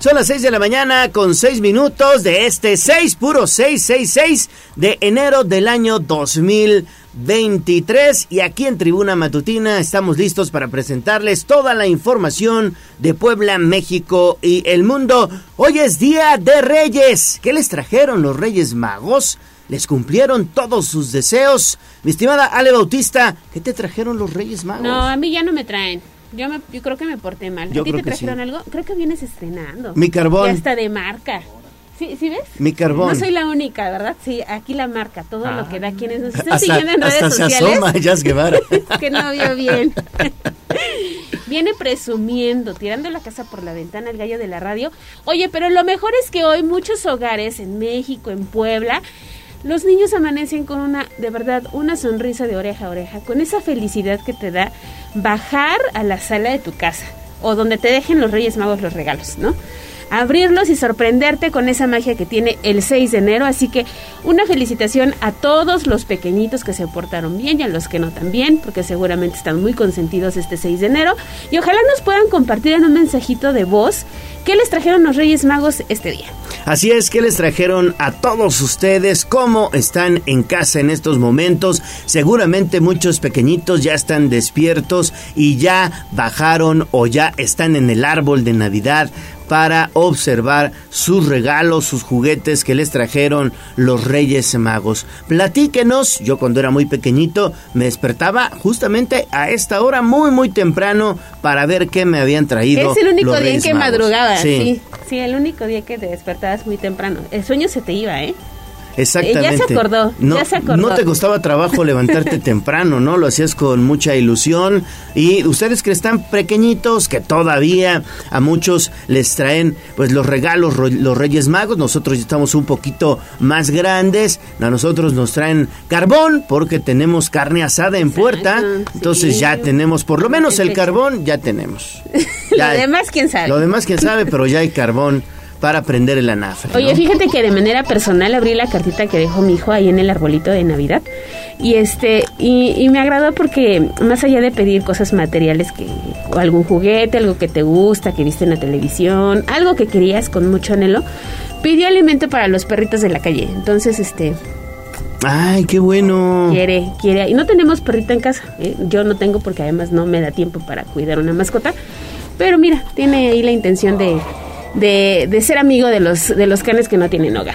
Son las 6 de la mañana con 6 minutos de este 6, puro 666 de enero del año 2023. Y aquí en Tribuna Matutina estamos listos para presentarles toda la información de Puebla, México y el mundo. Hoy es Día de Reyes. ¿Qué les trajeron los Reyes Magos? ¿Les cumplieron todos sus deseos? Mi estimada Ale Bautista, ¿qué te trajeron los Reyes Magos? No, a mí ya no me traen. Yo, me, yo creo que me porté mal. Yo ¿A ti te trajeron sí. algo? Creo que vienes estrenando. Mi carbón. Ya está de marca. ¿Sí, ¿Sí ves? Mi carbón. No soy la única, ¿verdad? Sí, aquí la marca, todo lo que da quienes nos están Hasta, siguiendo en redes hasta se sociales. asoma Jazz Guevara. que no vio bien. Viene presumiendo, tirando la casa por la ventana el gallo de la radio. Oye, pero lo mejor es que hoy muchos hogares en México, en Puebla, los niños amanecen con una, de verdad, una sonrisa de oreja a oreja, con esa felicidad que te da bajar a la sala de tu casa o donde te dejen los Reyes Magos los regalos, ¿no? Abrirlos y sorprenderte con esa magia que tiene el 6 de enero. Así que una felicitación a todos los pequeñitos que se portaron bien y a los que no también, porque seguramente están muy consentidos este 6 de enero. Y ojalá nos puedan compartir en un mensajito de voz qué les trajeron los Reyes Magos este día. Así es que les trajeron a todos ustedes cómo están en casa en estos momentos. Seguramente muchos pequeñitos ya están despiertos y ya bajaron o ya están en el árbol de Navidad para observar sus regalos, sus juguetes que les trajeron los Reyes Magos. Platíquenos, yo cuando era muy pequeñito me despertaba justamente a esta hora muy muy temprano para ver qué me habían traído. Es el único los día en que Magos. madrugabas, Sí, sí. sí. el único día que te despertabas muy temprano. El sueño se te iba, ¿eh? Exactamente. Eh, ya se acordó, No, ya se acordó. no te costaba trabajo levantarte temprano, ¿no? Lo hacías con mucha ilusión. Y ustedes que están pequeñitos, que todavía a muchos les traen pues los regalos, los Reyes Magos. Nosotros ya estamos un poquito más grandes. A nosotros nos traen carbón porque tenemos carne asada en puerta. Entonces sí. ya tenemos, por lo menos el carbón, ya tenemos. Lo Ya- demás, quién sabe. Lo demás, quién sabe, pero ya hay carbón para prender el anafre. Oye, fíjate que de manera personal abrí la cartita que dejó mi hijo ahí en el arbolito de Navidad y este y, y me agradó porque más allá de pedir cosas materiales que o algún juguete, algo que te gusta, que viste en la televisión, algo que querías con mucho anhelo, pidió alimento para los perritos de la calle. Entonces, este Ay, qué bueno. quiere quiere y no tenemos perrita en casa. ¿eh? Yo no tengo porque además no me da tiempo para cuidar una mascota. Pero mira, tiene ahí la intención de de, de ser amigo de los de los canes que no tienen hogar.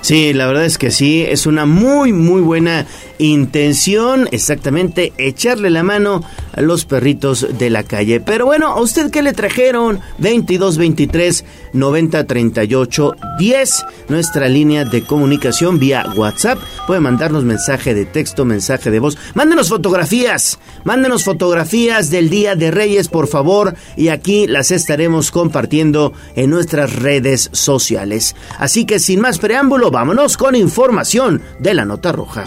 Sí, la verdad es que sí, es una muy, muy buena intención, exactamente, echarle la mano a los perritos de la calle. Pero bueno, ¿a usted qué le trajeron? 22 23 90 38 10, nuestra línea de comunicación vía WhatsApp. Puede mandarnos mensaje de texto, mensaje de voz. Mándenos fotografías, mándenos fotografías del Día de Reyes, por favor, y aquí las estaremos compartiendo en nuestras redes sociales. Así que sin más preámbulo, vámonos con información de la nota roja.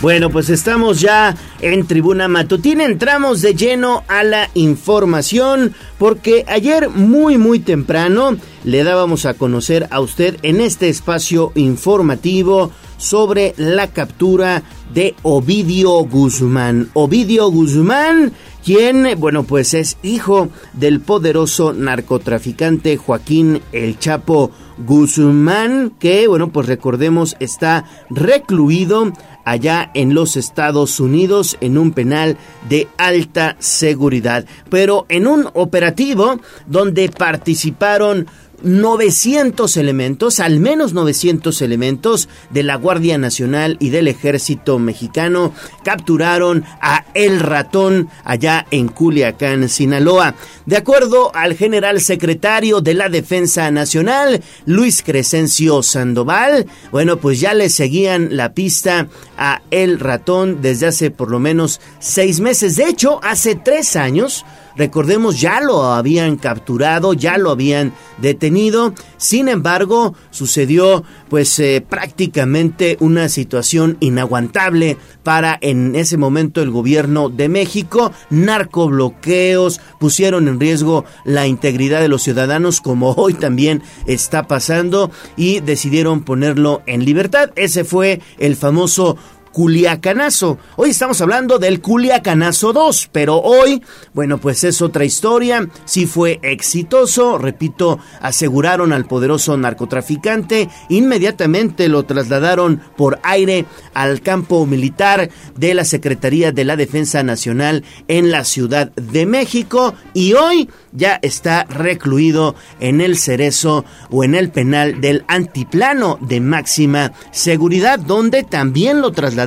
Bueno, pues estamos ya en Tribuna Matutina. Entramos de lleno a la información porque ayer muy muy temprano le dábamos a conocer a usted en este espacio informativo sobre la captura de Ovidio Guzmán. Ovidio Guzmán, quien, bueno, pues es hijo del poderoso narcotraficante Joaquín El Chapo Guzmán, que, bueno, pues recordemos está recluido allá en los Estados Unidos en un penal de alta seguridad, pero en un operativo donde participaron 900 elementos, al menos 900 elementos de la Guardia Nacional y del Ejército Mexicano capturaron a El Ratón allá en Culiacán, Sinaloa. De acuerdo al general secretario de la Defensa Nacional, Luis Crescencio Sandoval, bueno, pues ya le seguían la pista a El Ratón desde hace por lo menos seis meses. De hecho, hace tres años recordemos, ya lo habían capturado, ya lo habían detenido. Sin embargo, sucedió pues eh, prácticamente una situación inaguantable para en ese momento el gobierno de México. Narcobloqueos pusieron en riesgo la integridad de los ciudadanos como hoy también está pasando y decidieron ponerlo en libertad. Ese fue el famoso Culiacanazo. Hoy estamos hablando del Culiacanazo 2, pero hoy, bueno, pues es otra historia. Sí fue exitoso, repito, aseguraron al poderoso narcotraficante, inmediatamente lo trasladaron por aire al campo militar de la Secretaría de la Defensa Nacional en la Ciudad de México y hoy ya está recluido en el cerezo o en el penal del antiplano de máxima seguridad, donde también lo trasladaron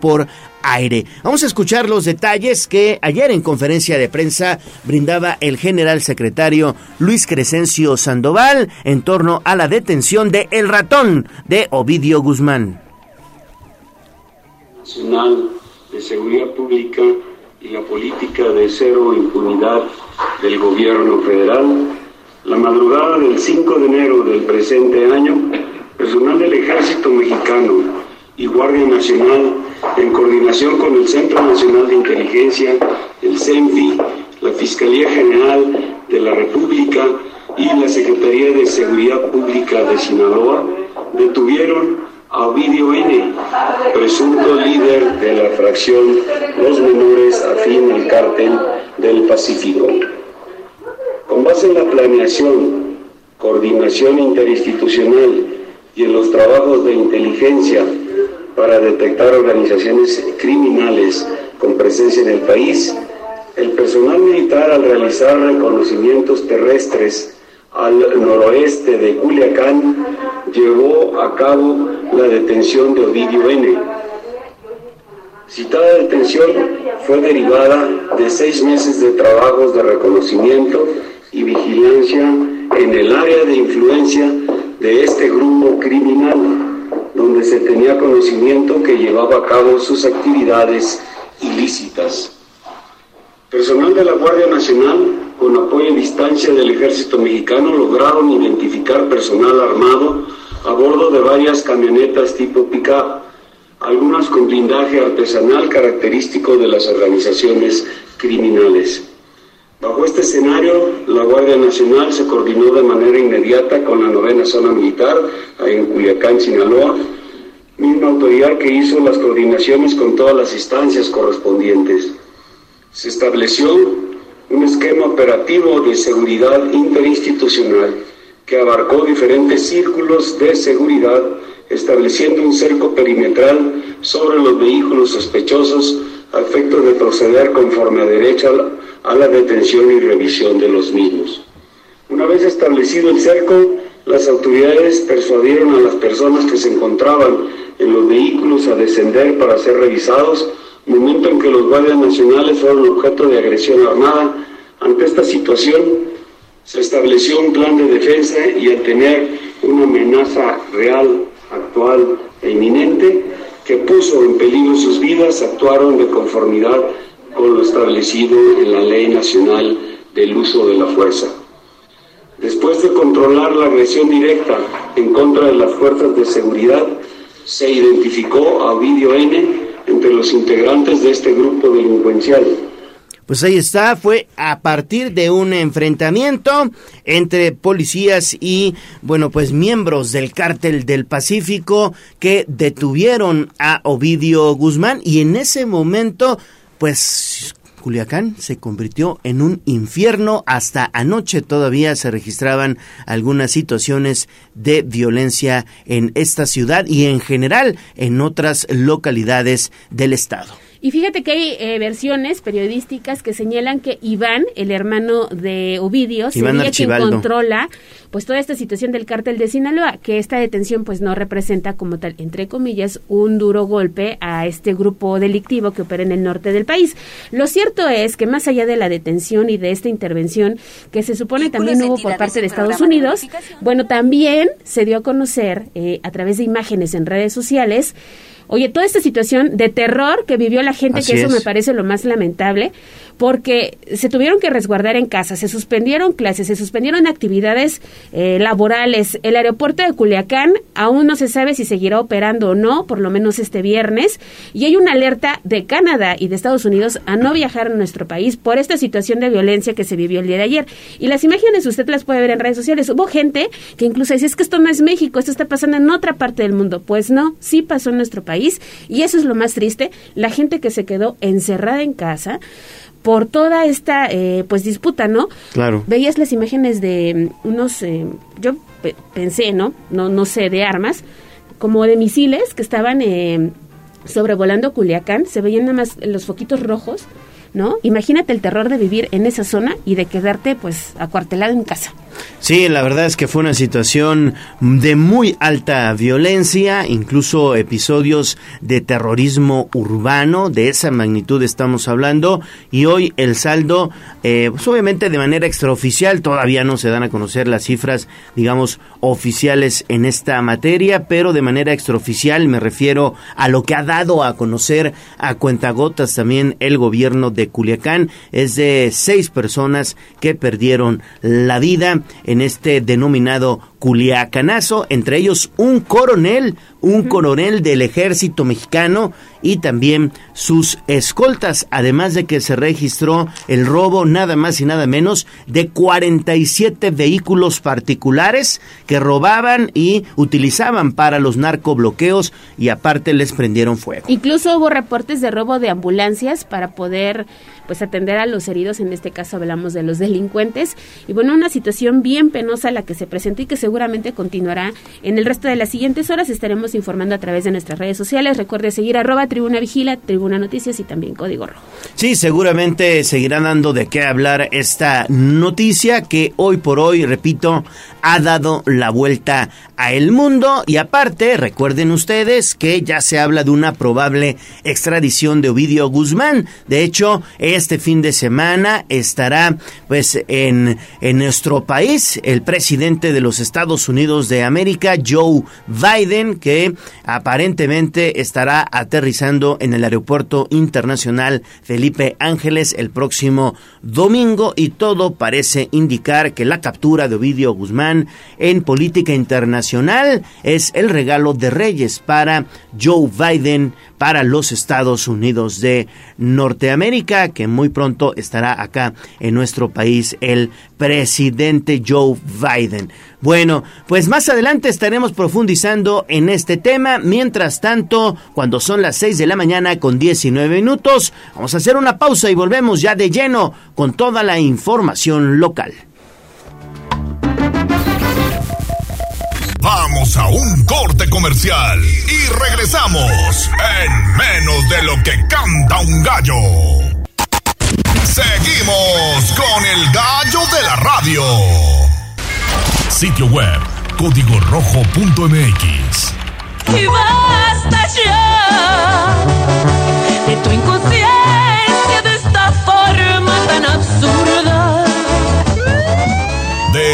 por aire. Vamos a escuchar los detalles que ayer en conferencia de prensa brindaba el general secretario Luis Crescencio Sandoval en torno a la detención de El Ratón de Ovidio Guzmán. Nacional de Seguridad Pública y la política de cero impunidad del gobierno federal, la madrugada del 5 de enero del presente año, personal del Ejército Mexicano y Guardia Nacional, en coordinación con el Centro Nacional de Inteligencia, el CENFI, la Fiscalía General de la República y la Secretaría de Seguridad Pública de Sinaloa, detuvieron a Ovidio N., presunto líder de la fracción Los Menores afín al cártel del Pacífico. Con base en la planeación, coordinación interinstitucional y en los trabajos de inteligencia para detectar organizaciones criminales con presencia en el país, el personal militar al realizar reconocimientos terrestres al noroeste de Culiacán llevó a cabo la detención de Ovidio N. Citada detención fue derivada de seis meses de trabajos de reconocimiento y vigilancia en el área de influencia de este grupo criminal, donde se tenía conocimiento que llevaba a cabo sus actividades ilícitas. Personal de la Guardia Nacional, con apoyo y distancia del Ejército Mexicano, lograron identificar personal armado a bordo de varias camionetas tipo pick-up, algunas con blindaje artesanal característico de las organizaciones criminales. Bajo este escenario, la Guardia Nacional se coordinó de manera inmediata con la novena zona militar en Culiacán, Sinaloa, misma autoridad que hizo las coordinaciones con todas las instancias correspondientes. Se estableció un esquema operativo de seguridad interinstitucional que abarcó diferentes círculos de seguridad, estableciendo un cerco perimetral sobre los vehículos sospechosos a efecto de proceder conforme a derecho a la detención y revisión de los mismos. Una vez establecido el cerco, las autoridades persuadieron a las personas que se encontraban en los vehículos a descender para ser revisados, momento en que los guardias nacionales fueron objeto de agresión armada. Ante esta situación, se estableció un plan de defensa y al tener una amenaza real, actual e inminente que puso en peligro sus vidas, actuaron de conformidad con lo establecido en la Ley Nacional del Uso de la Fuerza. Después de controlar la agresión directa en contra de las fuerzas de seguridad, se identificó a Ovidio N. entre los integrantes de este grupo delincuencial pues ahí está, fue a partir de un enfrentamiento entre policías y, bueno, pues miembros del cártel del Pacífico que detuvieron a Ovidio Guzmán y en ese momento, pues Culiacán se convirtió en un infierno. Hasta anoche todavía se registraban algunas situaciones de violencia en esta ciudad y en general en otras localidades del estado. Y fíjate que hay eh, versiones periodísticas que señalan que Iván, el hermano de Ovidio, sería quien controla pues toda esta situación del cártel de Sinaloa, que esta detención pues no representa como tal, entre comillas, un duro golpe a este grupo delictivo que opera en el norte del país. Lo cierto es que más allá de la detención y de esta intervención que se supone también hubo por parte de Estados Unidos, bueno, también se dio a conocer eh, a través de imágenes en redes sociales Oye, toda esta situación de terror que vivió la gente, Así que eso es. me parece lo más lamentable, porque se tuvieron que resguardar en casa, se suspendieron clases, se suspendieron actividades eh, laborales. El aeropuerto de Culiacán aún no se sabe si seguirá operando o no, por lo menos este viernes, y hay una alerta de Canadá y de Estados Unidos a no viajar a nuestro país por esta situación de violencia que se vivió el día de ayer. Y las imágenes usted las puede ver en redes sociales. Hubo gente que incluso decía, es que esto no es México, esto está pasando en otra parte del mundo. Pues no, sí pasó en nuestro país y eso es lo más triste, la gente que se quedó encerrada en casa por toda esta eh, pues disputa, ¿no? Claro. Veías las imágenes de mm, unos, eh, yo pe- pensé, ¿no? ¿no? No sé, de armas, como de misiles que estaban eh, sobrevolando Culiacán, se veían nada más los foquitos rojos, ¿no? Imagínate el terror de vivir en esa zona y de quedarte pues acuartelado en casa. Sí, la verdad es que fue una situación de muy alta violencia, incluso episodios de terrorismo urbano, de esa magnitud estamos hablando, y hoy el saldo, eh, pues obviamente de manera extraoficial, todavía no se dan a conocer las cifras, digamos, oficiales en esta materia, pero de manera extraoficial me refiero a lo que ha dado a conocer a cuentagotas también el gobierno de Culiacán, es de seis personas que perdieron la vida en este denominado Culiacanazo, entre ellos un coronel, un coronel del ejército mexicano y también sus escoltas, además de que se registró el robo nada más y nada menos de 47 vehículos particulares que robaban y utilizaban para los narcobloqueos y aparte les prendieron fuego. Incluso hubo reportes de robo de ambulancias para poder pues atender a los heridos, en este caso hablamos de los delincuentes, y bueno, una situación bien penosa la que se presentó y que seguramente continuará en el resto de las siguientes horas, estaremos informando a través de nuestras redes sociales, recuerde seguir arroba tribuna vigila, tribuna noticias y también código rojo. Sí, seguramente seguirá dando de qué hablar esta noticia que hoy por hoy, repito, ha dado la vuelta a el mundo y aparte, recuerden ustedes que ya se habla de una probable extradición de Ovidio Guzmán. De hecho, este fin de semana estará pues en, en nuestro país el presidente de los Estados Unidos de América, Joe Biden, que aparentemente estará aterrizando en el aeropuerto internacional Felipe Ángeles el próximo domingo y todo parece indicar que la captura de Ovidio Guzmán en política internacional es el regalo de Reyes para Joe Biden para los Estados Unidos de Norteamérica, que muy pronto estará acá en nuestro país el presidente Joe Biden. Bueno, pues más adelante estaremos profundizando en este tema. Mientras tanto, cuando son las 6 de la mañana con 19 minutos, vamos a hacer una pausa y volvemos ya de lleno con toda la información local. A un corte comercial y regresamos en menos de lo que canta un gallo. Seguimos con el gallo de la radio. Sitio web código rojo.mx. Y basta ya de tu inconsciencia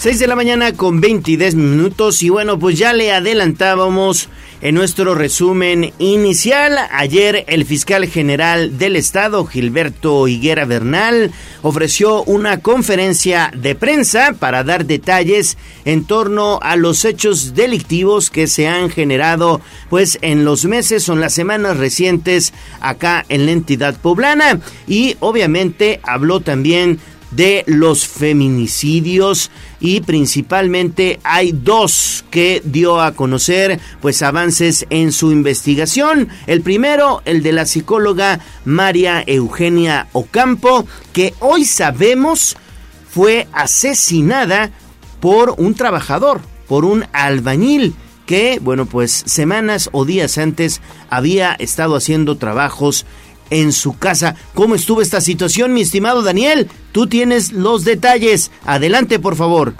6 de la mañana con 22 minutos y bueno, pues ya le adelantábamos en nuestro resumen inicial. Ayer el fiscal general del estado, Gilberto Higuera Bernal, ofreció una conferencia de prensa para dar detalles en torno a los hechos delictivos que se han generado pues en los meses o en las semanas recientes acá en la entidad poblana y obviamente habló también de los feminicidios y principalmente hay dos que dio a conocer pues avances en su investigación. El primero, el de la psicóloga María Eugenia Ocampo, que hoy sabemos fue asesinada por un trabajador, por un albañil que, bueno, pues semanas o días antes había estado haciendo trabajos en su casa. ¿Cómo estuvo esta situación, mi estimado Daniel? Tú tienes los detalles. Adelante, por favor.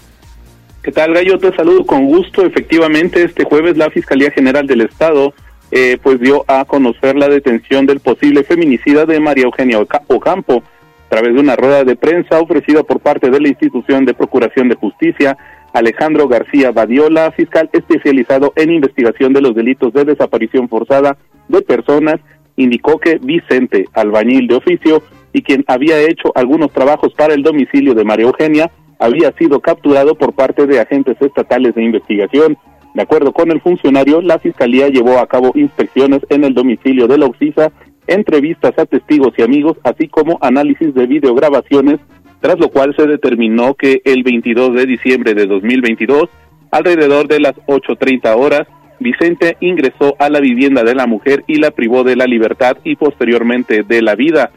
¿Qué tal, Gallo? Te saludo con gusto. Efectivamente, este jueves la Fiscalía General del Estado eh, pues dio a conocer la detención del posible feminicida de María Eugenia Oca- Ocampo a través de una rueda de prensa ofrecida por parte de la institución de Procuración de Justicia. Alejandro García Badiola, fiscal especializado en investigación de los delitos de desaparición forzada de personas, indicó que Vicente, albañil de oficio y quien había hecho algunos trabajos para el domicilio de María Eugenia, había sido capturado por parte de agentes estatales de investigación. De acuerdo con el funcionario, la Fiscalía llevó a cabo inspecciones en el domicilio de la Oxisa, entrevistas a testigos y amigos, así como análisis de videograbaciones, tras lo cual se determinó que el 22 de diciembre de 2022, alrededor de las 8.30 horas, Vicente ingresó a la vivienda de la mujer y la privó de la libertad y posteriormente de la vida.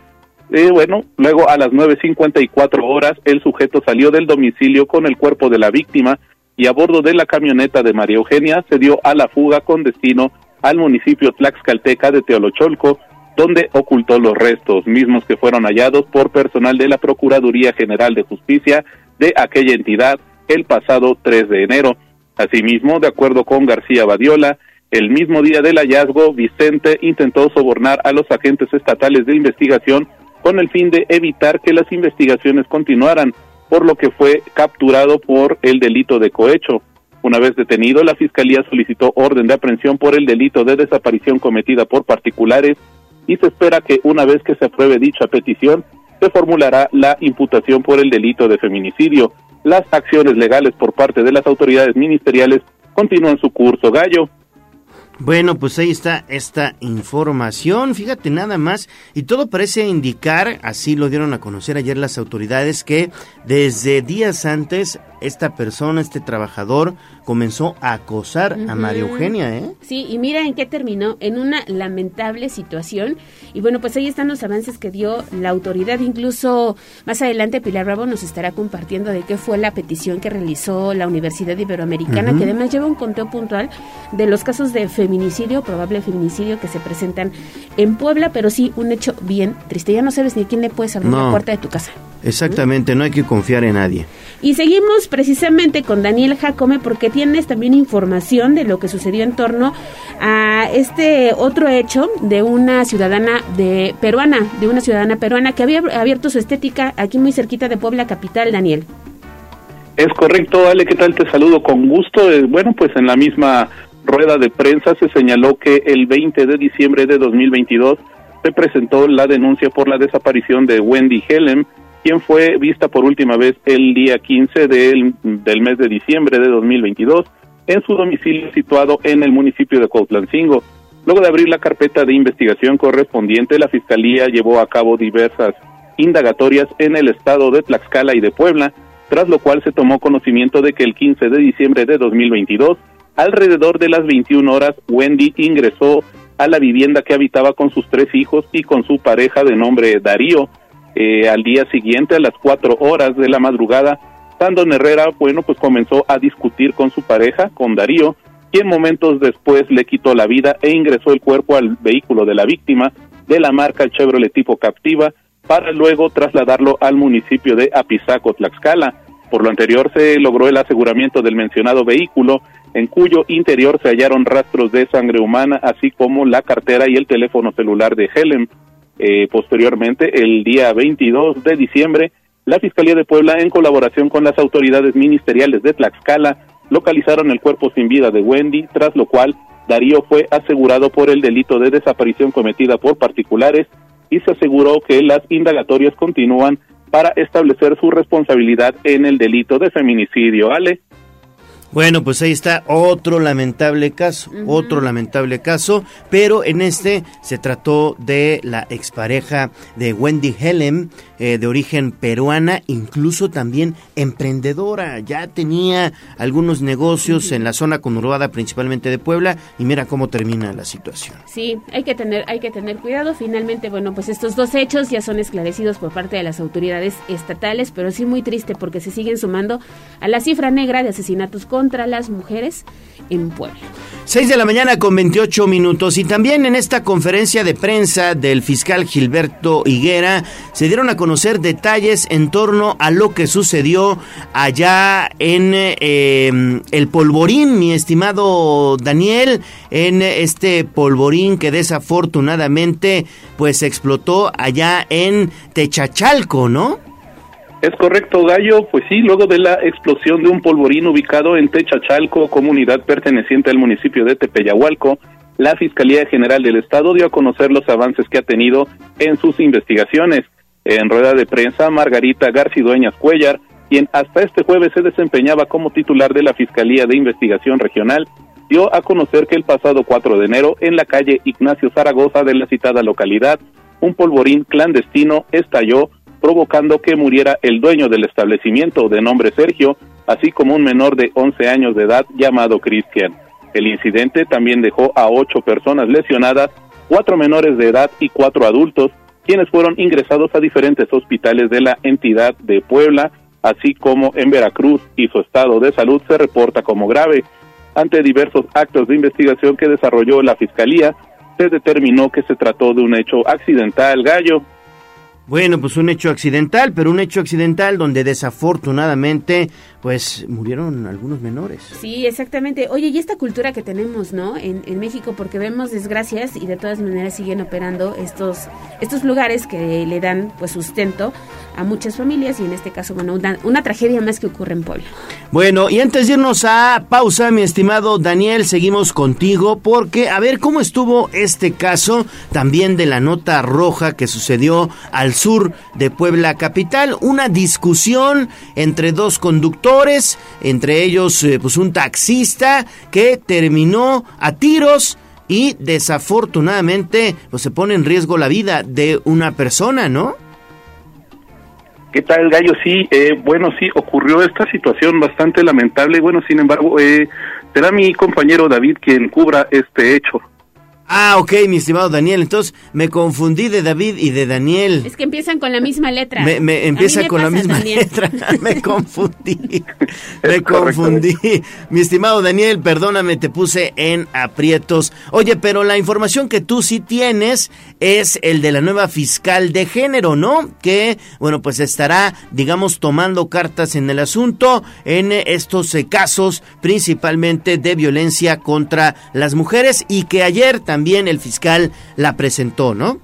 Eh, bueno, luego a las 9.54 horas el sujeto salió del domicilio con el cuerpo de la víctima y a bordo de la camioneta de María Eugenia se dio a la fuga con destino al municipio Tlaxcalteca de Teolocholco, donde ocultó los restos, mismos que fueron hallados por personal de la Procuraduría General de Justicia de aquella entidad el pasado 3 de enero. Asimismo, de acuerdo con García Badiola, el mismo día del hallazgo, Vicente intentó sobornar a los agentes estatales de investigación con el fin de evitar que las investigaciones continuaran, por lo que fue capturado por el delito de cohecho. Una vez detenido, la Fiscalía solicitó orden de aprehensión por el delito de desaparición cometida por particulares y se espera que una vez que se apruebe dicha petición, se formulará la imputación por el delito de feminicidio. Las acciones legales por parte de las autoridades ministeriales continúan su curso. Gallo. Bueno, pues ahí está esta información, fíjate nada más, y todo parece indicar, así lo dieron a conocer ayer las autoridades, que desde días antes esta persona, este trabajador, comenzó a acosar a María. Eugenia, ¿eh? Sí, y mira en qué terminó, en una lamentable situación. Y bueno, pues ahí están los avances que dio la autoridad. Incluso más adelante Pilar Bravo nos estará compartiendo de qué fue la petición que realizó la Universidad Iberoamericana, que además lleva un conteo puntual de los casos de feminicidio, probable feminicidio que se presentan en Puebla, pero sí un hecho bien triste. Ya no sabes ni a quién le puedes abrir No. la puerta de tu casa. Exactamente, no hay que confiar en nadie. Y seguimos precisamente con Daniel Jacome porque tienes también información de lo que sucedió en torno a este otro hecho de una ciudadana de peruana, de una ciudadana peruana que había abierto su estética aquí muy cerquita de Puebla capital, Daniel. Es correcto, Ale, ¿qué tal? Te saludo con gusto. Eh, bueno, pues en la misma rueda de prensa se señaló que el 20 de diciembre de 2022 se presentó la denuncia por la desaparición de Wendy Helen, quien fue vista por última vez el día 15 del, del mes de diciembre de 2022 en su domicilio situado en el municipio de Cuautlancingo. Luego de abrir la carpeta de investigación correspondiente, la Fiscalía llevó a cabo diversas indagatorias en el estado de Tlaxcala y de Puebla, tras lo cual se tomó conocimiento de que el 15 de diciembre de 2022, alrededor de las 21 horas, Wendy ingresó a la vivienda que habitaba con sus tres hijos y con su pareja de nombre Darío. Eh, al día siguiente, a las 4 horas de la madrugada, Sandon Herrera, bueno, pues comenzó a discutir con su pareja, con Darío, quien momentos después le quitó la vida e ingresó el cuerpo al vehículo de la víctima de la marca Chevrolet tipo Captiva para luego trasladarlo al municipio de Apizaco, Tlaxcala. Por lo anterior se logró el aseguramiento del mencionado vehículo, en cuyo interior se hallaron rastros de sangre humana, así como la cartera y el teléfono celular de Helen. Eh, posteriormente, el día 22 de diciembre, la Fiscalía de Puebla, en colaboración con las autoridades ministeriales de Tlaxcala, localizaron el cuerpo sin vida de Wendy, tras lo cual Darío fue asegurado por el delito de desaparición cometida por particulares y se aseguró que las indagatorias continúan para establecer su responsabilidad en el delito de feminicidio. Ale. Bueno, pues ahí está otro lamentable caso, otro lamentable caso, pero en este se trató de la expareja de Wendy Helen, eh, de origen peruana, incluso también emprendedora, ya tenía algunos negocios en la zona conurbada principalmente de Puebla y mira cómo termina la situación. Sí, hay que tener, hay que tener cuidado. Finalmente, bueno, pues estos dos hechos ya son esclarecidos por parte de las autoridades estatales, pero sí muy triste porque se siguen sumando a la cifra negra de asesinatos contra las mujeres en Puebla. 6 de la mañana con 28 minutos y también en esta conferencia de prensa del fiscal Gilberto Higuera se dieron a conocer conocer detalles en torno a lo que sucedió allá en eh, el polvorín, mi estimado Daniel, en este polvorín que desafortunadamente pues explotó allá en Techachalco, ¿no? Es correcto, Gallo. Pues sí, luego de la explosión de un polvorín ubicado en Techachalco, comunidad perteneciente al municipio de Tepeyahualco, la Fiscalía General del Estado dio a conocer los avances que ha tenido en sus investigaciones. En rueda de prensa, Margarita Garcidueñas Cuellar, quien hasta este jueves se desempeñaba como titular de la Fiscalía de Investigación Regional, dio a conocer que el pasado 4 de enero, en la calle Ignacio Zaragoza de la citada localidad, un polvorín clandestino estalló, provocando que muriera el dueño del establecimiento, de nombre Sergio, así como un menor de 11 años de edad llamado Cristian. El incidente también dejó a ocho personas lesionadas, cuatro menores de edad y cuatro adultos, quienes fueron ingresados a diferentes hospitales de la entidad de Puebla, así como en Veracruz, y su estado de salud se reporta como grave. Ante diversos actos de investigación que desarrolló la Fiscalía, se determinó que se trató de un hecho accidental gallo, bueno, pues un hecho accidental, pero un hecho accidental donde desafortunadamente pues murieron algunos menores. Sí, exactamente. Oye, y esta cultura que tenemos, ¿no? En, en, México, porque vemos desgracias y de todas maneras siguen operando estos, estos lugares que le dan pues sustento a muchas familias y en este caso, bueno, una, una tragedia más que ocurre en Puebla. Bueno, y antes de irnos a pausa, mi estimado Daniel, seguimos contigo porque a ver cómo estuvo este caso también de la nota roja que sucedió al sur de Puebla capital, una discusión entre dos conductores entre ellos eh, pues un taxista que terminó a tiros y desafortunadamente pues se pone en riesgo la vida de una persona, ¿no? ¿Qué tal, Gallo? Sí, eh, bueno, sí, ocurrió esta situación bastante lamentable. Bueno, sin embargo, eh, será mi compañero David quien cubra este hecho. Ah, ok, mi estimado Daniel. Entonces me confundí de David y de Daniel. Es que empiezan con la misma letra. Me, me empieza con la misma letra. me confundí. me confundí. Mi estimado Daniel, perdóname, te puse en aprietos. Oye, pero la información que tú sí tienes es el de la nueva fiscal de género, ¿no? Que, bueno, pues estará, digamos, tomando cartas en el asunto en estos eh, casos, principalmente de violencia contra las mujeres y que ayer también el fiscal la presentó, ¿no?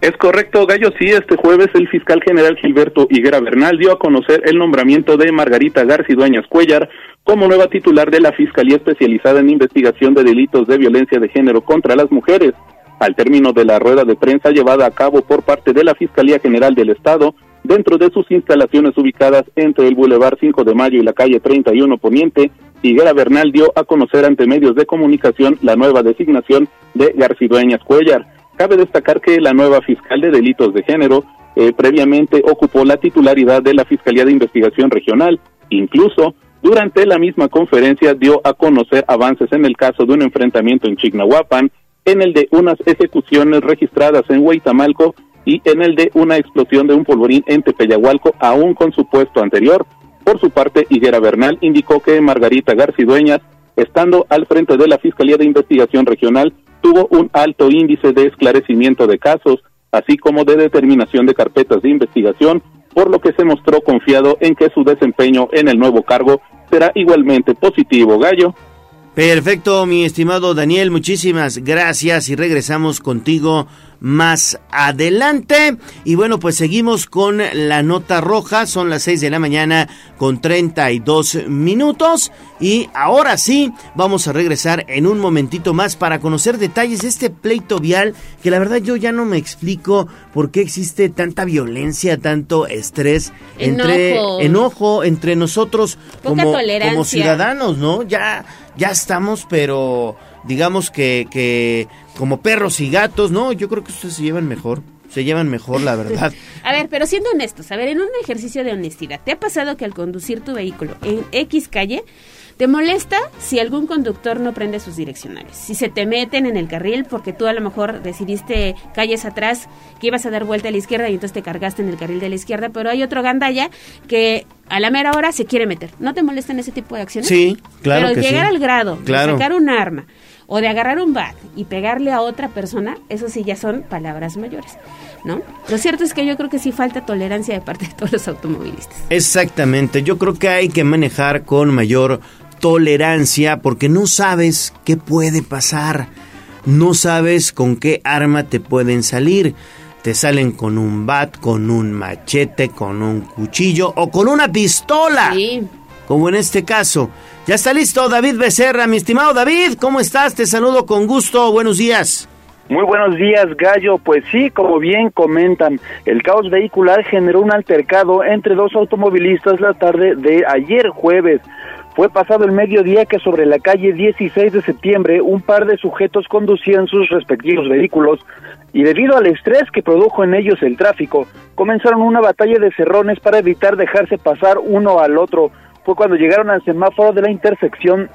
Es correcto, Gallo. Sí, este jueves el fiscal general Gilberto Higuera Bernal dio a conocer el nombramiento de Margarita Garcidueñas Cuellar como nueva titular de la Fiscalía Especializada en Investigación de Delitos de Violencia de Género contra las Mujeres. Al término de la rueda de prensa llevada a cabo por parte de la Fiscalía General del Estado, dentro de sus instalaciones ubicadas entre el Boulevard 5 de Mayo y la calle 31 Poniente, Higuera Bernal dio a conocer ante medios de comunicación la nueva designación de Garcidueñas Cuellar. Cabe destacar que la nueva fiscal de delitos de género eh, previamente ocupó la titularidad de la Fiscalía de Investigación Regional. Incluso, durante la misma conferencia dio a conocer avances en el caso de un enfrentamiento en Chignahuapan, en el de unas ejecuciones registradas en Huitamalco y en el de una explosión de un polvorín en Tepeyahualco, aún con su puesto anterior. Por su parte, Higuera Bernal indicó que Margarita Garcidueñas, estando al frente de la Fiscalía de Investigación Regional, tuvo un alto índice de esclarecimiento de casos, así como de determinación de carpetas de investigación, por lo que se mostró confiado en que su desempeño en el nuevo cargo será igualmente positivo. Gallo. Perfecto, mi estimado Daniel, muchísimas gracias y regresamos contigo más adelante. Y bueno, pues seguimos con la nota roja. Son las 6 de la mañana con 32 minutos. Y ahora sí, vamos a regresar en un momentito más para conocer detalles de este pleito vial que la verdad yo ya no me explico por qué existe tanta violencia, tanto estrés, entre enojo entre nosotros como, como ciudadanos, ¿no? Ya, ya estamos, pero digamos que, que como perros y gatos, no, yo creo que ustedes se llevan mejor. Se llevan mejor, la verdad. a ver, pero siendo honestos, a ver, en un ejercicio de honestidad, ¿te ha pasado que al conducir tu vehículo en X calle ¿Te molesta si algún conductor no prende sus direccionales? Si se te meten en el carril porque tú a lo mejor decidiste calles atrás que ibas a dar vuelta a la izquierda y entonces te cargaste en el carril de la izquierda, pero hay otro gandalla que a la mera hora se quiere meter. ¿No te molestan ese tipo de acciones? Sí, claro. Pero llegar al grado de sacar un arma o de agarrar un bat y pegarle a otra persona, eso sí ya son palabras mayores, ¿no? Lo cierto es que yo creo que sí falta tolerancia de parte de todos los automovilistas. Exactamente, yo creo que hay que manejar con mayor tolerancia porque no sabes qué puede pasar, no sabes con qué arma te pueden salir. Te salen con un bat, con un machete, con un cuchillo o con una pistola. Sí. Como en este caso. Ya está listo David Becerra, mi estimado David, ¿cómo estás? Te saludo con gusto, buenos días. Muy buenos días, Gallo. Pues sí, como bien comentan, el caos vehicular generó un altercado entre dos automovilistas la tarde de ayer jueves. Fue pasado el mediodía que sobre la calle 16 de septiembre un par de sujetos conducían sus respectivos vehículos y debido al estrés que produjo en ellos el tráfico, comenzaron una batalla de cerrones para evitar dejarse pasar uno al otro. Fue cuando llegaron al semáforo de la intersección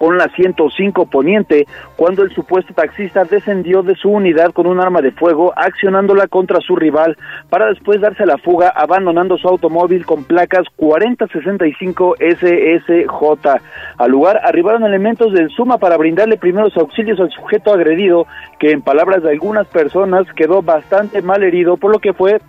con la 105 Poniente, cuando el supuesto taxista descendió de su unidad con un arma de fuego, accionándola contra su rival, para después darse la fuga, abandonando su automóvil con placas 4065 SSJ. Al lugar arribaron elementos del Suma para brindarle primeros auxilios al sujeto agredido, que en palabras de algunas personas quedó bastante mal herido, por lo que fue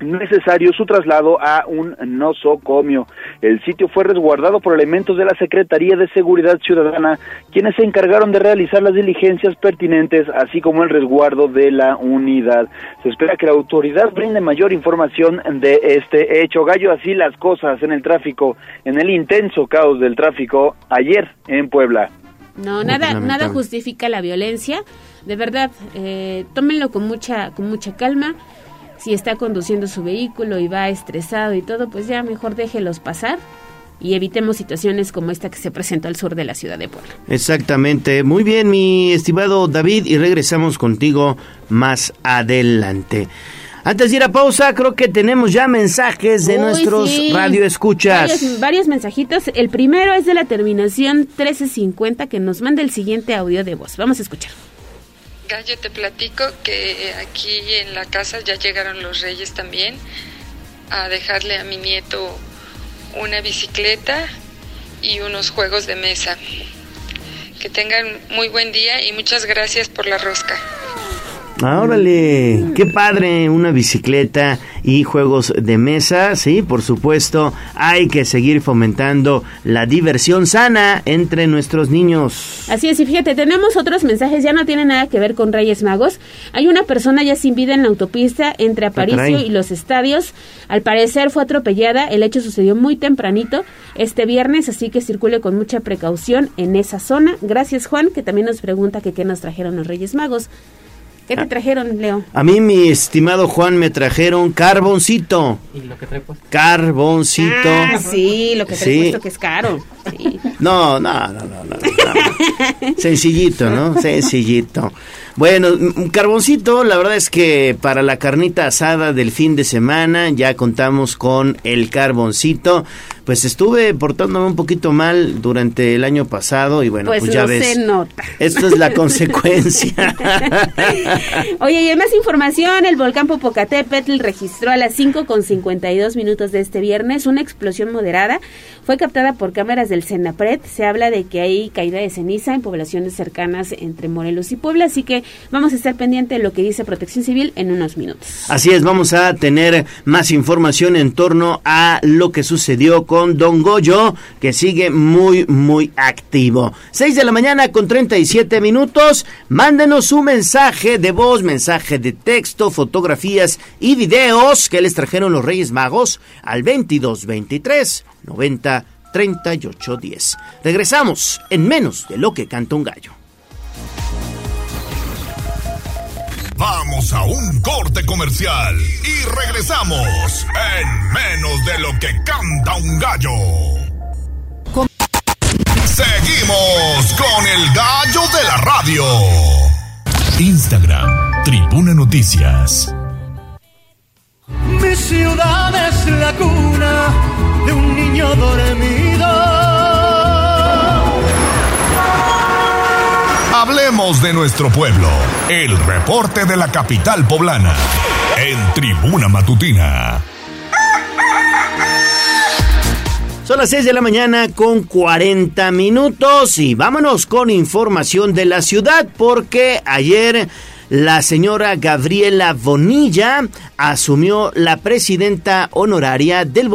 necesario su traslado a un nosocomio. El sitio fue resguardado por elementos de la Secretaría de Seguridad Ciudadana, quienes se encargaron de realizar las diligencias pertinentes, así como el resguardo de la unidad. Se espera que la autoridad brinde mayor información de este hecho. Gallo, así las cosas en el tráfico, en el intenso caos del tráfico ayer en Puebla. No, nada, nada justifica la violencia. De verdad, eh, tómenlo con mucha, con mucha calma si está conduciendo su vehículo y va estresado y todo, pues ya mejor déjelos pasar y evitemos situaciones como esta que se presentó al sur de la ciudad de Puebla. Exactamente. Muy bien, mi estimado David, y regresamos contigo más adelante. Antes de ir a pausa, creo que tenemos ya mensajes de Uy, nuestros sí. radioescuchas. Varios, varios mensajitos. El primero es de la terminación 1350 que nos manda el siguiente audio de voz. Vamos a escuchar. Gallo, te platico que aquí en la casa ya llegaron los reyes también a dejarle a mi nieto una bicicleta y unos juegos de mesa. Que tengan muy buen día y muchas gracias por la rosca. Ah, órale, qué padre, una bicicleta y juegos de mesa, sí, por supuesto, hay que seguir fomentando la diversión sana entre nuestros niños. Así es, y fíjate, tenemos otros mensajes, ya no tienen nada que ver con Reyes Magos. Hay una persona ya sin vida en la autopista entre Aparicio caray. y los estadios. Al parecer fue atropellada, el hecho sucedió muy tempranito este viernes, así que circule con mucha precaución en esa zona. Gracias Juan, que también nos pregunta que qué nos trajeron los Reyes Magos. ¿Qué te trajeron, Leo? A mí, mi estimado Juan, me trajeron carboncito. ¿Y lo que trae Carboncito. Ah, sí, lo que te Sí. he puesto que es caro. Sí. No, no, no, no, no, no. Sencillito, ¿no? Sencillito. Bueno, un carboncito, la verdad es que para la carnita asada del fin de semana ya contamos con el carboncito. Pues estuve portándome un poquito mal durante el año pasado y bueno, Pues, pues, ya no ves. se nota. Esto es la consecuencia. Oye, y en más información, el volcán Popocatépetl registró a las 5 con 52 minutos de este viernes una explosión moderada. Fue captada por cámaras del Senapred. Se habla de que hay caída de ceniza en poblaciones cercanas entre Morelos y Puebla, así que vamos a estar pendiente de lo que dice Protección Civil en unos minutos. Así es, vamos a tener más información en torno a lo que sucedió con Don Goyo, que sigue muy, muy activo. 6 de la mañana con 37 minutos. Mándenos su mensaje de voz, mensaje de texto, fotografías y videos que les trajeron los Reyes Magos al 2223 90 38 10. Regresamos en menos de lo que canta un gallo. Vamos a un corte comercial y regresamos en menos de lo que canta un gallo. Seguimos con el gallo de la radio. Instagram, Tribuna Noticias. Mi ciudad es la cuna de un niño dormido. Hablemos de nuestro pueblo. El reporte de la capital poblana. En Tribuna Matutina. Son las 6 de la mañana con 40 minutos y vámonos con información de la ciudad porque ayer la señora Gabriela Bonilla asumió la presidenta honoraria del,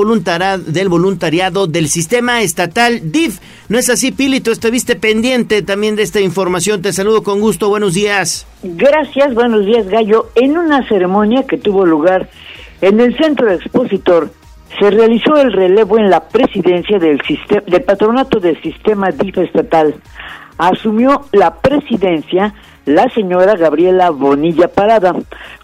del voluntariado del sistema estatal DIF. ¿No es así, Pilito? Estuviste pendiente también de esta información. Te saludo con gusto. Buenos días. Gracias, buenos días, Gallo. En una ceremonia que tuvo lugar en el centro expositor, se realizó el relevo en la presidencia del, del patronato del sistema DIF estatal. Asumió la presidencia la señora Gabriela Bonilla Parada.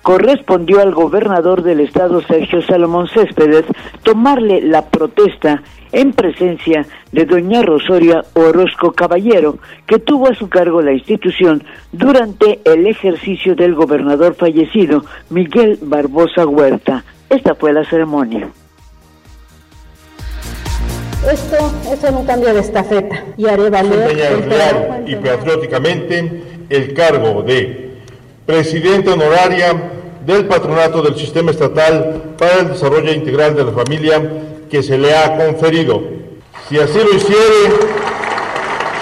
Correspondió al gobernador del estado Sergio Salomón Céspedes tomarle la protesta en presencia de doña Rosaria Orozco Caballero, que tuvo a su cargo la institución durante el ejercicio del gobernador fallecido Miguel Barbosa Huerta. Esta fue la ceremonia. Esto es un cambio de estafeta y haré valer y patrióticamente el cargo de presidente honoraria del patronato del sistema estatal para el desarrollo integral de la familia que se le ha conferido. Si así lo hiciere,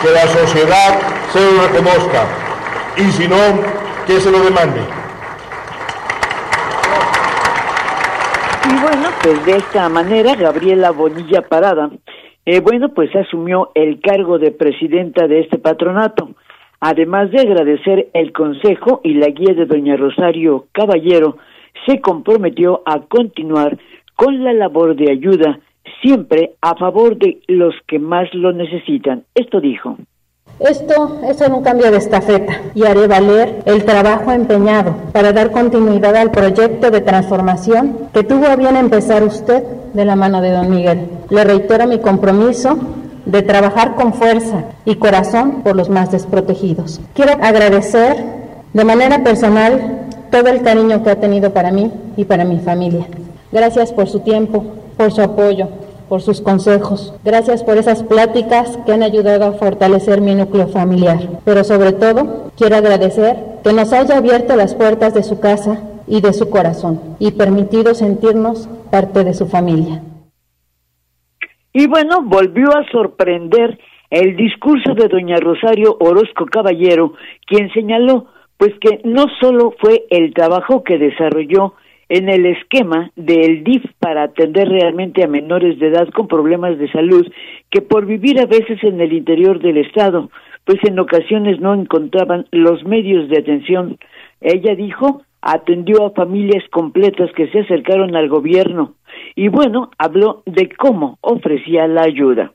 que la sociedad se lo reconozca y si no, que se lo demande. Y bueno, pues de esta manera Gabriela Bonilla Parada, eh, bueno, pues asumió el cargo de presidenta de este patronato. Además de agradecer el consejo y la guía de doña Rosario Caballero, se comprometió a continuar con la labor de ayuda siempre a favor de los que más lo necesitan. Esto dijo. Esto es un cambio de estafeta y haré valer el trabajo empeñado para dar continuidad al proyecto de transformación que tuvo a bien empezar usted de la mano de don Miguel. Le reitero mi compromiso de trabajar con fuerza y corazón por los más desprotegidos. Quiero agradecer de manera personal todo el cariño que ha tenido para mí y para mi familia. Gracias por su tiempo, por su apoyo, por sus consejos. Gracias por esas pláticas que han ayudado a fortalecer mi núcleo familiar. Pero sobre todo, quiero agradecer que nos haya abierto las puertas de su casa y de su corazón y permitido sentirnos parte de su familia. Y bueno, volvió a sorprender el discurso de doña Rosario Orozco Caballero, quien señaló pues que no solo fue el trabajo que desarrolló en el esquema del DIF para atender realmente a menores de edad con problemas de salud que por vivir a veces en el interior del estado, pues en ocasiones no encontraban los medios de atención. Ella dijo, atendió a familias completas que se acercaron al gobierno, y bueno, habló de cómo ofrecía la ayuda.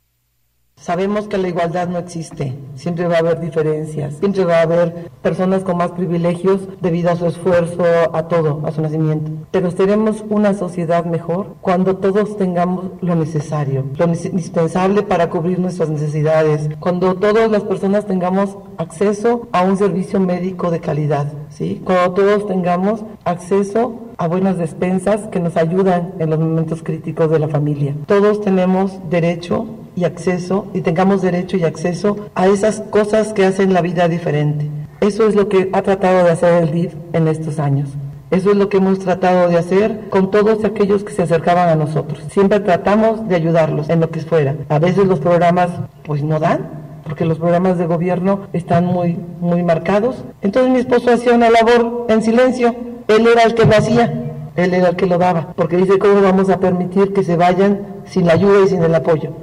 Sabemos que la igualdad no existe, siempre va a haber diferencias, siempre va a haber personas con más privilegios debido a su esfuerzo, a todo, a su nacimiento. Pero seremos una sociedad mejor cuando todos tengamos lo necesario, lo indispensable para cubrir nuestras necesidades, cuando todas las personas tengamos acceso a un servicio médico de calidad, ¿sí? cuando todos tengamos acceso a buenas despensas que nos ayudan en los momentos críticos de la familia. Todos tenemos derecho y acceso y tengamos derecho y acceso a esas cosas que hacen la vida diferente. Eso es lo que ha tratado de hacer el DIF en estos años. Eso es lo que hemos tratado de hacer con todos aquellos que se acercaban a nosotros. Siempre tratamos de ayudarlos en lo que fuera. A veces los programas pues no dan, porque los programas de gobierno están muy, muy marcados. Entonces mi esposo hacía una labor en silencio, él era el que lo hacía, él era el que lo daba, porque dice, ¿cómo vamos a permitir que se vayan sin la ayuda y sin el apoyo?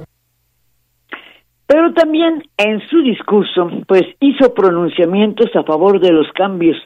Pero también en su discurso, pues hizo pronunciamientos a favor de los cambios,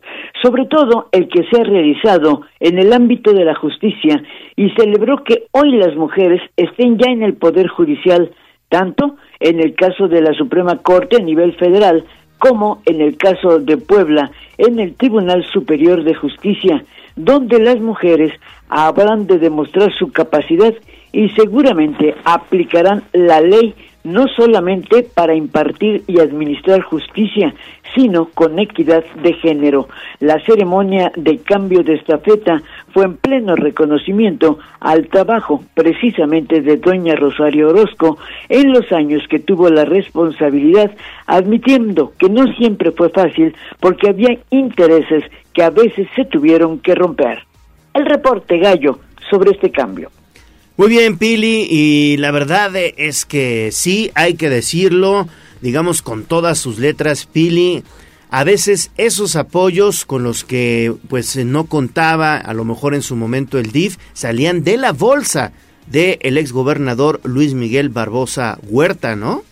sobre todo el que se ha realizado en el ámbito de la justicia, y celebró que hoy las mujeres estén ya en el Poder Judicial, tanto en el caso de la Suprema Corte a nivel federal, como en el caso de Puebla, en el Tribunal Superior de Justicia, donde las mujeres habrán de demostrar su capacidad y seguramente aplicarán la ley no solamente para impartir y administrar justicia, sino con equidad de género. La ceremonia de cambio de estafeta fue en pleno reconocimiento al trabajo precisamente de doña Rosario Orozco en los años que tuvo la responsabilidad, admitiendo que no siempre fue fácil porque había intereses que a veces se tuvieron que romper. El reporte gallo sobre este cambio. Muy bien, Pili, y la verdad es que sí, hay que decirlo, digamos con todas sus letras, Pili, a veces esos apoyos con los que pues no contaba a lo mejor en su momento el DIF salían de la bolsa del ex exgobernador Luis Miguel Barbosa Huerta, ¿no?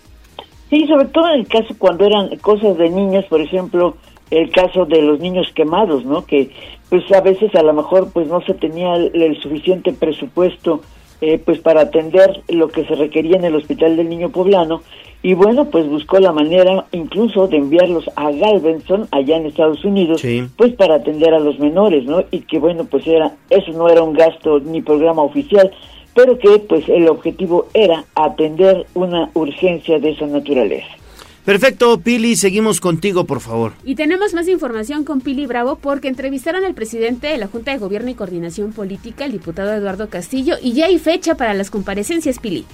Sí, sobre todo en el caso cuando eran cosas de niños, por ejemplo, el caso de los niños quemados, ¿no? Que pues a veces a lo mejor pues no se tenía el, suficiente presupuesto eh, pues para atender lo que se requería en el hospital del niño poblano. Y bueno pues buscó la manera incluso de enviarlos a Galveston allá en Estados Unidos pues para atender a los menores no y que bueno pues era eso no era un gasto ni programa oficial pero que pues el objetivo era atender una urgencia de esa naturaleza. Perfecto, Pili, seguimos contigo, por favor. Y tenemos más información con Pili Bravo porque entrevistaron al presidente de la Junta de Gobierno y Coordinación Política, el diputado Eduardo Castillo, y ya hay fecha para las comparecencias, Pili.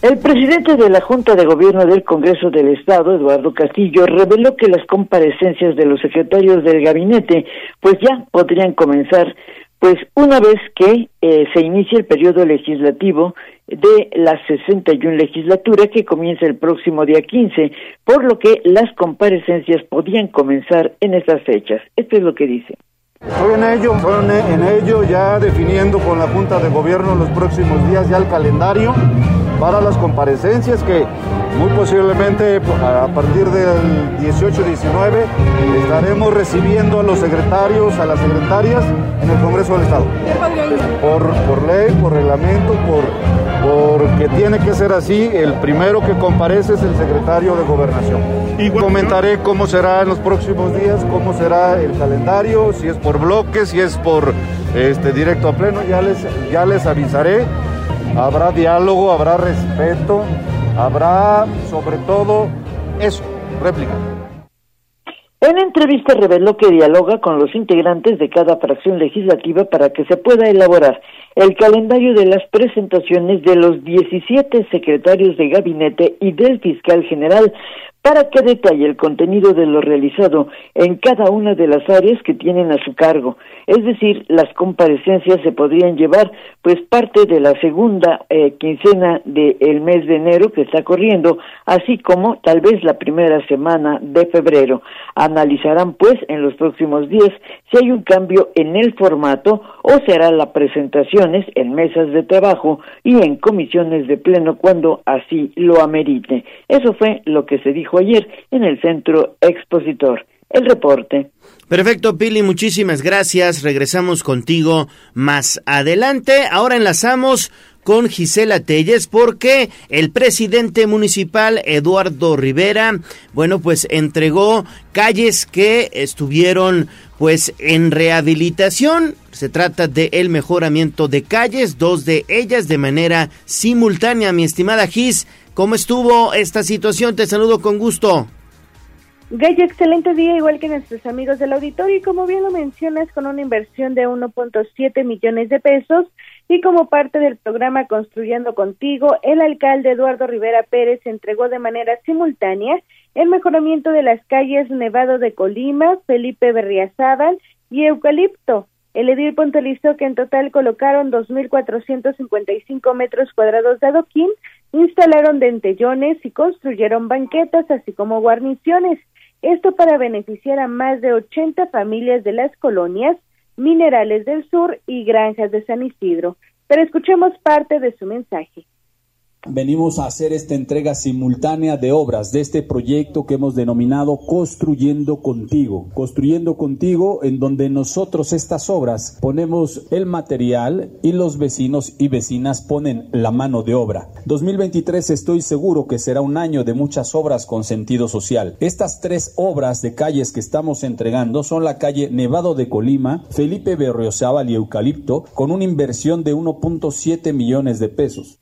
El presidente de la Junta de Gobierno del Congreso del Estado, Eduardo Castillo, reveló que las comparecencias de los secretarios del gabinete pues ya podrían comenzar pues una vez que eh, se inicie el periodo legislativo de la 61 legislatura que comienza el próximo día 15, por lo que las comparecencias podían comenzar en esas fechas. Esto es lo que dice. Estoy en ello, estoy en ello ya definiendo con la Junta de Gobierno los próximos días ya el calendario para las comparecencias que muy posiblemente a partir del 18-19 estaremos recibiendo a los secretarios, a las secretarias en el Congreso del Estado. Por, por ley, por reglamento, por, porque tiene que ser así, el primero que comparece es el secretario de Gobernación. Y comentaré cómo será en los próximos días, cómo será el calendario, si es por bloques, si es por este, directo a pleno, ya les, ya les avisaré habrá diálogo, habrá respeto, habrá sobre todo eso, réplica. En entrevista reveló que dialoga con los integrantes de cada fracción legislativa para que se pueda elaborar el calendario de las presentaciones de los 17 secretarios de gabinete y del fiscal general para que detalle el contenido de lo realizado en cada una de las áreas que tienen a su cargo. Es decir, las comparecencias se podrían llevar pues parte de la segunda eh, quincena del mes de enero que está corriendo, así como tal vez la primera semana de febrero. Analizarán pues en los próximos días si hay un cambio en el formato o será la presentaciones en mesas de trabajo y en comisiones de pleno cuando así lo amerite. Eso fue lo que se dijo ayer en el centro expositor. El reporte. Perfecto, Pili, muchísimas gracias. Regresamos contigo más adelante. Ahora enlazamos con Gisela Telles porque el presidente municipal Eduardo Rivera, bueno, pues entregó calles que estuvieron pues en rehabilitación. Se trata de el mejoramiento de calles, dos de ellas de manera simultánea. Mi estimada Gis, ¿Cómo estuvo esta situación? Te saludo con gusto. Gallo, excelente día, igual que nuestros amigos del auditorio, y como bien lo mencionas, con una inversión de 1.7 millones de pesos, y como parte del programa Construyendo Contigo, el alcalde Eduardo Rivera Pérez entregó de manera simultánea el mejoramiento de las calles Nevado de Colima, Felipe Berriazábal y Eucalipto, el edil puntualizó que en total colocaron 2.455 metros cuadrados de adoquín, instalaron dentellones y construyeron banquetas, así como guarniciones. Esto para beneficiar a más de 80 familias de las colonias Minerales del Sur y Granjas de San Isidro. Pero escuchemos parte de su mensaje. Venimos a hacer esta entrega simultánea de obras de este proyecto que hemos denominado Construyendo Contigo. Construyendo Contigo en donde nosotros estas obras ponemos el material y los vecinos y vecinas ponen la mano de obra. 2023 estoy seguro que será un año de muchas obras con sentido social. Estas tres obras de calles que estamos entregando son la calle Nevado de Colima, Felipe Berriozábal y Eucalipto con una inversión de 1.7 millones de pesos.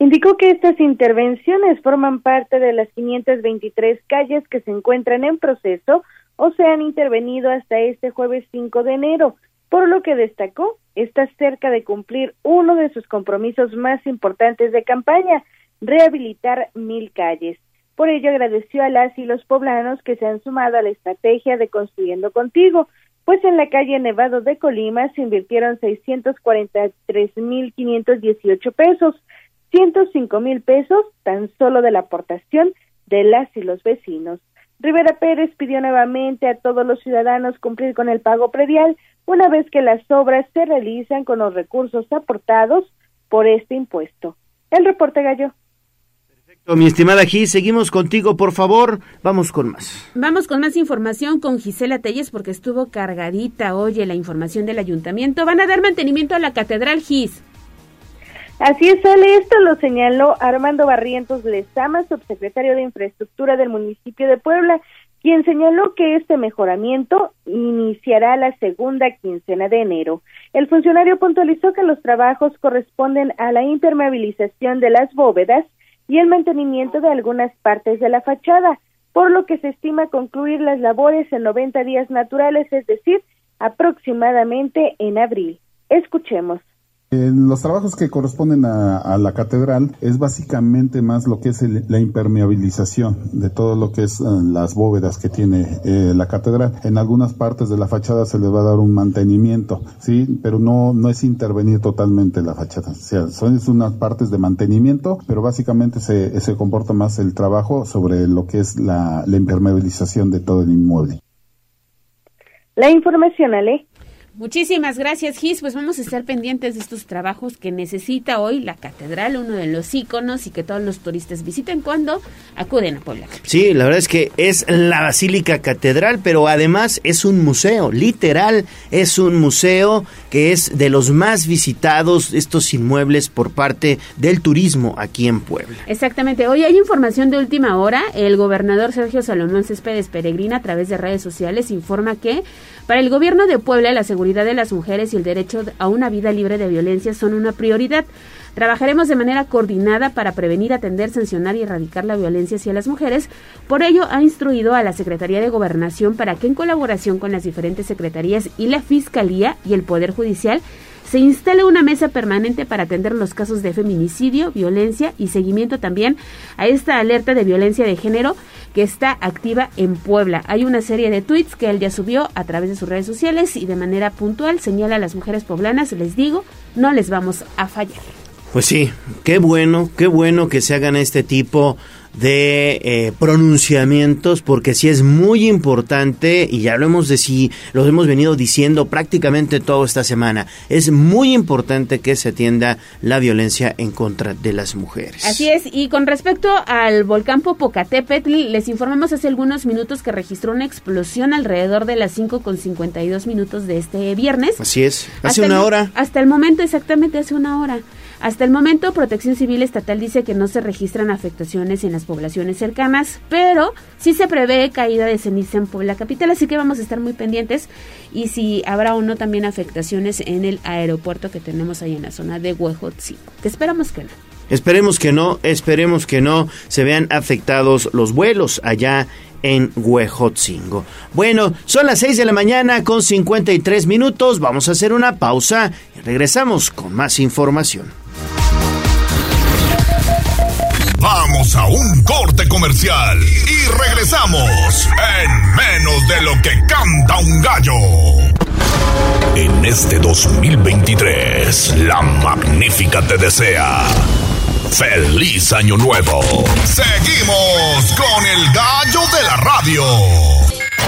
Indicó que estas intervenciones forman parte de las 523 calles que se encuentran en proceso o se han intervenido hasta este jueves 5 de enero, por lo que destacó está cerca de cumplir uno de sus compromisos más importantes de campaña, rehabilitar mil calles. Por ello agradeció a las y los poblanos que se han sumado a la estrategia de Construyendo Contigo, pues en la calle Nevado de Colima se invirtieron 643.518 pesos, 105 mil pesos tan solo de la aportación de las y los vecinos. Rivera Pérez pidió nuevamente a todos los ciudadanos cumplir con el pago predial una vez que las obras se realizan con los recursos aportados por este impuesto. El reporte Gallo. Mi estimada Gis, seguimos contigo, por favor. Vamos con más. Vamos con más información con Gisela Telles porque estuvo cargadita, oye, la información del ayuntamiento. Van a dar mantenimiento a la catedral Gis. Así es, Ale, esto lo señaló Armando Barrientos Lezama, subsecretario de Infraestructura del municipio de Puebla, quien señaló que este mejoramiento iniciará la segunda quincena de enero. El funcionario puntualizó que los trabajos corresponden a la impermeabilización de las bóvedas y el mantenimiento de algunas partes de la fachada, por lo que se estima concluir las labores en 90 días naturales, es decir, aproximadamente en abril. Escuchemos. En los trabajos que corresponden a, la catedral es básicamente más lo que es la impermeabilización de todo lo que es eh, las bóvedas que tiene eh, la catedral. En algunas partes de la fachada se le va a dar un mantenimiento, sí, pero no no es intervenir totalmente la fachada. O sea, son unas partes de mantenimiento, pero básicamente se, se comporta más el trabajo sobre lo que es la, la impermeabilización de todo el inmueble. La información, Ale. Muchísimas gracias, Gis. Pues vamos a estar pendientes de estos trabajos que necesita hoy la catedral, uno de los íconos y que todos los turistas visiten cuando acuden a Puebla. Sí, la verdad es que es la Basílica Catedral, pero además es un museo, literal, es un museo que es de los más visitados estos inmuebles por parte del turismo aquí en Puebla. Exactamente. Hoy hay información de última hora. El gobernador Sergio Salomón Céspedes Peregrina a través de redes sociales informa que para el gobierno de Puebla, la seguridad de las mujeres y el derecho a una vida libre de violencia son una prioridad. Trabajaremos de manera coordinada para prevenir, atender, sancionar y erradicar la violencia hacia las mujeres. Por ello, ha instruido a la Secretaría de Gobernación para que en colaboración con las diferentes secretarías y la Fiscalía y el Poder Judicial se instale una mesa permanente para atender los casos de feminicidio, violencia y seguimiento también a esta alerta de violencia de género que está activa en Puebla. Hay una serie de tweets que él ya subió a través de sus redes sociales y de manera puntual señala a las mujeres poblanas, les digo, no les vamos a fallar. Pues sí, qué bueno, qué bueno que se hagan este tipo de eh, pronunciamientos porque sí es muy importante y ya lo hemos, de, lo hemos venido diciendo prácticamente toda esta semana es muy importante que se atienda la violencia en contra de las mujeres. Así es y con respecto al volcán Popocatépetl les informamos hace algunos minutos que registró una explosión alrededor de las 5 con 52 minutos de este viernes. Así es hace una hora. hasta el momento exactamente hace una hora hasta el momento, Protección Civil Estatal dice que no se registran afectaciones en las poblaciones cercanas, pero sí se prevé caída de ceniza en Puebla Capital, así que vamos a estar muy pendientes y si habrá o no también afectaciones en el aeropuerto que tenemos ahí en la zona de Huejotzingo, esperamos que no. Esperemos que no, esperemos que no se vean afectados los vuelos allá en Huejotzingo. Bueno, son las 6 de la mañana con 53 minutos. Vamos a hacer una pausa y regresamos con más información. Vamos a un corte comercial y regresamos en menos de lo que canta un gallo. En este 2023, la magnífica te desea. ¡Feliz Año Nuevo! Seguimos con el gallo de la radio.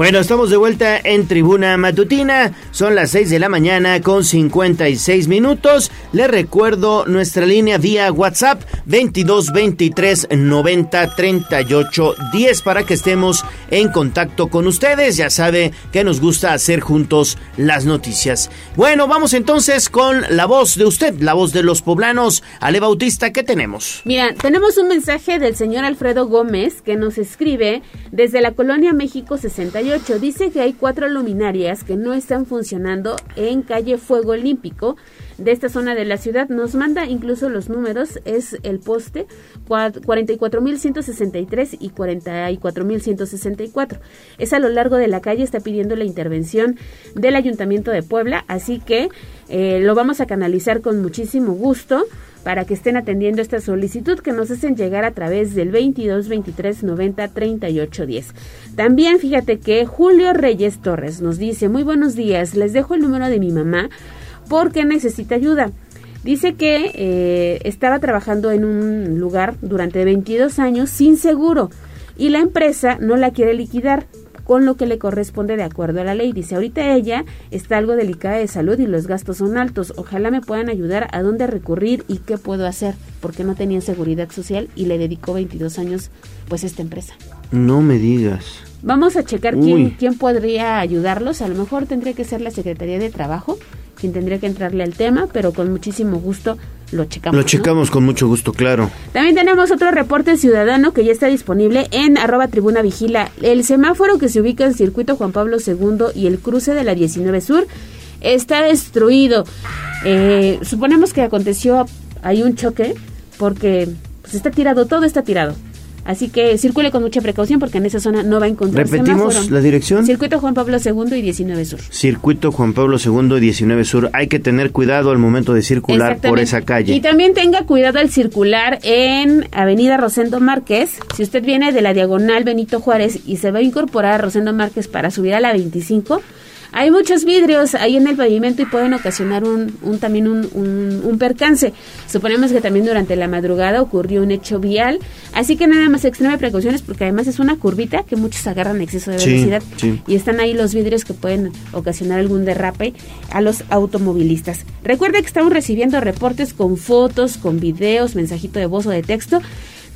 Bueno, estamos de vuelta en Tribuna Matutina. Son las 6 de la mañana con 56 minutos. Les recuerdo nuestra línea vía WhatsApp 22 23 90 38 10 para que estemos en contacto con ustedes. Ya sabe que nos gusta hacer juntos las noticias. Bueno, vamos entonces con la voz de usted, la voz de los poblanos. Ale Bautista, ¿qué tenemos? Mira, tenemos un mensaje del señor Alfredo Gómez que nos escribe desde la colonia México 68 Dice que hay cuatro luminarias que no están funcionando en calle Fuego Olímpico. de esta zona de la ciudad. Nos manda incluso los números, es el poste 44.163 y 44.164. Es a lo largo de la calle, está pidiendo la intervención del Ayuntamiento de Puebla, así que eh, lo vamos a canalizar con muchísimo gusto para que estén atendiendo esta solicitud que nos hacen llegar a través del 22 23 90 38 10. También fíjate que Julio Reyes Torres nos dice, muy buenos días, les dejo el número de mi mamá porque necesita ayuda. Dice que eh, estaba trabajando en un lugar durante 22 años sin seguro y la empresa no la quiere liquidar con lo que le corresponde de acuerdo a la ley. Dice, ahorita ella está algo delicada de salud y los gastos son altos. Ojalá me puedan ayudar a dónde recurrir y qué puedo hacer, porque no tenía seguridad social y le dedicó 22 años pues a esta empresa. No me digas. Vamos a checar quién, quién podría ayudarlos. A lo mejor tendría que ser la Secretaría de Trabajo quien tendría que entrarle al tema, pero con muchísimo gusto lo checamos. Lo checamos con mucho gusto, claro. También tenemos otro reporte ciudadano que ya está disponible en arroba tribuna vigila. El semáforo que se ubica en circuito Juan Pablo II y el cruce de la 19 Sur está destruido. Eh, suponemos que aconteció hay un choque porque pues, está tirado, todo está tirado. Así que circule con mucha precaución porque en esa zona no va a encontrar Repetimos semáforo. la dirección. Circuito Juan Pablo II y 19 Sur. Circuito Juan Pablo II y 19 Sur. Hay que tener cuidado al momento de circular por esa calle. Y también tenga cuidado al circular en Avenida Rosendo Márquez. Si usted viene de la diagonal Benito Juárez y se va a incorporar a Rosendo Márquez para subir a la 25, hay muchos vidrios ahí en el pavimento y pueden ocasionar un, un también un, un- un percance. Suponemos que también durante la madrugada ocurrió un hecho vial, así que nada más extreme precauciones porque además es una curvita que muchos agarran exceso de Sí, velocidad sí. y están ahí los vidrios que pueden ocasionar algún derrape a los automovilistas. Recuerde que estamos recibiendo reportes con fotos, con videos, mensajito de voz o de texto.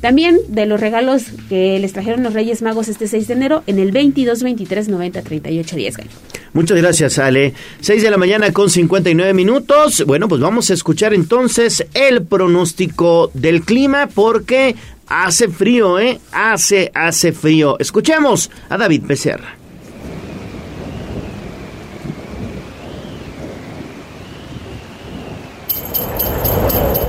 También de los regalos que les trajeron los Reyes Magos este 6 de enero en el 22 23 90 38 10. Gallo. Muchas gracias, Ale. 6 de la mañana con 59 minutos. Bueno, pues vamos a escuchar entonces el pronóstico del clima porque hace frío, ¿eh? Hace, hace frío. Escuchemos a David Becerra.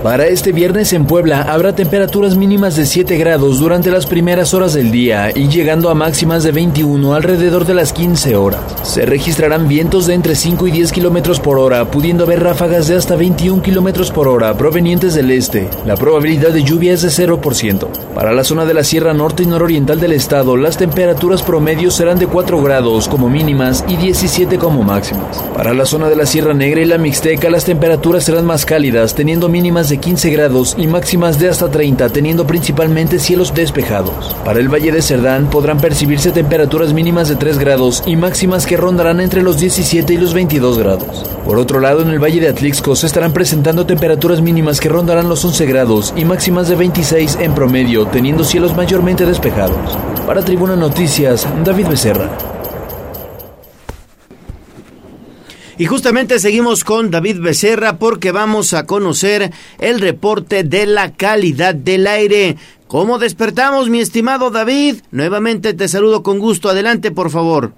Para este viernes en Puebla habrá temperaturas mínimas de 7 grados durante las primeras horas del día y llegando a máximas de 21 alrededor de las 15 horas. Se registrarán vientos de entre 5 y 10 kilómetros por hora, pudiendo haber ráfagas de hasta 21 kilómetros por hora provenientes del este. La probabilidad de lluvia es de 0%. Para la zona de la Sierra Norte y Nororiental del estado, las temperaturas promedios serán de 4 grados como mínimas y 17 como máximas. Para la zona de la Sierra Negra y la Mixteca, las temperaturas serán más cálidas, teniendo mínimas de 15 grados y máximas de hasta 30, teniendo principalmente cielos despejados. Para el Valle de Cerdán podrán percibirse temperaturas mínimas de 3 grados y máximas que rondarán entre los 17 y los 22 grados. Por otro lado, en el Valle de Atlixco se estarán presentando temperaturas mínimas que rondarán los 11 grados y máximas de 26 en promedio, teniendo cielos mayormente despejados. Para Tribuna Noticias, David Becerra. Y justamente seguimos con David Becerra porque vamos a conocer el reporte de la calidad del aire. ¿Cómo despertamos, mi estimado David? Nuevamente te saludo con gusto. Adelante, por favor.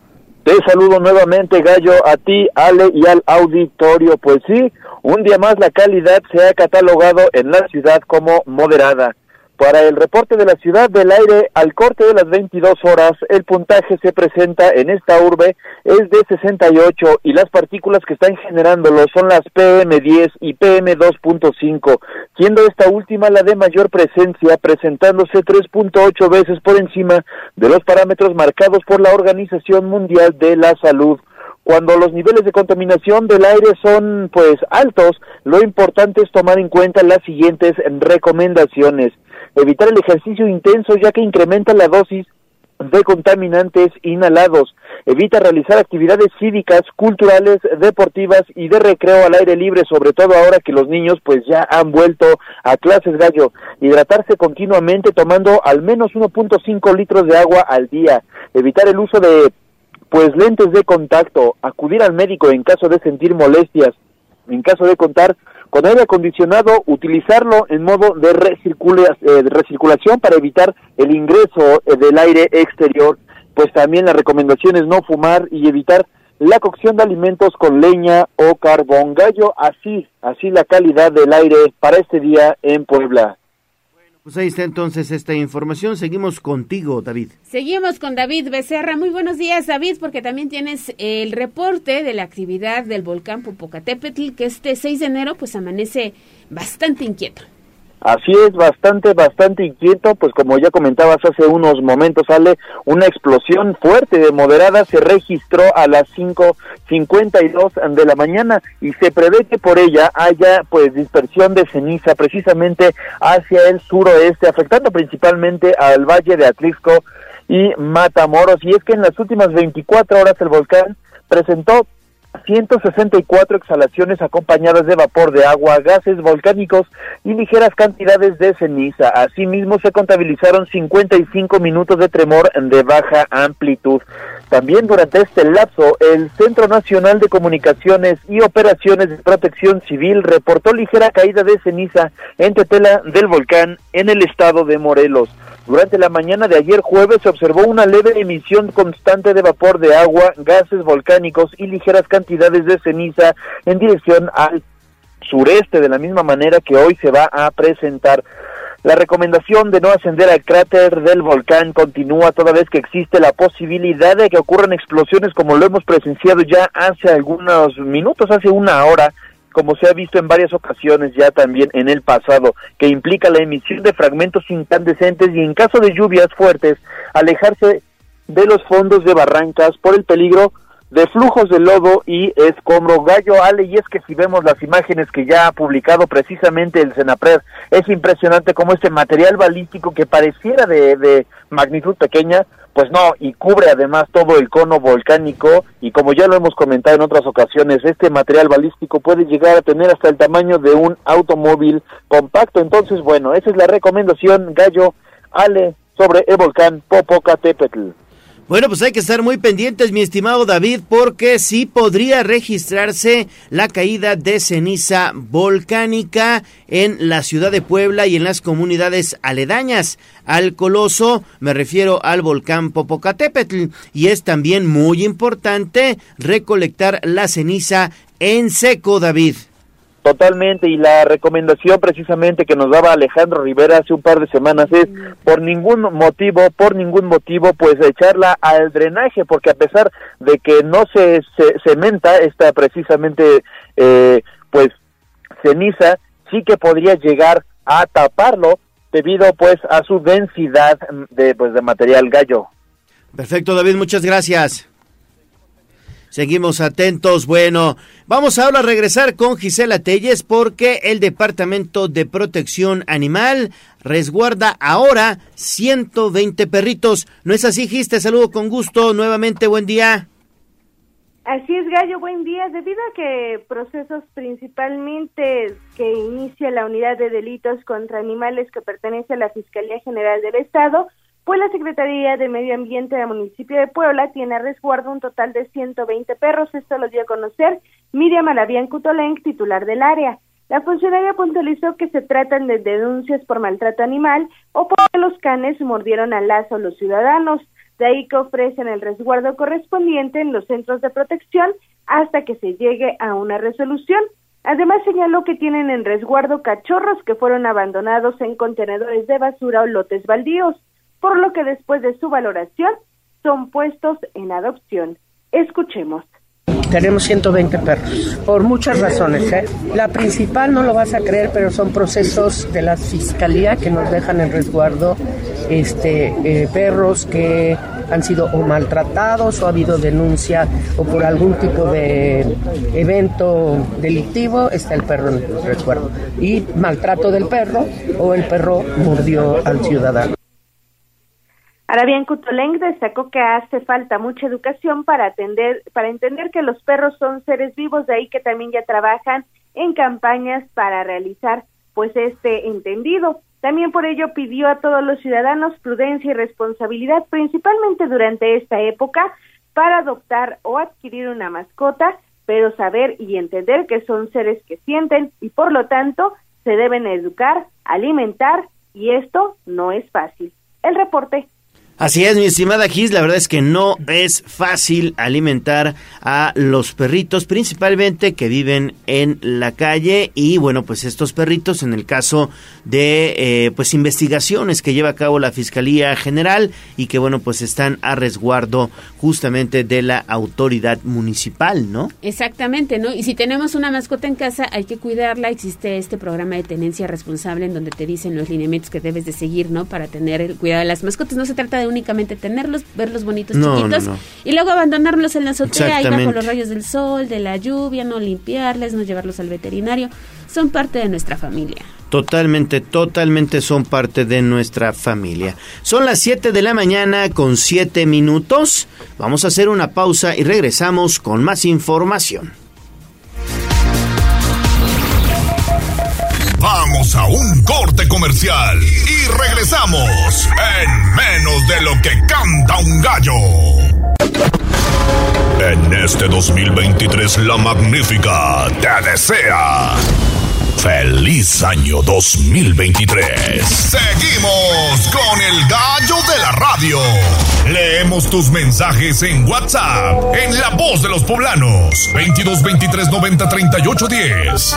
Te saludo nuevamente, Gallo, a ti, Ale y al auditorio. Pues sí, un día más la calidad se ha catalogado en la ciudad como moderada. Para el reporte de la ciudad del aire, al corte de las 22 horas, el puntaje se presenta en esta urbe es de 68 y las partículas que están generándolo son las PM10 y PM2.5, siendo esta última la de mayor presencia, presentándose 3.8 veces por encima de los parámetros marcados por la Organización Mundial de la Salud. Cuando los niveles de contaminación del aire son pues altos, lo importante es tomar en cuenta las siguientes recomendaciones. Evitar el ejercicio intenso ya que incrementa la dosis de contaminantes inhalados. Evita realizar actividades cívicas, culturales, deportivas y de recreo al aire libre, sobre todo ahora que los niños pues ya han vuelto a clases gallo. Hidratarse continuamente tomando al menos 1.5 litros de agua al día. Evitar el uso de pues lentes de contacto, acudir al médico en caso de sentir molestias, en caso de contar con aire acondicionado, utilizarlo en modo de, recircula- eh, recirculación para evitar el ingreso eh, del aire exterior, pues también la recomendación es no fumar y evitar la cocción de alimentos con leña o carbón. Gallo, así, así la calidad del aire para este día en Puebla. Pues ahí está entonces esta información. Seguimos contigo, David. Seguimos con David Becerra. Muy buenos días, David, porque también tienes el reporte de la actividad del volcán Popocatépetl, que este 6 de enero pues amanece bastante inquieto. Así es, bastante, bastante inquieto, pues como ya comentabas hace unos momentos, sale una explosión fuerte de moderada, se registró a las 5.52 de la mañana y se prevé que por ella haya pues dispersión de ceniza precisamente hacia el suroeste, afectando principalmente al valle de Atlixco y Matamoros. Y es que en las últimas 24 horas el volcán presentó 164 exhalaciones acompañadas de vapor de agua, gases volcánicos y ligeras cantidades de ceniza. Asimismo, se contabilizaron 55 minutos de tremor de baja amplitud. También durante este lapso, el Centro Nacional de Comunicaciones y Operaciones de Protección Civil reportó ligera caída de ceniza en Tetela del volcán en el estado de Morelos. Durante la mañana de ayer jueves se observó una leve emisión constante de vapor de agua, gases volcánicos y ligeras cantidades de ceniza en dirección al sureste, de la misma manera que hoy se va a presentar. La recomendación de no ascender al cráter del volcán continúa toda vez que existe la posibilidad de que ocurran explosiones como lo hemos presenciado ya hace algunos minutos, hace una hora, como se ha visto en varias ocasiones ya también en el pasado, que implica la emisión de fragmentos incandescentes y en caso de lluvias fuertes, alejarse de los fondos de barrancas por el peligro de flujos de lodo y escombro. Gallo Ale, y es que si vemos las imágenes que ya ha publicado precisamente el Senapred, es impresionante cómo este material balístico que pareciera de, de magnitud pequeña, pues no, y cubre además todo el cono volcánico y como ya lo hemos comentado en otras ocasiones, este material balístico puede llegar a tener hasta el tamaño de un automóvil compacto. Entonces, bueno, esa es la recomendación, Gallo Ale, sobre el volcán Popocatépetl. Bueno, pues hay que estar muy pendientes, mi estimado David, porque sí podría registrarse la caída de ceniza volcánica en la ciudad de Puebla y en las comunidades aledañas al coloso, me refiero al volcán Popocatépetl, y es también muy importante recolectar la ceniza en seco, David. Totalmente, y la recomendación precisamente que nos daba Alejandro Rivera hace un par de semanas es, por ningún motivo, por ningún motivo, pues echarla al drenaje, porque a pesar de que no se, se cementa esta precisamente, eh, pues, ceniza, sí que podría llegar a taparlo debido pues a su densidad de, pues, de material gallo. Perfecto, David, muchas gracias. Seguimos atentos. Bueno, vamos ahora a regresar con Gisela Telles porque el Departamento de Protección Animal resguarda ahora 120 perritos. ¿No es así, Gis? Te saludo con gusto. Nuevamente, buen día. Así es, Gallo, buen día. Debido a que procesos principalmente que inicia la Unidad de Delitos contra Animales que pertenece a la Fiscalía General del Estado, pues la Secretaría de Medio Ambiente del municipio de Puebla tiene a resguardo un total de 120 perros. Esto lo dio a conocer Miriam Alabián Cutoleng, titular del área. La funcionaria puntualizó que se tratan de denuncias por maltrato animal o porque los canes mordieron al lazo a los ciudadanos. De ahí que ofrecen el resguardo correspondiente en los centros de protección hasta que se llegue a una resolución. Además señaló que tienen en resguardo cachorros que fueron abandonados en contenedores de basura o lotes baldíos por lo que después de su valoración son puestos en adopción. Escuchemos. Tenemos 120 perros, por muchas razones. ¿eh? La principal no lo vas a creer, pero son procesos de la fiscalía que nos dejan en resguardo este, eh, perros que han sido o maltratados o ha habido denuncia o por algún tipo de evento delictivo, está el perro en resguardo. Y maltrato del perro o el perro mordió al ciudadano. Arabian Cutoleng destacó que hace falta mucha educación para atender, para entender que los perros son seres vivos, de ahí que también ya trabajan en campañas para realizar pues este entendido. También por ello pidió a todos los ciudadanos prudencia y responsabilidad, principalmente durante esta época, para adoptar o adquirir una mascota, pero saber y entender que son seres que sienten y por lo tanto se deben educar, alimentar y esto no es fácil. El reporte Así es, mi estimada Gis, la verdad es que no es fácil alimentar a los perritos, principalmente que viven en la calle y bueno, pues estos perritos en el caso de eh, pues investigaciones que lleva a cabo la Fiscalía General y que bueno, pues están a resguardo justamente de la autoridad municipal, ¿no? Exactamente, ¿no? Y si tenemos una mascota en casa, hay que cuidarla. Existe este programa de tenencia responsable en donde te dicen los lineamientos que debes de seguir, ¿no? Para tener el cuidado de las mascotas. No se trata de únicamente tenerlos, verlos bonitos, No, chiquitos, no, no. y luego abandonarlos en la azotea y bajo los rayos del sol, de la lluvia, no limpiarles, no llevarlos al veterinario. Son parte de nuestra familia. Totalmente, totalmente son parte de nuestra familia. Son las 7 de la mañana con 7 minutos. Vamos a hacer una pausa y regresamos con más información. Vamos a un corte comercial y regresamos en menos de lo que canta un gallo. En este 2023 la magnífica te desea. Feliz año 2023. Seguimos con el gallo de la radio. Leemos tus mensajes en WhatsApp, en La Voz de los Poblanos, 22 23 90 38 10.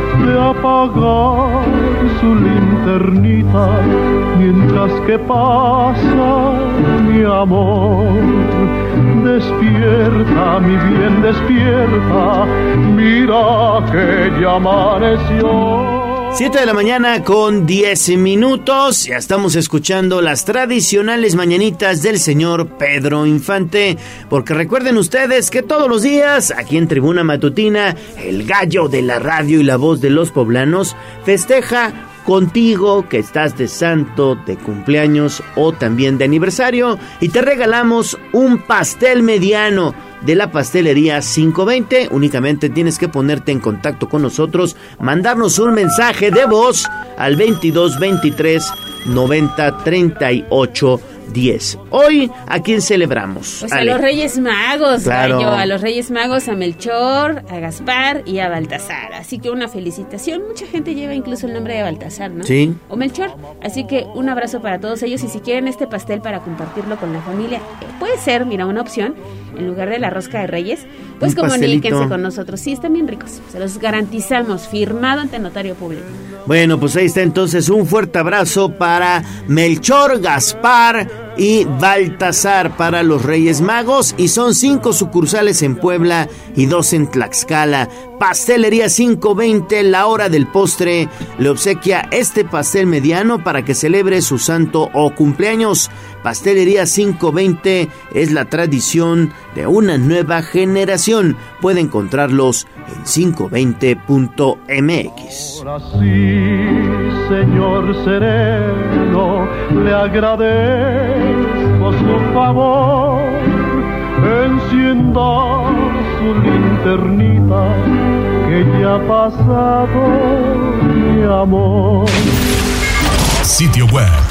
de apagar su linternita mientras que pasa mi amor. Despierta, mi bien, despierta, mira que ya amaneció. 7 de la mañana con 10 minutos. Ya estamos escuchando las tradicionales mañanitas del señor Pedro Infante. Porque recuerden ustedes que todos los días, aquí en Tribuna Matutina, el gallo de la radio y la voz de los poblanos festeja contigo que estás de santo, de cumpleaños o también de aniversario. Y te regalamos un pastel mediano de la pastelería 520. Únicamente tienes que ponerte en contacto con nosotros, mandarnos un mensaje de voz al 22 23 90 38 10. Hoy, ¿a quién celebramos? Pues a los Reyes Magos, Claro. Gallo, a los Reyes Magos, a Melchor, a Gaspar y a Baltasar. Así que una felicitación. Mucha gente lleva incluso el nombre de Baltasar, ¿no? Sí. O Melchor. Así que un abrazo para todos ellos. Y si quieren este pastel para compartirlo con la familia, eh, puede ser, mira, una opción. En lugar de la rosca de Reyes, pues Un comuníquense pastelito. con nosotros. Sí, están bien ricos. Se los garantizamos. Firmado ante notario público. Bueno, pues ahí está entonces un fuerte abrazo para Melchor, Gaspar y Baltasar para los Reyes Magos y son cinco sucursales en Puebla y dos en Tlaxcala. Pastelería 520, la hora del postre, le obsequia este pastel mediano para que celebre su santo o cumpleaños. Pastelería 520 es la tradición de una nueva generación. Puede encontrarlos en 520.mx. Ahora sí, señor sereno, le agradezco su favor. Encienda su linternita, que ya ha pasado mi amor. Sitio web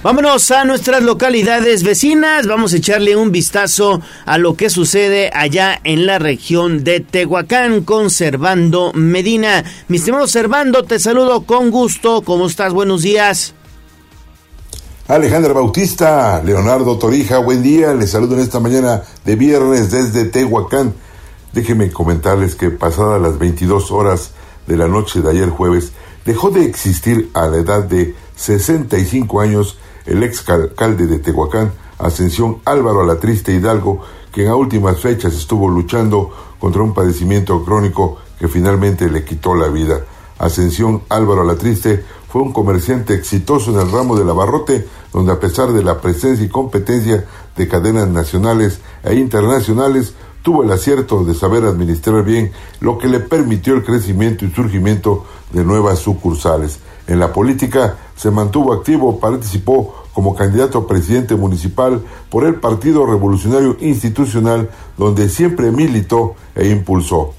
Vámonos a nuestras localidades vecinas, vamos a echarle un vistazo a lo que sucede allá en la región de Tehuacán con Servando Medina. Mi estimado Servando, te saludo con gusto, ¿cómo estás? Buenos días. Alejandra Bautista, Leonardo Torija, buen día, les saludo en esta mañana de viernes desde Tehuacán. Déjenme comentarles que pasadas las 22 horas de la noche de ayer jueves, dejó de existir a la edad de 65 años el ex alcalde de Tehuacán, Ascensión Álvaro Alatriste Hidalgo, que en últimas fechas estuvo luchando contra un padecimiento crónico que finalmente le quitó la vida. Ascensión Álvaro Alatriste fue un comerciante exitoso en el ramo del abarrote, donde a pesar de la presencia y competencia de cadenas nacionales e internacionales, tuvo el acierto de saber administrar bien, lo que le permitió el crecimiento y surgimiento de nuevas sucursales. En la política se mantuvo activo, participó como candidato a presidente municipal por el Partido Revolucionario Institucional, donde siempre militó e impulsó.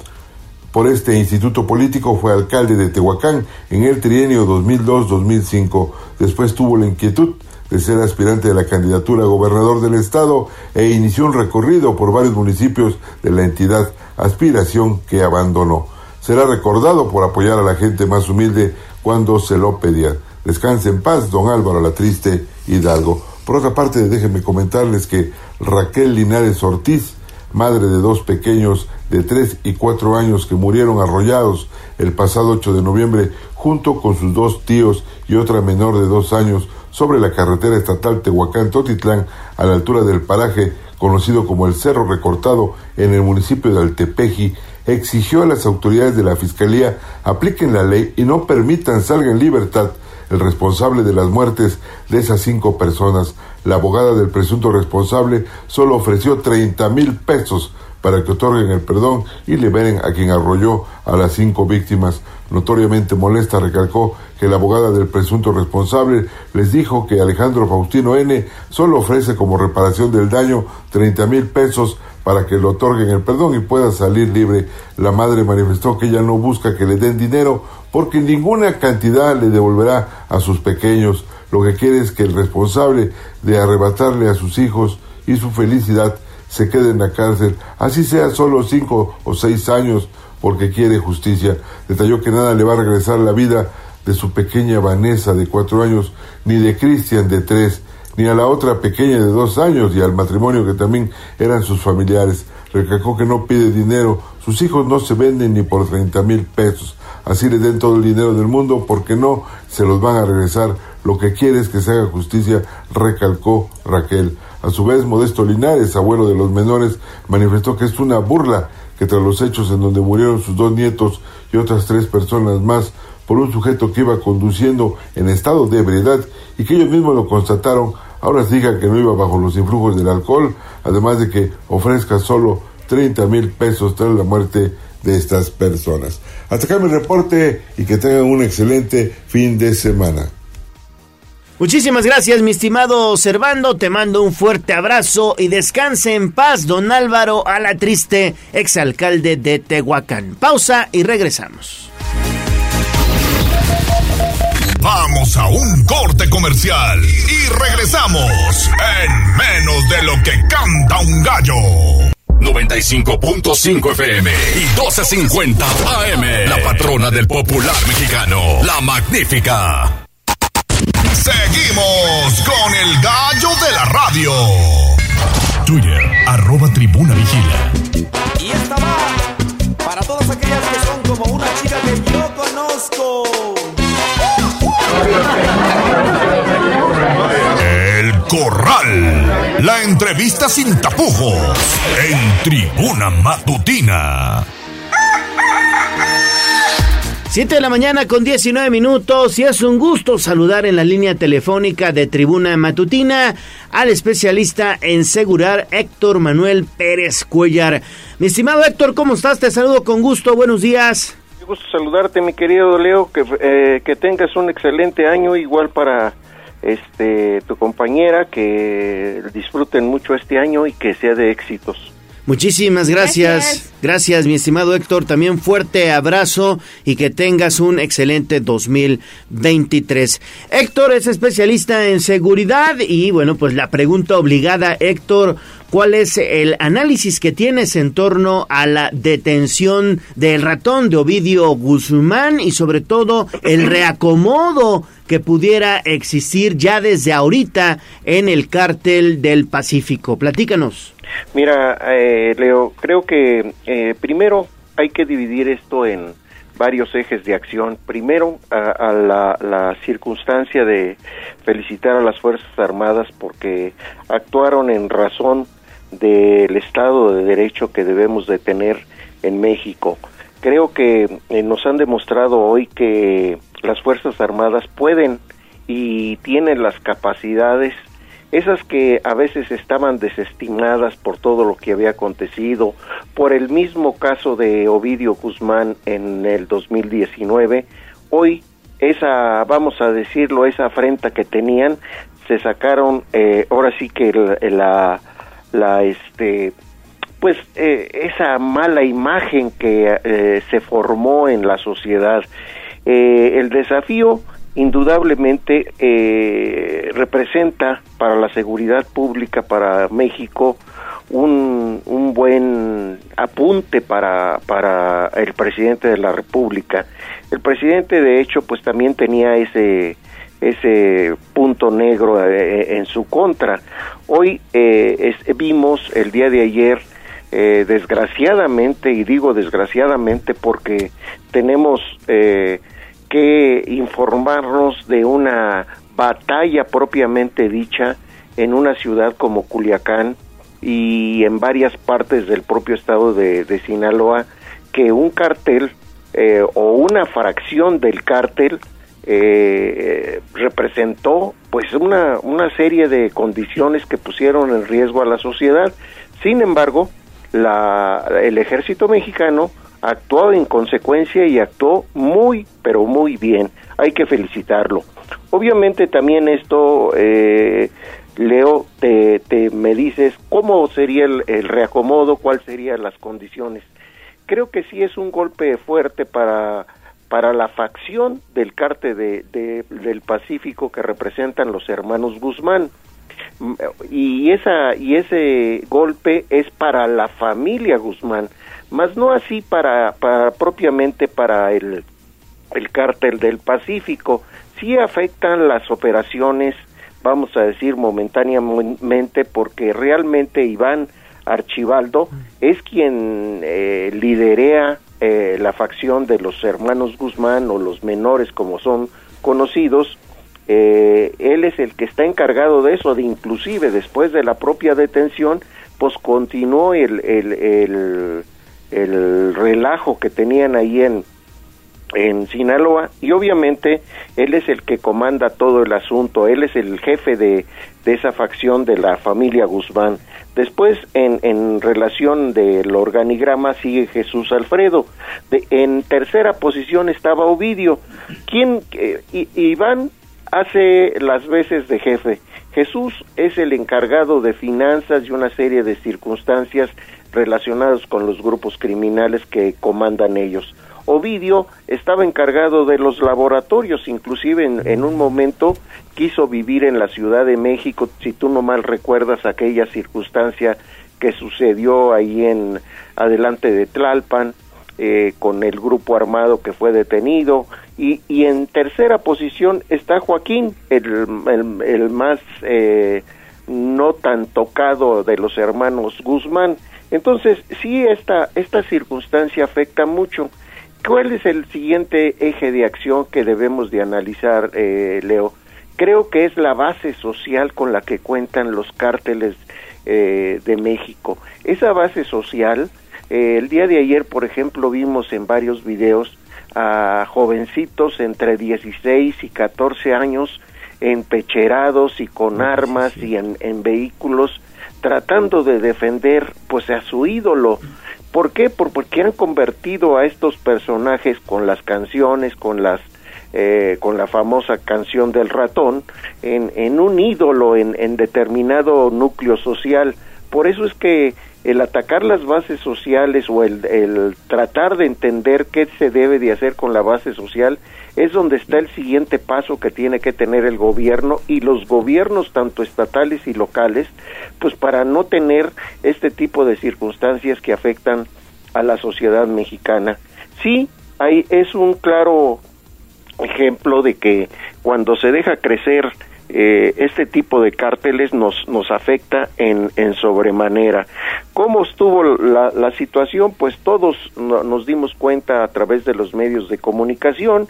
Por este instituto político fue alcalde de Tehuacán en el trienio 2002-2005. Después tuvo la inquietud de ser aspirante a la candidatura a gobernador del estado e inició un recorrido por varios municipios de la entidad, aspiración que abandonó. Será recordado por apoyar a la gente más humilde cuando se lo pedían. Descanse en paz, don Álvaro La Triste Hidalgo. Por otra parte, déjenme comentarles que Raquel Linares Ortiz, madre de dos pequeños de tres y cuatro años que murieron arrollados el pasado 8 de noviembre, junto con sus dos tíos y otra menor de dos años, sobre la carretera estatal Tehuacán-Totitlán, a la altura del paraje conocido como el Cerro Recortado en el municipio de Altepeji, exigió a las autoridades de la Fiscalía apliquen la ley y no permitan salga en libertad el responsable de las muertes de esas cinco personas. La abogada del presunto responsable solo ofreció 30 mil pesos para que otorguen el perdón y liberen a quien arrolló a las cinco víctimas. Notoriamente molesta, recalcó que la abogada del presunto responsable les dijo que Alejandro Faustino N. solo ofrece como reparación del daño 30 mil pesos para que le otorguen el perdón y pueda salir libre. La madre manifestó que ella no busca que le den dinero porque ninguna cantidad le devolverá a sus pequeños. Lo que quiere es que el responsable de arrebatarle a sus hijos y su felicidad se quede en la cárcel, así sea solo cinco o seis años, porque quiere justicia. Detalló que nada le va a regresar la vida de su pequeña Vanessa de cuatro años, ni de Cristian de tres, ni a la otra pequeña de dos años y al matrimonio que también eran sus familiares. Recalcó que no pide dinero, sus hijos no se venden ni por treinta mil pesos. Así le den todo el dinero del mundo porque no se los van a regresar. Lo que quiere es que se haga justicia, recalcó Raquel. A su vez, Modesto Linares, abuelo de los menores, manifestó que es una burla que tras los hechos en donde murieron sus dos nietos y otras tres personas más por un sujeto que iba conduciendo en estado de ebriedad y que ellos mismos lo constataron, ahora digan que no iba bajo los influjos del alcohol, además de que ofrezca solo 30 mil pesos tras la muerte de estas personas. Hasta acá mi reporte y que tengan un excelente fin de semana. Muchísimas gracias, mi estimado Servando. Te mando un fuerte abrazo y descanse en paz, don Álvaro Alatriste, exalcalde de Tehuacán. Pausa y regresamos. Vamos a un corte comercial y regresamos en menos de lo que canta un gallo. 95.5 FM y 12.50 AM. La patrona del popular mexicano, la magnífica. Seguimos con el gallo de la radio. Twitter, arroba tribuna vigila. Y esta va para todas aquellas que son como una chica que yo conozco. Corral. La entrevista sin tapujos. En tribuna matutina. 7 de la mañana con 19 minutos y es un gusto saludar en la línea telefónica de Tribuna Matutina al especialista en segurar Héctor Manuel Pérez Cuellar. Mi estimado Héctor, ¿cómo estás? Te saludo con gusto, buenos días. Me gusto saludarte, mi querido Leo, que, eh, que tengas un excelente año, igual para este tu compañera, que disfruten mucho este año y que sea de éxitos. Muchísimas gracias. gracias. Gracias, mi estimado Héctor. También fuerte abrazo y que tengas un excelente 2023. Héctor es especialista en seguridad y bueno, pues la pregunta obligada, Héctor, ¿cuál es el análisis que tienes en torno a la detención del ratón de Ovidio Guzmán y sobre todo el reacomodo que pudiera existir ya desde ahorita en el cártel del Pacífico? Platícanos. Mira, eh, Leo, creo que eh, primero hay que dividir esto en varios ejes de acción. Primero, a, la, la, circunstancia de felicitar a las Fuerzas Armadas porque actuaron en razón del Estado de Derecho que debemos de tener en México. Creo que eh, nos han demostrado hoy que las Fuerzas Armadas pueden y tienen las capacidades esas que a veces estaban desestimadas por todo lo que había acontecido, por el mismo caso de Ovidio Guzmán en el 2019, hoy esa, vamos a decirlo, esa afrenta que tenían, se sacaron, eh, ahora sí que la, la, este, pues eh, esa mala imagen que eh, se formó en la sociedad. el desafío indudablemente eh, representa para la seguridad pública para México un, un buen apunte para, para el presidente de la República. El presidente, de hecho, pues también tenía ese, ese punto negro eh, en su contra. Hoy eh, vimos el día de ayer, desgraciadamente, y digo desgraciadamente porque tenemos que informarnos de una batalla propiamente dicha en una ciudad como Culiacán y en varias partes del propio estado de, Sinaloa que un cartel eh, o una fracción del cartel eh, representó pues una, una serie de condiciones que pusieron en riesgo a la sociedad. Sin embargo, la, el ejército mexicano actuó en consecuencia y actuó muy, pero muy bien. Hay que felicitarlo. Obviamente también esto, eh, Leo, te, te, me dices cómo sería el, reacomodo, cuáles serían las condiciones. Creo que sí es un golpe fuerte para, para la facción del cártel de, del Pacífico que representan los hermanos Guzmán y esa y ese golpe es para la familia Guzmán mas no así para, para propiamente para el, el cártel del Pacífico. Sí afectan las operaciones, vamos a decir momentáneamente, porque realmente Iván Archibaldo es quien eh, eh, la facción de los hermanos Guzmán o los menores como son conocidos. Eh, él es el que está encargado de eso, de inclusive después de la propia detención, pues continuó el, el el relajo que tenían ahí en, en Sinaloa y obviamente él es el que comanda todo el asunto, él es el jefe de, de esa facción de la familia Guzmán. Después, en, en relación del organigrama, sigue Jesús Alfredo. De, en tercera posición estaba Ovidio, quien eh, Iván hace las veces de jefe. Jesús es el encargado de finanzas y una serie de circunstancias relacionados con los grupos criminales que comandan ellos. Ovidio estaba encargado de los laboratorios, inclusive en, un momento quiso vivir en la Ciudad de México, si tú no mal recuerdas aquella circunstancia que sucedió ahí en adelante de Tlalpan, eh, con el grupo armado que fue detenido, y, y en tercera posición está Joaquín, el, el, más eh, no tan tocado de los hermanos Guzmán, entonces, sí, esta, esta circunstancia afecta mucho. ¿Cuál es el siguiente eje de acción que debemos de analizar, eh, Leo? Creo que es la base social con la que cuentan los cárteles eh, de México. Esa base social, eh, el día de ayer, por ejemplo, vimos en varios videos a jovencitos entre 16 y 14 años empecherados y con armas y en, en vehículos tratando de defender pues a su ídolo. ¿Por qué? porque han convertido a estos personajes con las canciones, con las eh, con la famosa canción del ratón, en, en un ídolo en, en determinado núcleo social. Por eso es que el atacar las bases sociales o el, tratar de entender qué se debe de hacer con la base social es donde está el siguiente paso que tiene que tener el gobierno y los gobiernos tanto estatales y locales pues para no tener este tipo de circunstancias que afectan a la sociedad mexicana. Sí, hay, es un claro ejemplo de que cuando se deja crecer eh, este tipo de cárteles nos, nos afecta en, en sobremanera. ¿Cómo estuvo la, la situación? Pues todos nos dimos cuenta a través de los medios de comunicación.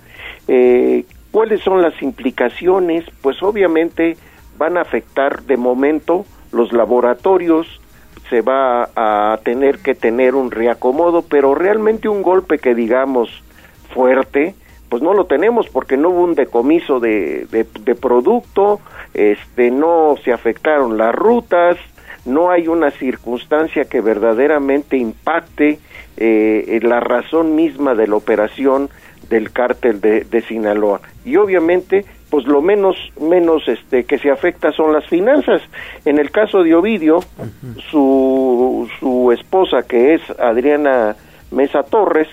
Eh, ¿Cuáles son las implicaciones? Pues obviamente van a afectar de momento los laboratorios, se va a tener que tener un reacomodo, pero realmente un golpe que digamos fuerte, pues no lo tenemos porque no hubo un decomiso de, de, producto, este, no se afectaron las rutas, no hay una circunstancia que verdaderamente impacte eh, la razón misma de la operación del cártel de, de, Sinaloa. Y obviamente, pues lo menos, menos este, que se afecta son las finanzas. En el caso de Ovidio, su, su esposa, que es Adriana Mesa Torres,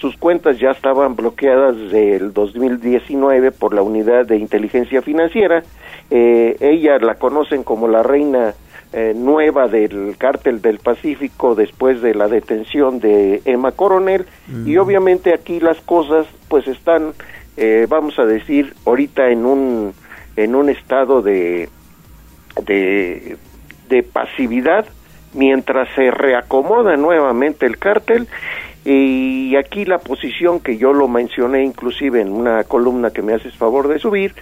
sus cuentas ya estaban bloqueadas desde el 2019 por la unidad de inteligencia financiera. Eh, ella la conocen como la reina eh, nueva del cártel del Pacífico después de la detención de Emma Coronel. Y obviamente aquí las cosas pues están eh, vamos a decir ahorita en un en un estado de de, de pasividad mientras se reacomoda nuevamente el cártel y aquí la posición que yo lo mencioné inclusive en una columna que me haces favor de subir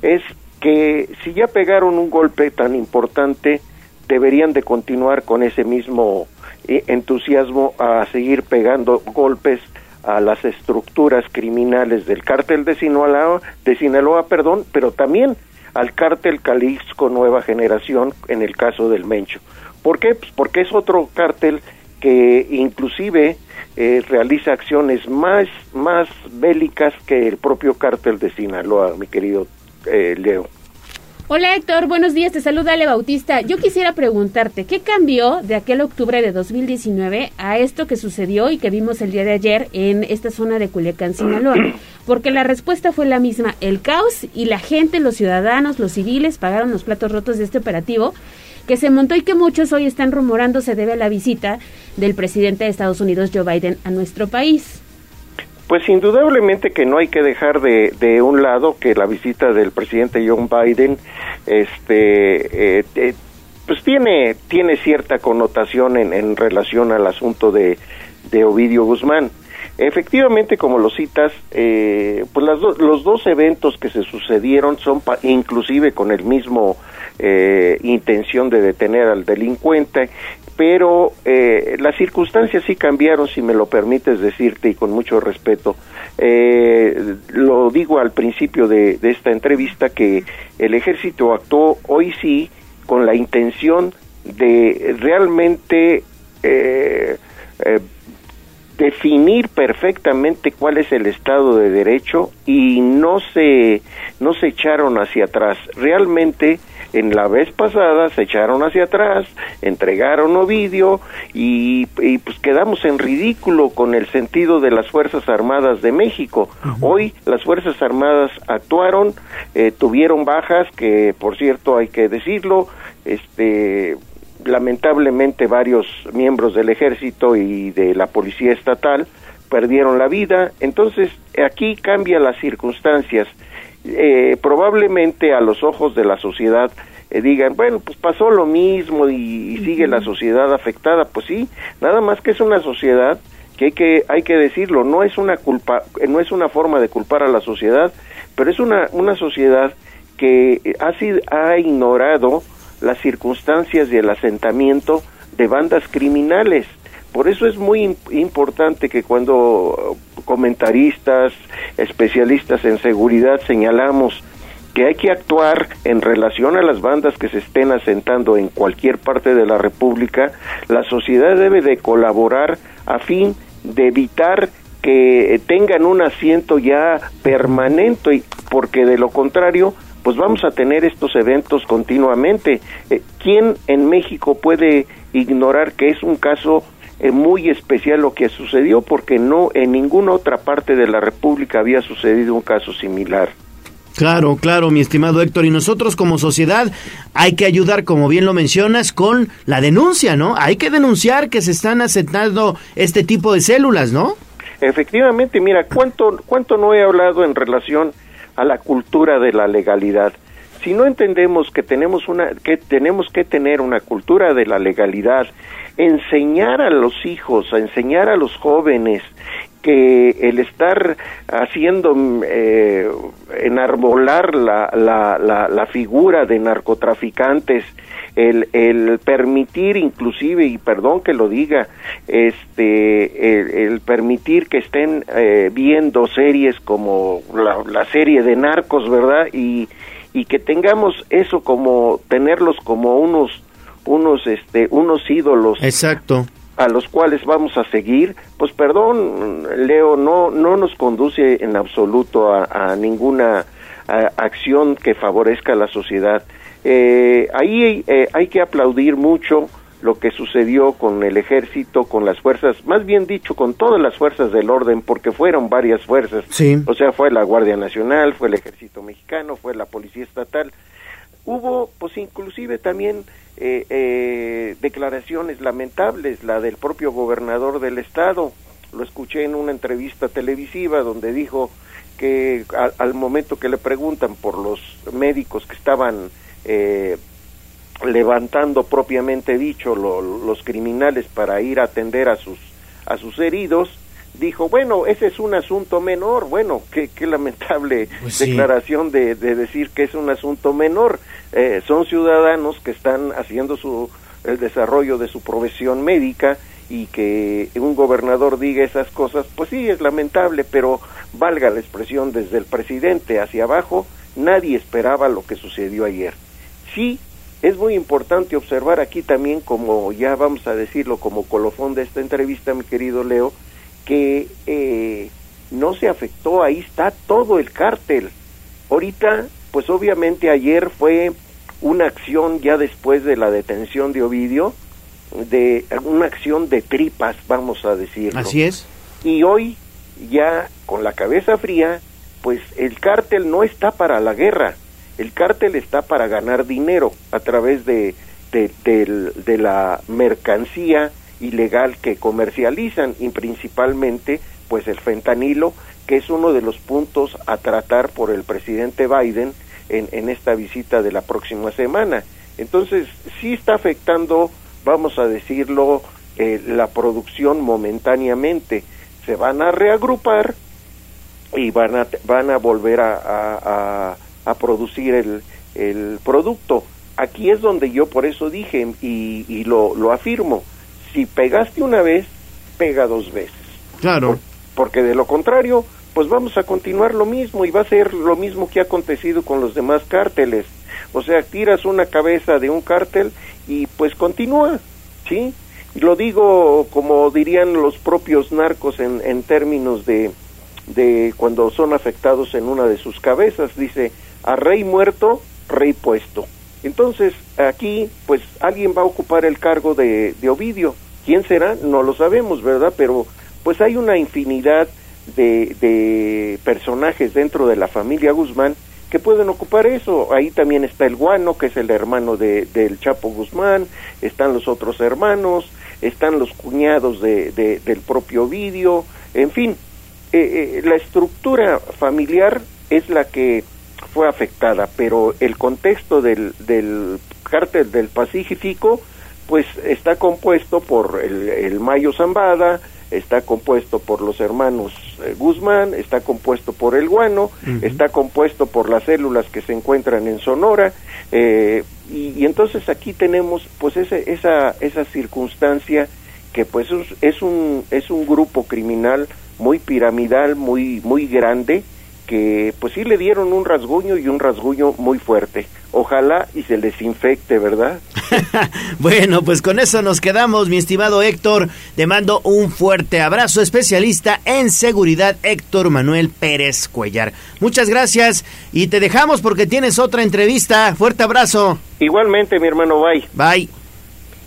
es que si ya pegaron un golpe tan importante deberían de continuar con ese mismo eh, entusiasmo a seguir pegando golpes a las estructuras criminales del cártel de Sinaloa, de Sinaloa, perdón, pero también al cártel Calixco Nueva Generación en el caso del Mencho. ¿Por qué? Pues porque es otro cártel que inclusive eh, realiza acciones más, más bélicas que el propio cártel de Sinaloa, mi querido eh, Leo. Hola Héctor, buenos días, te saluda Ale Bautista. Yo quisiera preguntarte, ¿qué cambió de aquel octubre de 2019 a esto que sucedió y que vimos el día de ayer en esta zona de Culiacán, Sinaloa? Porque la respuesta fue la misma, el caos y la gente, los ciudadanos, los civiles pagaron los platos rotos de este operativo que se montó y que muchos hoy están rumorando se debe a la visita del presidente de Estados Unidos, Joe Biden, a nuestro país. Pues indudablemente que no hay que dejar de, de un lado que la visita del presidente Joe Biden, este, eh, eh, pues tiene tiene cierta connotación en, en relación al asunto de, de Ovidio Guzmán. Efectivamente, como lo citas, eh, pues las los dos eventos que se sucedieron son inclusive con el mismo eh, intención de detener al delincuente, pero eh, las circunstancias sí cambiaron, si me lo permites decirte y con mucho respeto. Eh, lo digo al principio de, esta entrevista que el ejército actuó hoy sí con la intención de realmente eh, eh, definir perfectamente cuál es el estado de derecho y no se no se echaron hacia atrás realmente en la vez pasada se echaron hacia atrás entregaron Ovidio y, y pues quedamos en ridículo con el sentido de las fuerzas armadas de México. Hoy las fuerzas armadas actuaron eh, tuvieron bajas que por cierto hay que decirlo este lamentablemente varios miembros del ejército y de la policía estatal perdieron la vida, entonces aquí cambian las circunstancias. Eh, probablemente a los ojos de la sociedad eh, digan, bueno, pues pasó lo mismo y, y, sigue la sociedad afectada, pues sí, nada más que es una sociedad que hay que hay que decirlo, no es una culpa, no es una forma de culpar a la sociedad, pero es una una sociedad que ha sido, ha ignorado las circunstancias y el asentamiento de bandas criminales. Por eso es muy importante que cuando comentaristas, especialistas en seguridad señalamos que hay que actuar en relación a las bandas que se estén asentando en cualquier parte de la República, la sociedad debe de colaborar a fin de evitar que tengan un asiento ya permanente, porque de lo contrario pues vamos a tener estos eventos continuamente. Eh, ¿Quién en México puede ignorar que es un caso muy especial lo que sucedió porque no en ninguna otra parte de la República había sucedido un caso similar. Claro, claro, mi estimado Héctor. Y nosotros como sociedad hay que ayudar, como bien lo mencionas, con la denuncia, ¿no? Hay que denunciar que se están aceptando este tipo de células, ¿no? Efectivamente, mira, ¿cuánto, cuánto no he hablado en relación a la cultura de la legalidad? Si no entendemos que tenemos una que tenemos que tener una cultura de la legalidad, enseñar a los hijos, a enseñar a los jóvenes que el estar haciendo eh, enarbolar la, la, la, la, figura de narcotraficantes, el, el, permitir inclusive, y perdón que lo diga, este, el, permitir que estén eh, viendo series como la, serie de narcos, ¿verdad? Y, y que tengamos eso como, tenerlos como unos, unos, este, unos ídolos. Exacto a los cuales vamos a seguir, pues perdón, Leo, no, no nos conduce en absoluto a, ninguna acción que favorezca a la sociedad. Eh, ahí eh, hay que aplaudir mucho lo que sucedió con el ejército, con las fuerzas, más bien dicho, con todas las fuerzas del orden, porque fueron varias fuerzas. O sea, fue la Guardia Nacional, fue el ejército mexicano, fue la Policía Estatal. Hubo, pues inclusive también eh, eh, declaraciones lamentables, la del propio gobernador del estado. Lo escuché en una entrevista televisiva donde dijo que al momento que le preguntan por los médicos que estaban eh, levantando propiamente dicho los criminales para ir a atender a sus a sus heridos, dijo, bueno, ese es un asunto menor. Bueno, qué, qué lamentable Pues declaración de, de, decir que es un asunto menor. Eh, son ciudadanos que están haciendo su, el desarrollo de su profesión médica y que un gobernador diga esas cosas, pues sí, es lamentable, pero valga la expresión desde el presidente hacia abajo, nadie esperaba lo que sucedió ayer. Sí, es muy importante observar aquí también, como ya vamos a decirlo como colofón de esta entrevista, mi querido Leo, que eh, no se afectó, ahí está todo el cártel. Ahorita, pues obviamente ayer fue una acción ya después de la detención de Ovidio, de una acción de tripas, vamos a decirlo. Así es. Y hoy, ya con la cabeza fría, pues el cártel no está para la guerra, el cártel está para ganar dinero a través de, de, de, de la mercancía ilegal que comercializan y principalmente pues el fentanilo que es uno de los puntos a tratar por el presidente Biden en, en esta visita de la próxima semana. Entonces sí está afectando, vamos a decirlo, eh, la producción momentáneamente. Se van a reagrupar y van a, van a volver a, a, a producir el, el producto. Aquí es donde yo por eso dije y, y lo, lo afirmo, si pegaste una vez, pega dos veces. Claro. Por, porque de lo contrario, pues vamos a continuar lo mismo y va a ser lo mismo que ha acontecido con los demás cárteles. O sea, tiras una cabeza de un cártel y pues continúa, ¿sí? Lo digo como dirían los propios narcos en, en términos de, de cuando son afectados en una de sus cabezas, dice, a rey muerto, rey puesto. Entonces, aquí, pues alguien va a ocupar el cargo de, de Ovidio. ¿Quién será? No lo sabemos, ¿verdad? Pero pues hay una infinidad de, de, personajes dentro de la familia Guzmán que pueden ocupar eso. Ahí también está el Guano, que es el hermano de, del Chapo Guzmán, están los otros hermanos, están los cuñados de, de del propio Ovidio, en fin, eh, eh, la estructura familiar es la que fue afectada, pero el contexto del, del cártel del Pacífico, pues está compuesto por el, el Mayo Zambada, está compuesto por los hermanos eh, Guzmán, está compuesto por el guano, uh -huh. está compuesto por las células que se encuentran en Sonora, eh, y, y, entonces aquí tenemos pues ese, esa, esa circunstancia que pues es, es, un, es un grupo criminal muy piramidal, muy, muy grande, que pues sí le dieron un rasguño y un rasguño muy fuerte. Ojalá y se les infecte, ¿verdad? bueno, pues con eso nos quedamos, mi estimado Héctor. Te mando un fuerte abrazo, especialista en seguridad, Héctor Manuel Pérez Cuellar. Muchas gracias y te dejamos porque tienes otra entrevista. Fuerte abrazo. Igualmente, mi hermano, bye. Bye.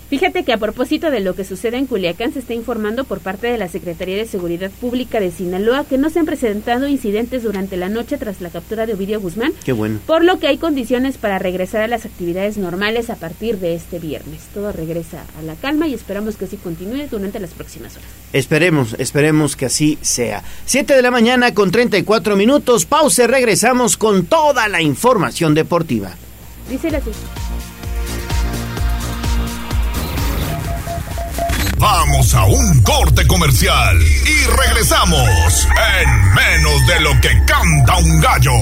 Fíjate que a propósito de lo que sucede en Culiacán se está informando por parte de la Secretaría de Seguridad Pública de Sinaloa que no se han presentado incidentes durante la noche tras la captura de Ovidio Guzmán. Qué bueno. Por lo que hay condiciones para regresar a las actividades normales a partir de este viernes. Todo regresa a la calma y esperamos que así continúe durante las próximas horas. Esperemos, esperemos que así sea. 7 de la mañana con 34 minutos. Pausa, regresamos con toda la información deportiva. Dice la Vamos a un corte comercial y regresamos en menos de lo que canta un gallo.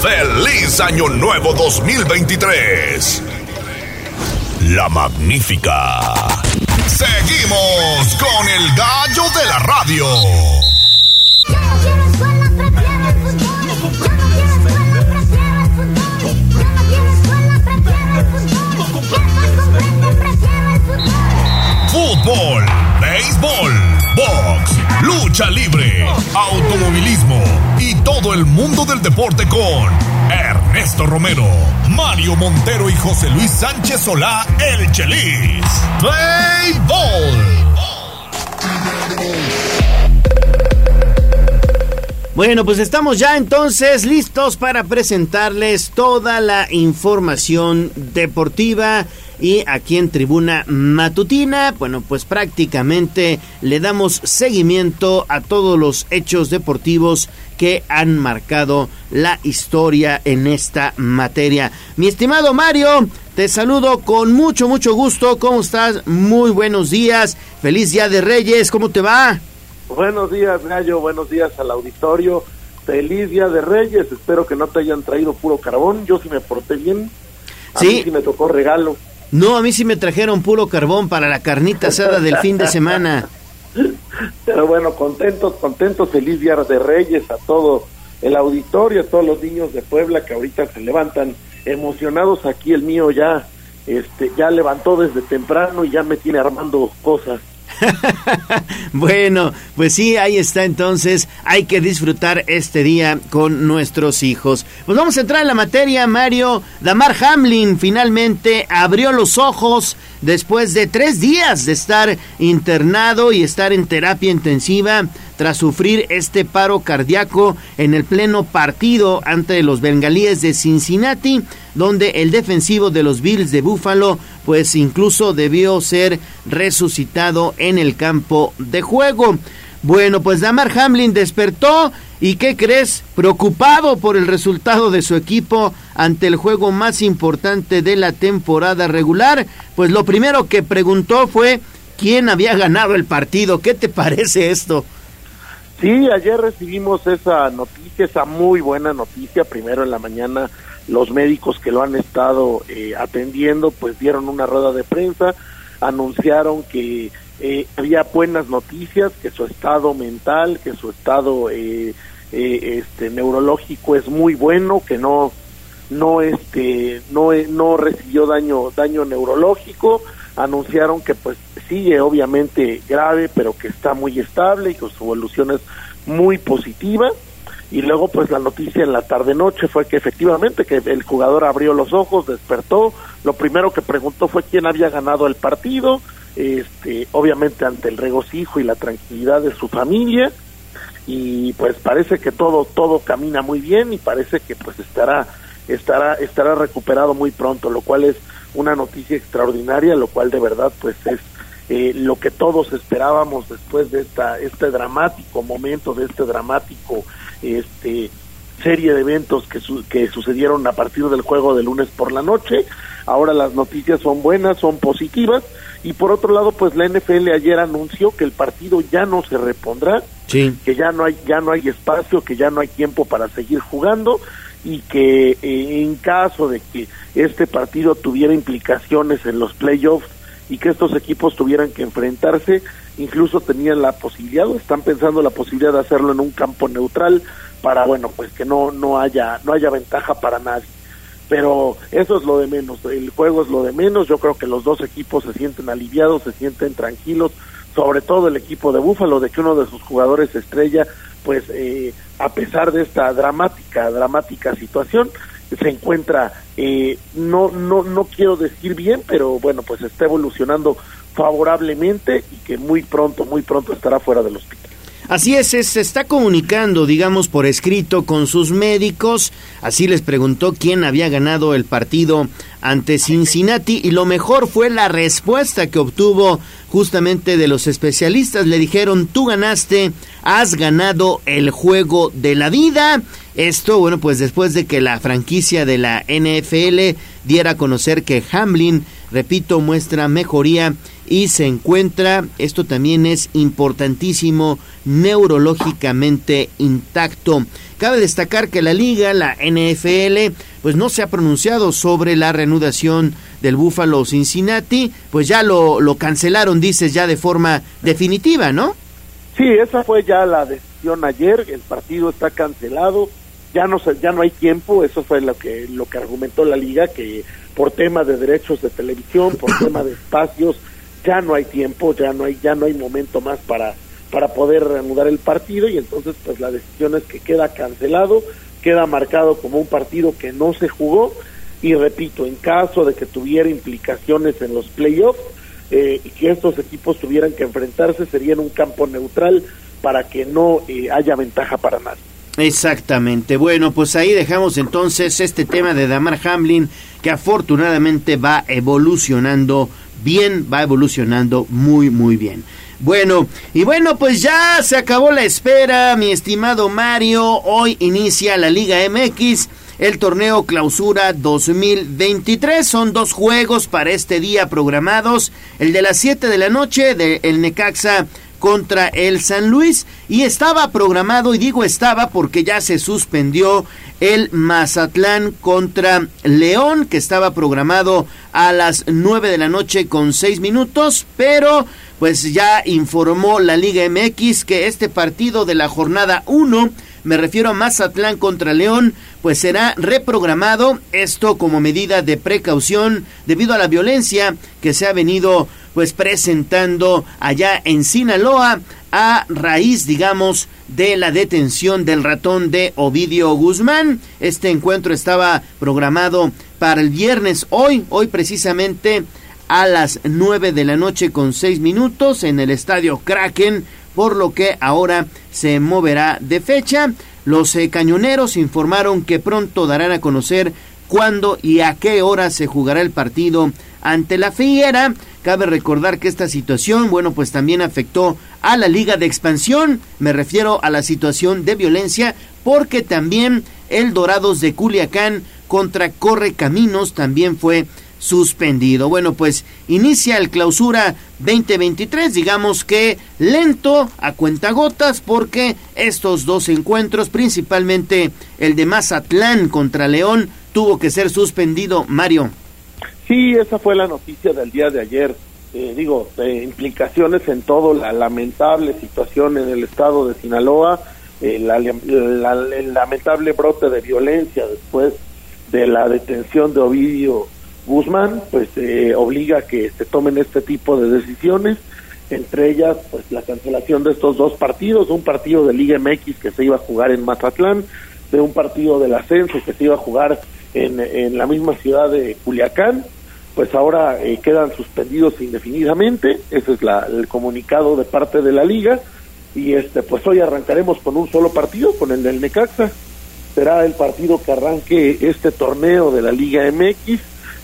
¡Feliz Año Nuevo 2023! La Magnífica. Seguimos con el gallo de la radio. Béisbol, box, lucha libre, automovilismo y todo el mundo del deporte con Ernesto Romero, Mario Montero y José Luis Sánchez Solá, el Chelis. Play Ball. Bueno, pues estamos ya entonces listos para presentarles toda la información deportiva y aquí en Tribuna Matutina, bueno, pues prácticamente le damos seguimiento a todos los hechos deportivos que han marcado la historia en esta materia. Mi estimado Mario, te saludo con mucho, mucho gusto. ¿Cómo estás? Muy buenos días. Feliz Día de Reyes. ¿Cómo te va? Buenos días, Gallo. Buenos días al auditorio. Feliz Día de Reyes. Espero que no te hayan traído puro carbón. Yo sí me porté bien. A Sí. mí sí me tocó regalo. No, a mí sí me trajeron puro carbón para la carnita asada del fin de semana. Pero bueno, contentos, contentos. Feliz Día de Reyes a todo el auditorio, a todos los niños de Puebla que ahorita se levantan emocionados. Aquí el mío ya, este, ya levantó desde temprano y ya me tiene armando cosas. Bueno, pues sí, ahí está entonces. Hay que disfrutar este día con nuestros hijos. Pues vamos a entrar en la materia, Mario. Damar Hamlin finalmente abrió los ojos después de tres días de estar internado y estar en terapia intensiva tras sufrir este paro cardíaco en el pleno partido ante los bengalíes de Cincinnati, donde el defensivo de los Bills de Buffalo pues incluso debió ser resucitado en el campo de juego. Bueno, pues Damar Hamlin despertó y ¿qué crees? Preocupado por el resultado de su equipo ante el juego más importante de la temporada regular, pues lo primero que preguntó fue quién había ganado el partido. ¿Qué te parece esto? Sí, ayer recibimos esa noticia, esa muy buena noticia. Primero en la mañana los médicos que lo han estado eh, atendiendo pues dieron una rueda de prensa, anunciaron que eh, había buenas noticias, que su estado mental, que su estado eh, eh, este neurológico es muy bueno, que no no este no eh, no recibió daño daño neurológico, anunciaron que pues sigue obviamente grave, pero que está muy estable y que su evolución es muy positiva. Y luego pues la noticia en la tarde noche fue que efectivamente que el jugador abrió los ojos, despertó, lo primero que preguntó fue quién había ganado el partido, este obviamente ante el regocijo y la tranquilidad de su familia. Y pues parece que todo todo camina muy bien y parece que pues estará estará estará recuperado muy pronto, lo cual es una noticia extraordinaria, lo cual de verdad pues es eh, lo que todos esperábamos después de esta este dramático momento, de este dramático este serie de eventos que, su- que sucedieron a partir del juego de lunes por la noche. Ahora las noticias son buenas, son positivas. Y por otro lado, pues la NFL ayer anunció que el partido ya no se repondrá, Sí. que ya no hay ya no hay espacio, que ya no hay tiempo para seguir jugando y que eh, en caso de que este partido tuviera implicaciones en los playoffs y que estos equipos tuvieran que enfrentarse, incluso tenían la posibilidad o están pensando la posibilidad de hacerlo en un campo neutral para bueno, pues que no no haya no haya ventaja para nadie. Pero eso es lo de menos, el juego es lo de menos, yo creo que los dos equipos se sienten aliviados, se sienten tranquilos, sobre todo el equipo de Búfalo, de que uno de sus jugadores estrella, pues eh, a pesar de esta dramática, dramática situación, se encuentra, eh, no, no, no quiero decir bien, pero bueno, pues está evolucionando favorablemente y que muy pronto, muy pronto estará fuera del hospital. Así es, se está comunicando, digamos, por escrito con sus médicos. Así les preguntó quién había ganado el partido ante Cincinnati y lo mejor fue la respuesta que obtuvo justamente de los especialistas. Le dijeron, tú ganaste, has ganado el juego de la vida. Esto, bueno, pues después de que la franquicia de la NFL diera a conocer que Hamlin, repito, muestra mejoría y se encuentra, esto también es importantísimo, neurológicamente intacto. Cabe destacar que la liga, la NFL, pues no se ha pronunciado sobre la reanudación del Buffalo Cincinnati, pues ya lo, lo cancelaron, dices, ya de forma definitiva, ¿no? Sí, esa fue ya la decisión ayer, el partido está cancelado, ya no ya no hay tiempo, eso fue lo que lo que argumentó la liga que por tema de derechos de televisión, por tema de espacios ya no hay tiempo, ya no hay, ya no hay momento más para, para poder reanudar el partido y entonces pues la decisión es que queda cancelado, queda marcado como un partido que no se jugó y repito, en caso de que tuviera implicaciones en los playoffs eh, y que estos equipos tuvieran que enfrentarse, sería en un campo neutral para que no eh, haya ventaja para nadie. Exactamente. Bueno, pues ahí dejamos entonces este tema de Damar Hamlin que afortunadamente va evolucionando bien, va evolucionando muy, muy bien. Bueno, y bueno, pues ya se acabó la espera, mi estimado Mario. Hoy inicia la Liga MX, el torneo Clausura 2023. Son dos juegos para este día programados. El de las 7 de la noche de Necaxa contra el San Luis y estaba programado y digo estaba porque ya se suspendió el Mazatlán contra León que estaba programado a las 9 de la noche con 6 minutos pero pues ya informó la Liga MX que este partido de la jornada 1 me refiero a Mazatlán contra León, pues será reprogramado, esto como medida de precaución debido a la violencia que se ha venido pues presentando allá en Sinaloa a raíz, digamos, de la detención del ratón de Ovidio Guzmán. Este encuentro estaba programado para el viernes hoy, hoy precisamente a las 9 de la noche con 6 minutos en el estadio Kraken, por lo que ahora se moverá de fecha. Los eh, cañoneros informaron que pronto darán a conocer cuándo y a qué hora se jugará el partido ante la Fiera. Cabe recordar que esta situación, bueno, pues también afectó a la Liga de Expansión, me refiero a la situación de violencia, porque también el Dorados de Culiacán contra Corre Caminos también fue suspendido. Bueno, pues inicia el clausura 2023, digamos que lento a cuentagotas porque estos dos encuentros, principalmente el de Mazatlán contra León, tuvo que ser suspendido, Mario. Sí, esa fue la noticia del día de ayer. Eh, digo, implicaciones en todo, la lamentable situación en el estado de Sinaloa, eh, el lamentable brote de violencia después de la detención de Ovidio Guzmán, pues eh, obliga a que se tomen este tipo de decisiones, entre ellas pues la cancelación de estos dos partidos, un partido de Liga MX que se iba a jugar en Mazatlán, de un partido del ascenso que se iba a jugar en, en la misma ciudad de Culiacán, pues ahora eh, quedan suspendidos indefinidamente, ese es la, el comunicado de parte de la liga, y este pues hoy arrancaremos con un solo partido, con el del Necaxa, será el partido que arranque este torneo de la Liga MX,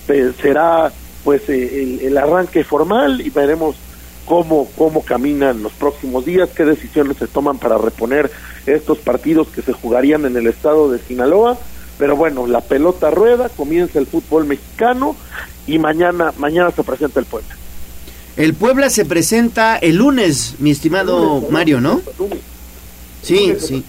será pues eh, el, el, arranque formal y veremos cómo, cómo caminan los próximos días, qué decisiones se toman para reponer estos partidos que se jugarían en el estado de Sinaloa pero bueno, la pelota rueda, comienza el fútbol mexicano y mañana, mañana se presenta el Puebla. El Puebla se presenta el lunes, mi estimado Mario, ¿no? sí, sí.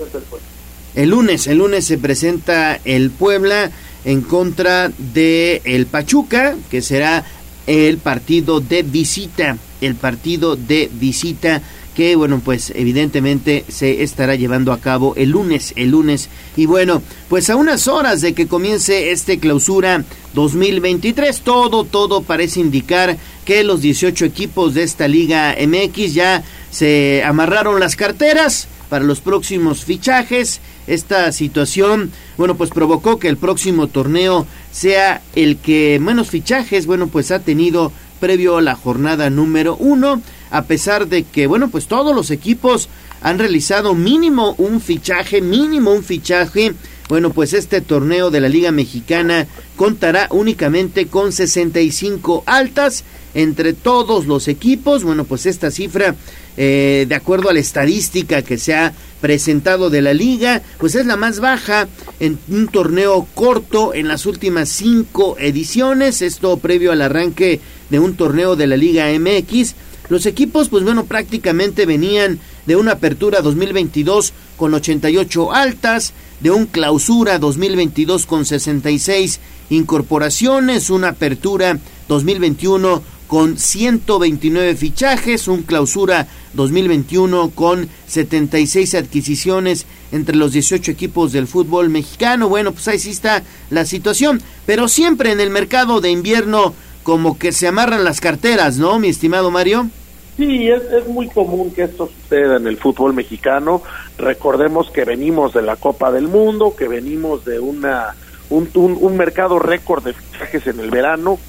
El lunes, el lunes se presenta el Puebla en contra de el Pachuca, que será el partido de visita, el partido de visita que bueno pues evidentemente se estará llevando a cabo el lunes, el lunes. Y bueno pues a unas horas de que comience este clausura 2023 todo todo parece indicar que los 18 equipos de esta liga MX ya se amarraron las carteras para los próximos fichajes esta situación, bueno, pues provocó que el próximo torneo sea el que menos fichajes, bueno, pues ha tenido previo a la jornada número uno, a pesar de que, bueno, pues todos los equipos han realizado mínimo un fichaje, mínimo un fichaje. Bueno, pues este torneo de la Liga Mexicana contará únicamente con 65 altas entre todos los equipos. Bueno, pues esta cifra, eh, de acuerdo a la estadística que se ha presentado de la liga, pues es la más baja en un torneo corto en las últimas cinco ediciones. Esto previo al arranque de un torneo de la Liga MX. Los equipos, pues bueno, prácticamente venían de una apertura 2022 con 88 altas, de un clausura 2022 con 66 incorporaciones, una apertura 2021 con 129 fichajes, un clausura 2021 con 76 adquisiciones entre los 18 equipos del fútbol mexicano. Bueno, pues ahí sí está la situación, pero siempre en el mercado de invierno como que se amarran las carteras, ¿no, mi estimado Mario? Sí, es, es muy común que esto suceda en el fútbol mexicano. Recordemos que venimos de la Copa del Mundo, que venimos de una un, un, un mercado récord de fichajes en el verano,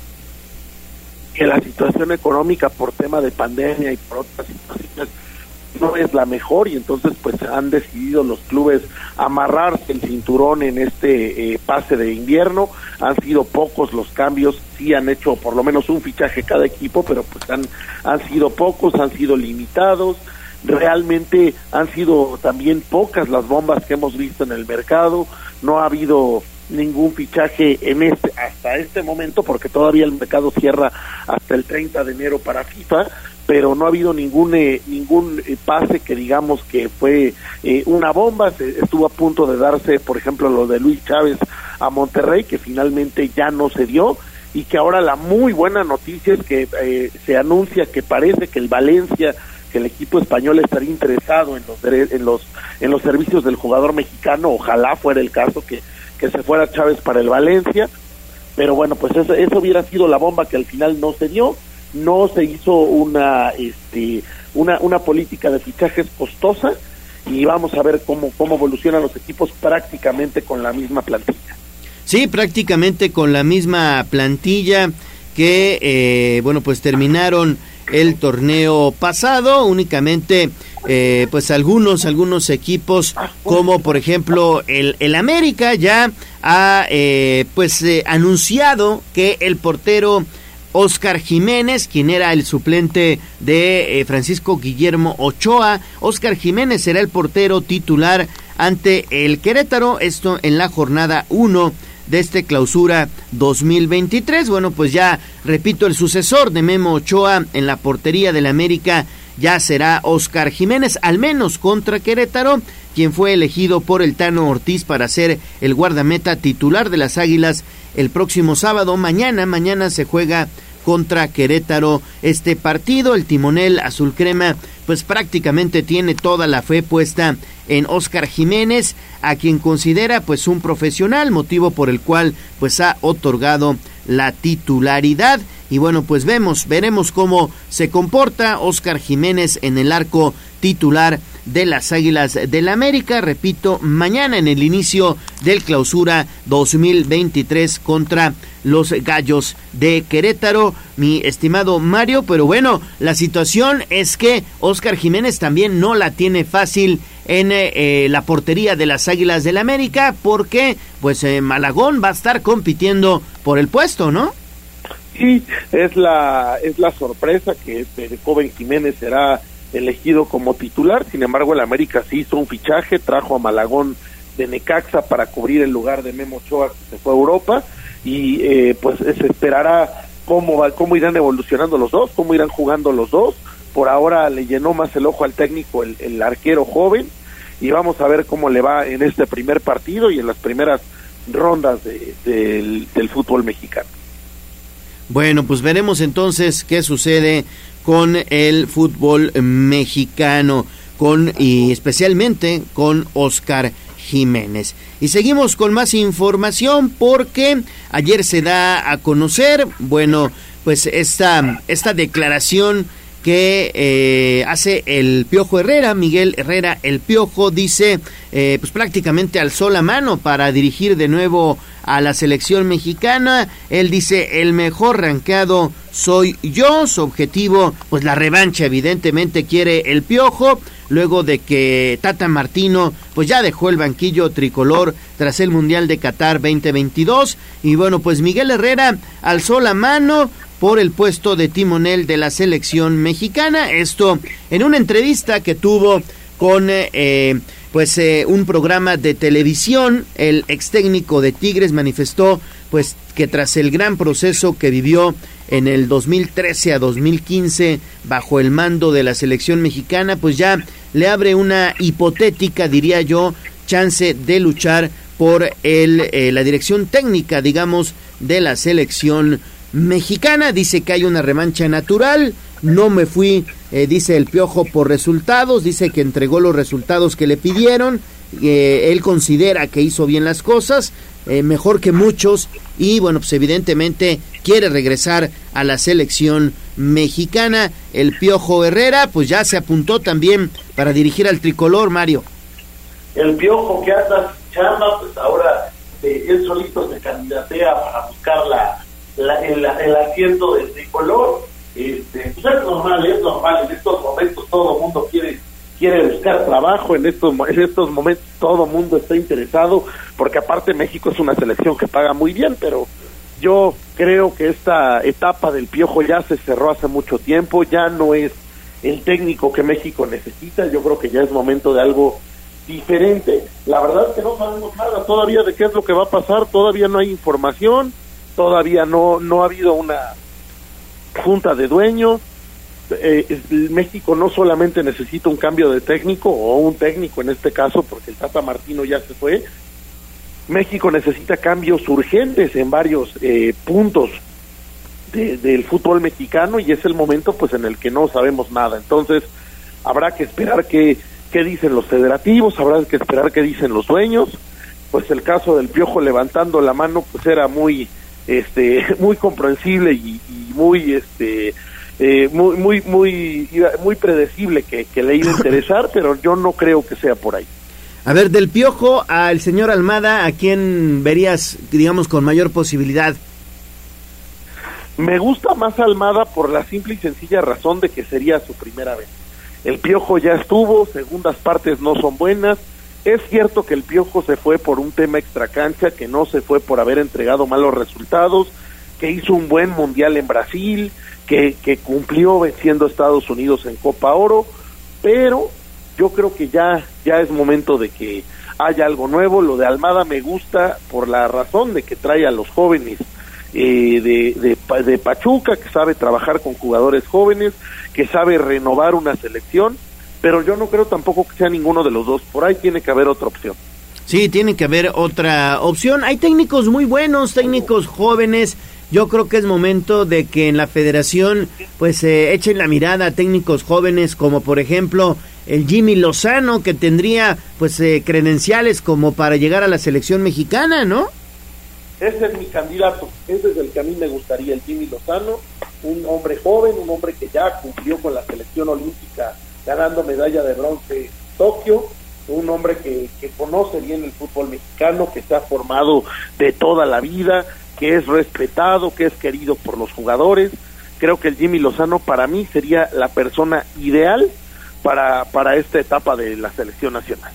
que la situación económica por tema de pandemia y por otras situaciones no es la mejor y entonces pues han decidido los clubes amarrarse el cinturón en este eh, pase de invierno. Han sido pocos los cambios sí han hecho por lo menos un fichaje cada equipo pero pues han han sido pocos han sido limitados. Realmente han sido también pocas las bombas que hemos visto en el mercado. No ha habido ningún fichaje en este hasta este momento porque todavía el mercado cierra hasta el 30 de enero para FIFA pero no ha habido ningún eh, ningún eh, pase que digamos que fue eh, una bomba. Se- estuvo a punto de darse por ejemplo lo de Luis Chávez a Monterrey que finalmente ya no se dio y que ahora la muy buena noticia es que eh, se anuncia que parece que el Valencia que el equipo español estaría interesado en los en los en los servicios del jugador mexicano ojalá fuera el caso que que se fuera Chávez para el Valencia pero bueno pues eso, eso hubiera sido la bomba que al final no se dio no se hizo una este una una política de fichajes costosa y vamos a ver cómo cómo evolucionan los equipos prácticamente con la misma plantilla. Sí, prácticamente con la misma plantilla que, eh, bueno, pues terminaron el torneo pasado, únicamente, eh, pues algunos, algunos equipos, como por ejemplo el, el América, ya ha, eh, pues, eh, anunciado que el portero Oscar Jiménez, quien era el suplente de eh, Francisco Guillermo Ochoa. Oscar Jiménez será el portero titular ante el Querétaro, esto en la jornada 1 de este clausura 2023. Bueno, pues ya repito, el sucesor de Memo Ochoa en la portería del América ya será Oscar Jiménez, al menos contra Querétaro, quien fue elegido por el Tano Ortiz para ser el guardameta titular de las Águilas el próximo sábado. Mañana, mañana se juega contra Querétaro este partido. El timonel azul crema pues prácticamente tiene toda la fe puesta en Oscar Jiménez, a quien considera pues un profesional, motivo por el cual pues ha otorgado la titularidad. Y bueno, pues vemos, veremos cómo se comporta Oscar Jiménez en el arco titular de las Águilas del América. Repito, mañana en el inicio del clausura 2023 contra los Gallos de Querétaro, mi estimado Mario. Pero bueno, la situación es que Oscar Jiménez también no la tiene fácil en eh, la portería de las Águilas del América porque pues eh, Malagón va a estar compitiendo por el puesto, ¿no? Sí, es la es la sorpresa que este, Joven Jiménez será elegido como titular. Sin embargo, el América sí hizo un fichaje, trajo a Malagón de Necaxa para cubrir el lugar de Memo Ochoa que se fue a Europa y eh, pues se esperará cómo va, cómo irán evolucionando los dos, cómo irán jugando los dos. Por ahora le llenó más el ojo al técnico el, el arquero joven y vamos a ver cómo le va en este primer partido y en las primeras rondas de- del, del fútbol mexicano. Bueno, pues veremos entonces qué sucede con el fútbol mexicano, con y especialmente con Oscar Jiménez. Y seguimos con más información porque ayer se da a conocer, bueno, pues esta esta declaración que eh, hace el Piojo Herrera, Miguel Herrera el Piojo, dice, eh, pues prácticamente alzó la mano para dirigir de nuevo a la selección mexicana. Él dice, el mejor ranqueado soy yo, su objetivo, pues la revancha evidentemente quiere el Piojo, luego de que Tata Martino pues ya dejó el banquillo tricolor tras el Mundial de Qatar 2022 y bueno, pues Miguel Herrera alzó la mano, por el puesto de timonel de la selección mexicana. Esto en una entrevista que tuvo con eh, pues eh, un programa de televisión. El ex técnico de Tigres manifestó pues que tras el gran proceso que vivió en el 2013 a 2015 bajo el mando de la selección mexicana, pues ya le abre una hipotética, diría yo, chance de luchar por el, eh, la dirección técnica, digamos, de la selección mexicana. Dice que hay una revancha natural. No me fui, eh, dice el Piojo, por resultados. Dice que entregó los resultados que le pidieron. Eh, él considera que hizo bien las cosas, eh, mejor que muchos. Y bueno, pues evidentemente quiere regresar a la selección mexicana. El Piojo Herrera, pues ya se apuntó también para dirigir al tricolor, Mario. El Piojo que anda chamba, pues ahora él solito se candidatea para buscar la la, el, el, asiento del tricolor. Este, pues es normal, es normal. En estos momentos todo el mundo quiere quiere buscar trabajo en estos en estos momentos todo el mundo está interesado porque aparte México es una selección que paga muy bien pero yo creo que esta etapa del piojo ya se cerró hace mucho tiempo ya no es el técnico que México necesita yo creo que ya es momento de algo diferente la verdad es que no sabemos nada todavía de qué es lo que va a pasar todavía no hay información todavía no, no ha habido una junta de dueños. Eh, México no solamente necesita un cambio de técnico o un técnico en este caso, porque el Tata Martino ya se fue. México necesita cambios urgentes en varios eh, puntos del fútbol mexicano y es el momento pues en el que no sabemos nada. Entonces habrá que esperar qué, qué dicen los federativos, habrá que esperar qué dicen los dueños. Pues el caso del Piojo levantando la mano pues era muy este muy comprensible y, muy este eh, muy muy muy muy predecible que, le iba a interesar pero yo no creo que sea por ahí. A ver del piojo al señor Almada a quién verías digamos con mayor posibilidad me gusta más Almada por la simple y sencilla razón de que sería su primera vez. El piojo ya estuvo segundas partes no son buenas es cierto que el Piojo se fue por un tema extracancha, que no se fue por haber entregado malos resultados, que hizo un buen mundial en Brasil, que, cumplió venciendo a Estados Unidos en Copa Oro, pero yo creo que ya, ya es momento de que haya algo nuevo. Lo de Almada me gusta por la razón de que trae a los jóvenes eh, de, de Pachuca, que sabe trabajar con jugadores jóvenes, que sabe renovar una selección pero yo no creo tampoco que sea ninguno de los dos. Por ahí tiene que haber otra opción. Sí, tiene que haber otra opción. Hay técnicos muy buenos, técnicos jóvenes. Yo creo que es momento de que en la federación pues se echen la mirada a técnicos jóvenes como por ejemplo el Jimmy Lozano que tendría pues eh, credenciales como para llegar a la selección mexicana, ¿no? Ese es mi candidato, ese es el que a mí me gustaría, el Jimmy Lozano, un hombre joven, un hombre que ya cumplió con la selección olímpica ganando medalla de bronce Tokio, un hombre que, que conoce bien el fútbol mexicano, que se ha formado de toda la vida, que es respetado, que es querido por los jugadores. Creo que el Jimmy Lozano para mí sería la persona ideal para, para esta etapa de la selección nacional.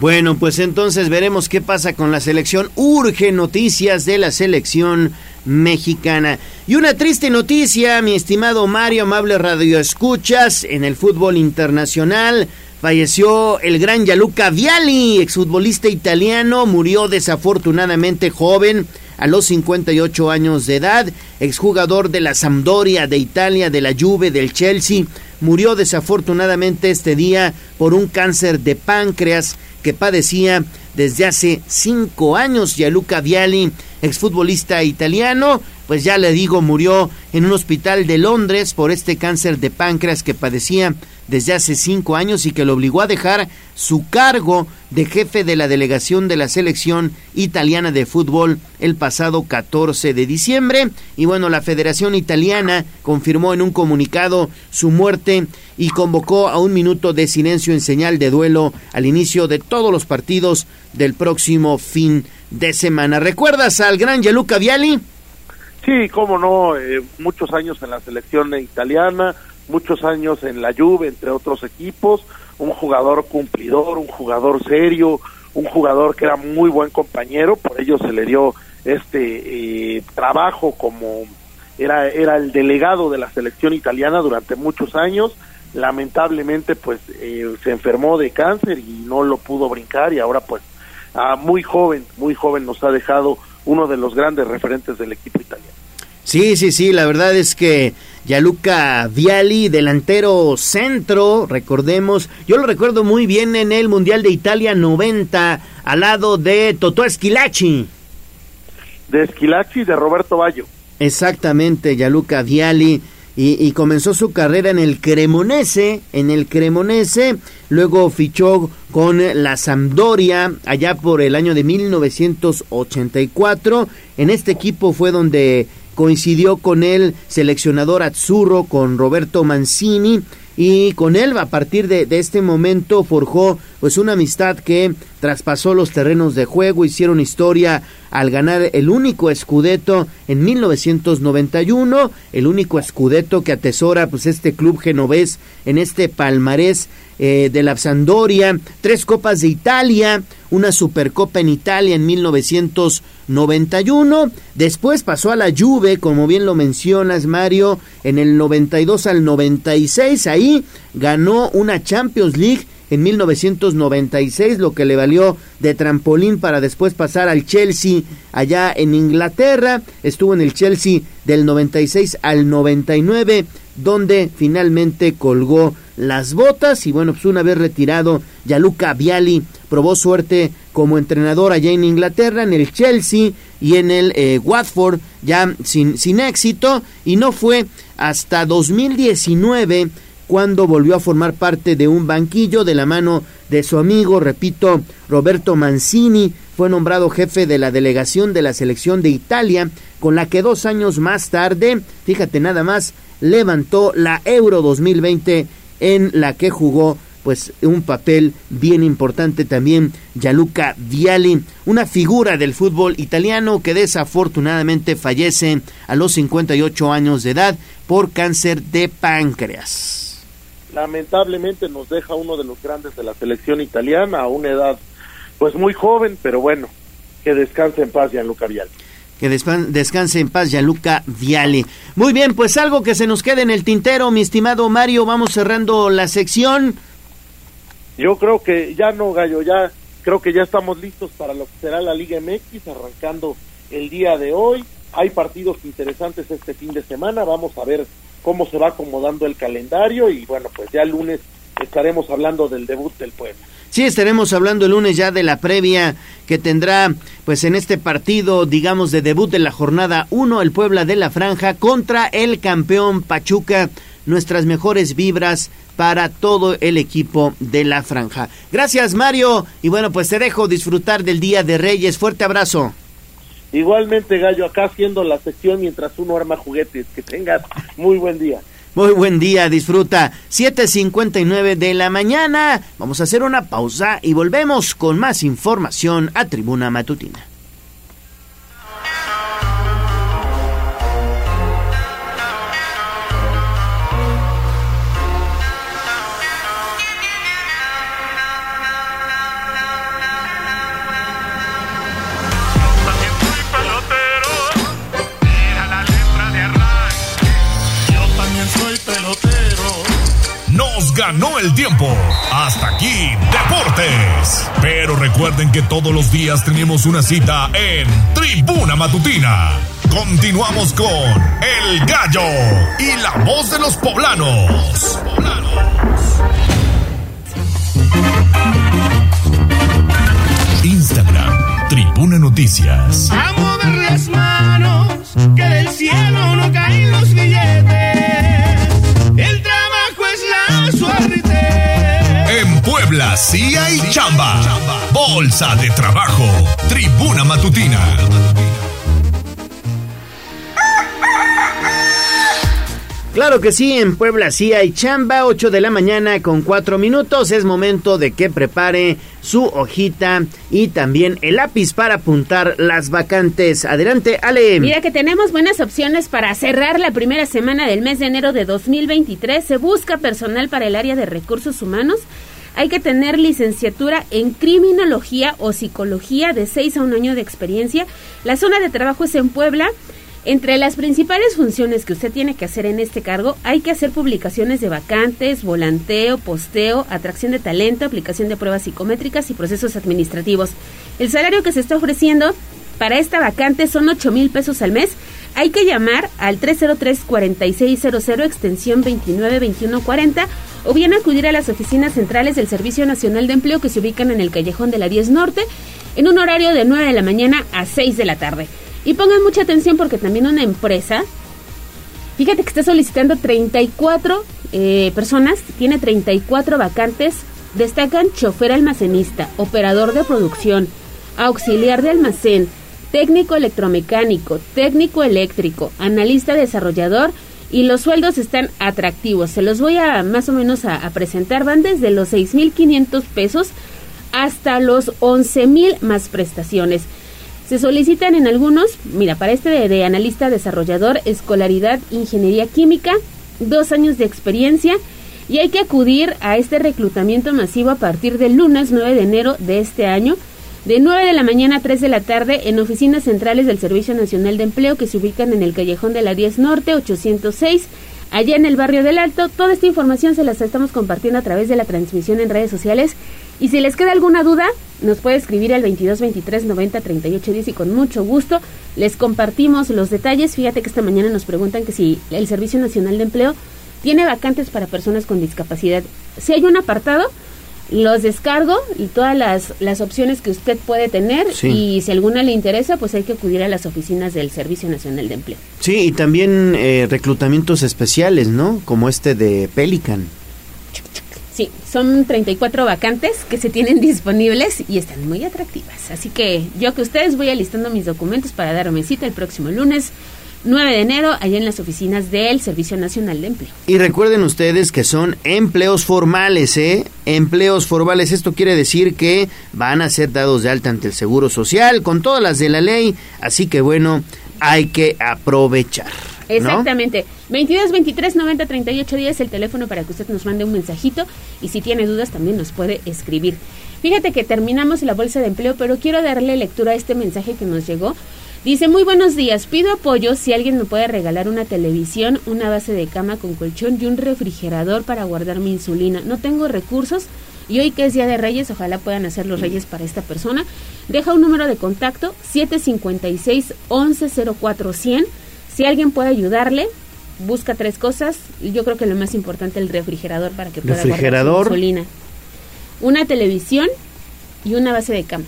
Bueno, pues entonces veremos qué pasa con la selección. Urge noticias de la selección mexicana. Y una triste noticia, mi estimado Mario, amable radio escuchas, en el fútbol internacional. Falleció el gran Gianluca Viali, exfutbolista italiano, murió desafortunadamente joven a los 58 años de edad, exjugador de la Sampdoria de Italia, de la Juve, del Chelsea, murió desafortunadamente este día por un cáncer de páncreas que padecía desde hace cinco años. Gianluca Viali, exfutbolista italiano, pues ya le digo, murió en un hospital de Londres por este cáncer de páncreas que padecía desde hace cinco años y que lo obligó a dejar su cargo de jefe de la delegación de la selección italiana de fútbol el pasado 14 de diciembre. Y bueno, la Federación Italiana confirmó en un comunicado su muerte y convocó a un minuto de silencio en señal de duelo al inicio de todos los partidos del próximo fin de semana. ¿Recuerdas al gran Gianluca Viali? Sí, cómo no, eh, muchos años en la selección italiana, muchos años en la Juve, entre otros equipos, un jugador cumplidor, un jugador serio, un jugador que era muy buen compañero, por ello se le dio este eh, trabajo como era, era el delegado de la selección italiana durante muchos años, lamentablemente pues eh, se enfermó de cáncer y no lo pudo brincar y ahora pues ah, muy joven, muy joven nos ha dejado uno de los grandes referentes del equipo italiano. Sí, sí, sí, la verdad es que Yaluca Viali, delantero centro, recordemos, yo lo recuerdo muy bien en el Mundial de Italia 90, al lado de Totò Esquilachi. De Esquilachi y de Roberto Baggio. Exactamente, Yaluca Viali. Y, y, comenzó su carrera en el Cremonese, en el Cremonese, luego fichó con la Sampdoria allá por el año de 1984. En este equipo fue donde coincidió con el seleccionador Azzurro, con Roberto Mancini, y con él a partir de, este momento forjó pues una amistad que traspasó los terrenos de juego, hicieron historia al ganar el único escudeto en 1991, el único escudeto que atesora pues este club genovés en este palmarés eh, de la Sampdoria, tres copas de Italia, una supercopa en Italia en 1991, después pasó a la Juve, como bien lo mencionas Mario, en el 92 al 96, ahí ganó una Champions League en 1996, lo que le valió de trampolín para después pasar al Chelsea allá en Inglaterra. Estuvo en el Chelsea del 96 al 99, donde finalmente colgó las botas y bueno, pues una vez retirado, Yaluca Viali probó suerte como entrenador allá en Inglaterra, en el Chelsea y en el eh, Watford, ya sin, sin éxito, y no fue hasta 2019 cuando volvió a formar parte de un banquillo de la mano de su amigo, repito, Roberto Mancini, fue nombrado jefe de la delegación de la selección de Italia, con la que dos años más tarde, fíjate nada más, levantó la Euro 2020 en la que jugó pues un papel bien importante también Gianluca Viali, una figura del fútbol italiano que desafortunadamente fallece a los 58 años de edad por cáncer de páncreas lamentablemente nos deja uno de los grandes de la selección italiana a una edad pues muy joven, pero bueno, que descanse en paz Gianluca Viali. Que descanse en paz Gianluca Viali. Muy bien, pues algo que se nos quede en el tintero, mi estimado Mario, vamos cerrando la sección. Yo creo que ya no, Gallo, ya creo que ya estamos listos para lo que será la Liga MX, arrancando el día de hoy. Hay partidos interesantes este fin de semana, vamos a ver cómo se va acomodando el calendario y bueno, pues ya el lunes estaremos hablando del debut del pueblo. Sí, estaremos hablando el lunes ya de la previa que tendrá, pues en este partido, digamos, de debut de la jornada 1, el Puebla de la Franja contra el campeón Pachuca. Nuestras mejores vibras para todo el equipo de la Franja. Gracias, Mario. Y bueno, pues te dejo disfrutar del Día de Reyes. Fuerte abrazo. Igualmente, Gallo, acá haciendo la sección mientras uno arma juguetes. Que tengas muy buen día. Muy buen día, disfruta. 7.59 de la mañana. Vamos a hacer una pausa y volvemos con más información a Tribuna Matutina. Ganó el tiempo. Hasta aquí, Deportes. Pero recuerden que todos los días tenemos una cita en Tribuna Matutina. Continuamos con El Gallo y la voz de los poblanos. Instagram, Tribuna Noticias. A mover las manos, que del cielo no caen los billetes. El En Puebla Puebla sí hay chamba. Bolsa de trabajo. Tribuna matutina. Claro que sí, en Puebla sí hay chamba, 8 de la mañana con 4 minutos. Es momento de que prepare su hojita y también el lápiz para apuntar las vacantes. Adelante, Ale. Mira que tenemos buenas opciones para cerrar la primera semana del mes de enero de 2023. Se busca personal para el área de recursos humanos. Hay que tener licenciatura en criminología o psicología de 6 a un año de experiencia. La zona de trabajo es en Puebla. Entre las principales funciones que usted tiene que hacer en este cargo, hay que hacer publicaciones de vacantes, volanteo, posteo, atracción de talento, aplicación de pruebas psicométricas y procesos administrativos. El salario que se está ofreciendo para esta vacante son 8 mil pesos al mes. Hay que llamar al 303-4600 extensión 292140 o bien acudir a las oficinas centrales del Servicio Nacional de Empleo que se ubican en el callejón de la 10 Norte en un horario de 9 de la mañana a 6 de la tarde. Y pongan mucha atención porque también una empresa, fíjate que está solicitando 34 eh, personas, tiene 34 vacantes, destacan chofer almacenista, operador de producción, auxiliar de almacén, técnico electromecánico, técnico eléctrico, analista desarrollador y los sueldos están atractivos. Se los voy a más o menos a, presentar, van desde los 6.500 pesos hasta los 11.000 más prestaciones. Se solicitan en algunos, mira, para este de, analista desarrollador, escolaridad, ingeniería química, dos años de experiencia y hay que acudir a este reclutamiento masivo a partir del lunes 9 de enero de este año, de 9 de la mañana a 3 de la tarde en oficinas centrales del Servicio Nacional de Empleo que se ubican en el callejón de la 10 Norte 806 allá en el barrio del Alto. Toda esta información se las estamos compartiendo a través de la transmisión en redes sociales. Y si les queda alguna duda, nos puede escribir al 22 23 90 38 10 y con mucho gusto les compartimos los detalles. Fíjate que esta mañana nos preguntan que si el Servicio Nacional de Empleo tiene vacantes para personas con discapacidad. Si hay un apartado, los descargo y todas las, las opciones que usted puede tener Sí. y si alguna le interesa, pues hay que acudir a las oficinas del Servicio Nacional de Empleo. Sí, y también eh, reclutamientos especiales, ¿no? Como este de Pelican. Sí, son 34 vacantes que se tienen disponibles y están muy atractivas. Así que yo que ustedes voy alistando mis documentos para darme cita el próximo lunes 9 de enero allá en las oficinas del Servicio Nacional de Empleo. Y recuerden ustedes que son empleos formales, ¿eh? Empleos formales. Esto quiere decir que van a ser dados de alta ante el Seguro Social con todas las de la ley. Así que bueno, hay que aprovechar. ¿No? Exactamente. 22 23 90 38 10 el teléfono para que usted nos mande un mensajito y si tiene dudas también nos puede escribir. Fíjate que terminamos la bolsa de empleo, pero quiero darle lectura a este mensaje que nos llegó. Dice, muy buenos días, pido apoyo si alguien me puede regalar una televisión, una base de cama con colchón y un refrigerador para guardar mi insulina. No tengo recursos y hoy que es Día de Reyes, ojalá puedan hacer los Reyes para esta persona. Deja un número de contacto 756 1104 Si alguien puede ayudarle, busca tres cosas. Yo creo que lo más importante el refrigerador para que pueda guardar Refrigerador. insulina. Una televisión y una base de cama.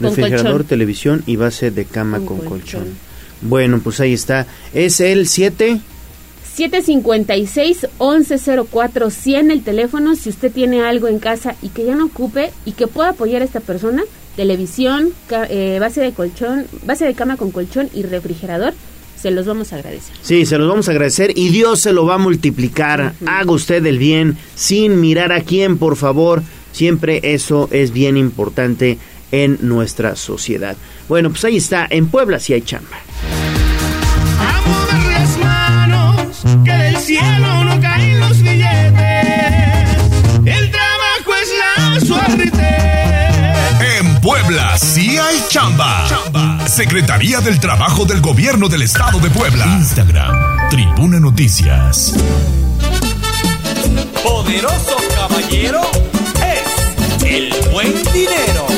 Refrigerador, colchón. televisión y base de cama con, Con colchón. colchón. Bueno, pues ahí está. Es el 7. 756-1104-100 el teléfono si usted tiene algo en casa y que ya no ocupe y que pueda apoyar a esta persona, televisión, eh, base de colchón, base de cama con colchón y refrigerador, se los vamos a agradecer. Sí, se los vamos a agradecer y Dios se lo va a multiplicar. Haga usted el bien sin mirar a quién, por favor. Siempre eso es bien importante en nuestra sociedad. Bueno, pues ahí está. En Puebla sí hay chamba. las manos, que del cielo no caen los billetes. El trabajo es la suerte. En Puebla sí hay chamba. Secretaría del Trabajo del Gobierno del Estado de Puebla. Instagram, Tribuna Noticias. Poderoso caballero es el buen dinero.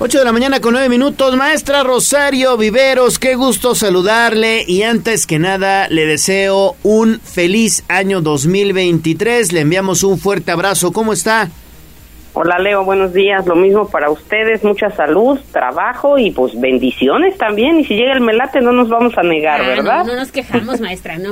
8 de la mañana con 9 minutos. Maestra Rosario Viveros, qué gusto saludarle y antes que nada le deseo un feliz año 2023. Le enviamos un fuerte abrazo. ¿Cómo está? Hola Leo, buenos días. Lo mismo para ustedes, mucha salud, trabajo y pues bendiciones también. Y si llega el melate no nos vamos a negar, Ah, ¿verdad? No, no nos quejamos, maestra, ¿no?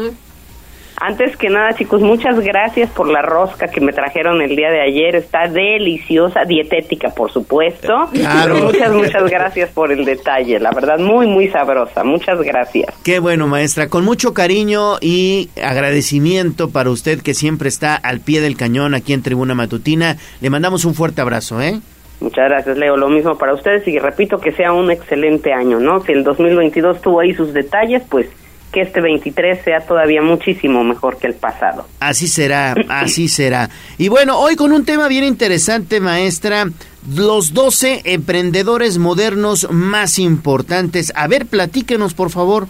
Antes que nada, chicos, muchas gracias por la rosca que me trajeron el día de ayer. Está deliciosa, dietética, por supuesto. Claro. Muchas, muchas gracias por el detalle. La verdad, muy, muy sabrosa. Muchas gracias. Qué bueno, maestra. Con mucho cariño y agradecimiento para usted que siempre está al pie del cañón aquí en Tribuna Matutina. Le mandamos un fuerte abrazo, ¿eh? Muchas gracias, Leo. Lo mismo para ustedes y repito que sea un excelente año, ¿no? Si el 2022 tuvo ahí sus detalles, pues que este 23 sea todavía muchísimo mejor que el pasado. Así será, así será. Y bueno, hoy con un tema bien interesante, maestra, los 12 emprendedores modernos más importantes. A ver, platíquenos, por favor.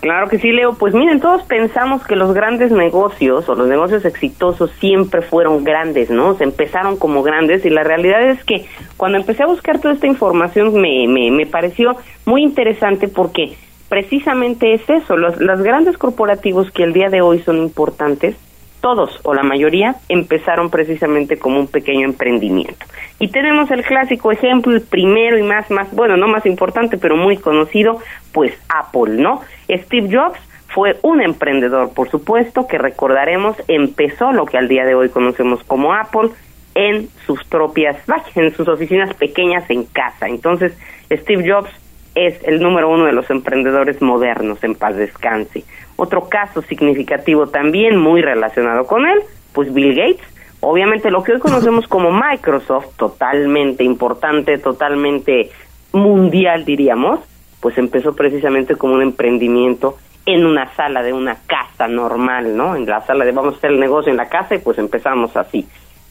Claro que sí, Leo. Pues miren, todos pensamos que los grandes negocios o los negocios exitosos siempre fueron grandes, ¿no? Se empezaron como grandes y la realidad es que cuando empecé a buscar toda esta información me, me, me pareció muy interesante porque precisamente es eso, los, grandes corporativos que el día de hoy son importantes, todos o la mayoría empezaron precisamente como un pequeño emprendimiento. Y tenemos el clásico ejemplo, el primero y más, más, bueno, no más importante, pero muy conocido, pues Apple, ¿no? Steve Jobs fue un emprendedor, por supuesto, que recordaremos, empezó lo que al día de hoy conocemos como Apple en sus propias, en sus oficinas pequeñas en casa. Entonces, Steve Jobs es el número uno de los emprendedores modernos, en paz descanse. Otro caso significativo también, muy relacionado con él, pues Bill Gates. Obviamente lo que hoy conocemos como Microsoft, totalmente importante, totalmente mundial diríamos, pues empezó precisamente como un emprendimiento en una sala de una casa normal, ¿no? En la sala de vamos a hacer el negocio en la casa y pues empezamos así.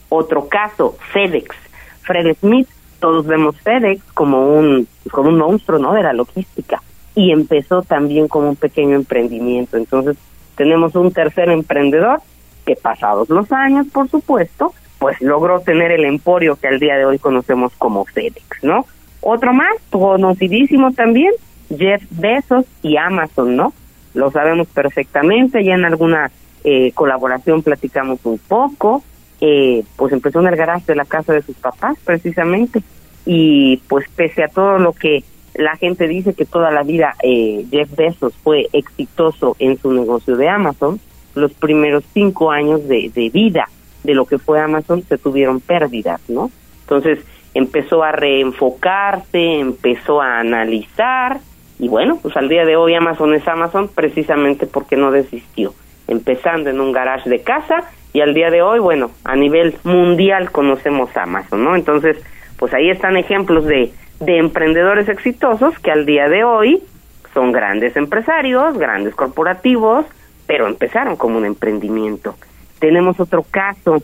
Otro caso, FedEx. Fred Smith, todos vemos FedEx como un, como un monstruo, ¿no? De la logística. Y empezó también como un pequeño emprendimiento. Entonces, tenemos un tercer emprendedor que pasados los años, por supuesto, pues logró tener el emporio que al día de hoy conocemos como FedEx, ¿no? Otro más, conocidísimo también, Jeff Bezos y Amazon, ¿no? Lo sabemos perfectamente, ya en alguna eh, colaboración platicamos un poco, eh, pues empezó en el garaje de la casa de sus papás precisamente y pues pese a todo lo que la gente dice que toda la vida eh, Jeff Bezos fue exitoso en su negocio de Amazon, los primeros cinco años de, de vida de lo que fue Amazon se tuvieron pérdidas, ¿no? Entonces empezó a reenfocarse, empezó a analizar y bueno, pues al día de hoy Amazon es Amazon precisamente porque no desistió, empezando en un garage de casa y al día de hoy, bueno, a nivel mundial conocemos Amazon, ¿no? Entonces, pues ahí están ejemplos de, de emprendedores exitosos que al día de hoy son grandes empresarios, grandes corporativos, pero empezaron como un emprendimiento. Tenemos otro caso,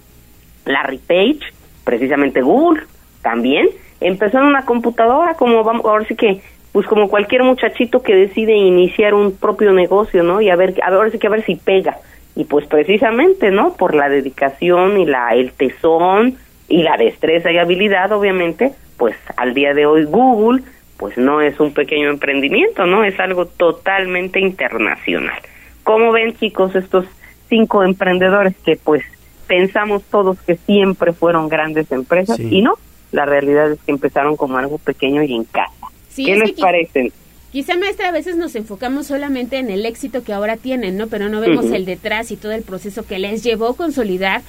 Larry Page, precisamente Google, también empezó en una computadora, como vamos, ahora sí que, pues como cualquier muchachito que decide iniciar un propio negocio, ¿no? Y a ver, a ver, ahora sí que a ver si pega. Y pues precisamente, ¿no? Por la dedicación y la el tesón y la destreza y habilidad, obviamente, pues al día de hoy Google, pues no es un pequeño emprendimiento, ¿no? Es algo totalmente internacional. ¿Cómo ven, chicos, estos cinco emprendedores que pues pensamos todos que siempre fueron grandes empresas Sí. y no, la realidad es que empezaron como algo pequeño y en casa. Sí, ¿Qué que les parecen? Quizá maestra a veces nos enfocamos solamente en el éxito que ahora tienen, ¿no? Pero no vemos el detrás y todo el proceso que les llevó a consolidar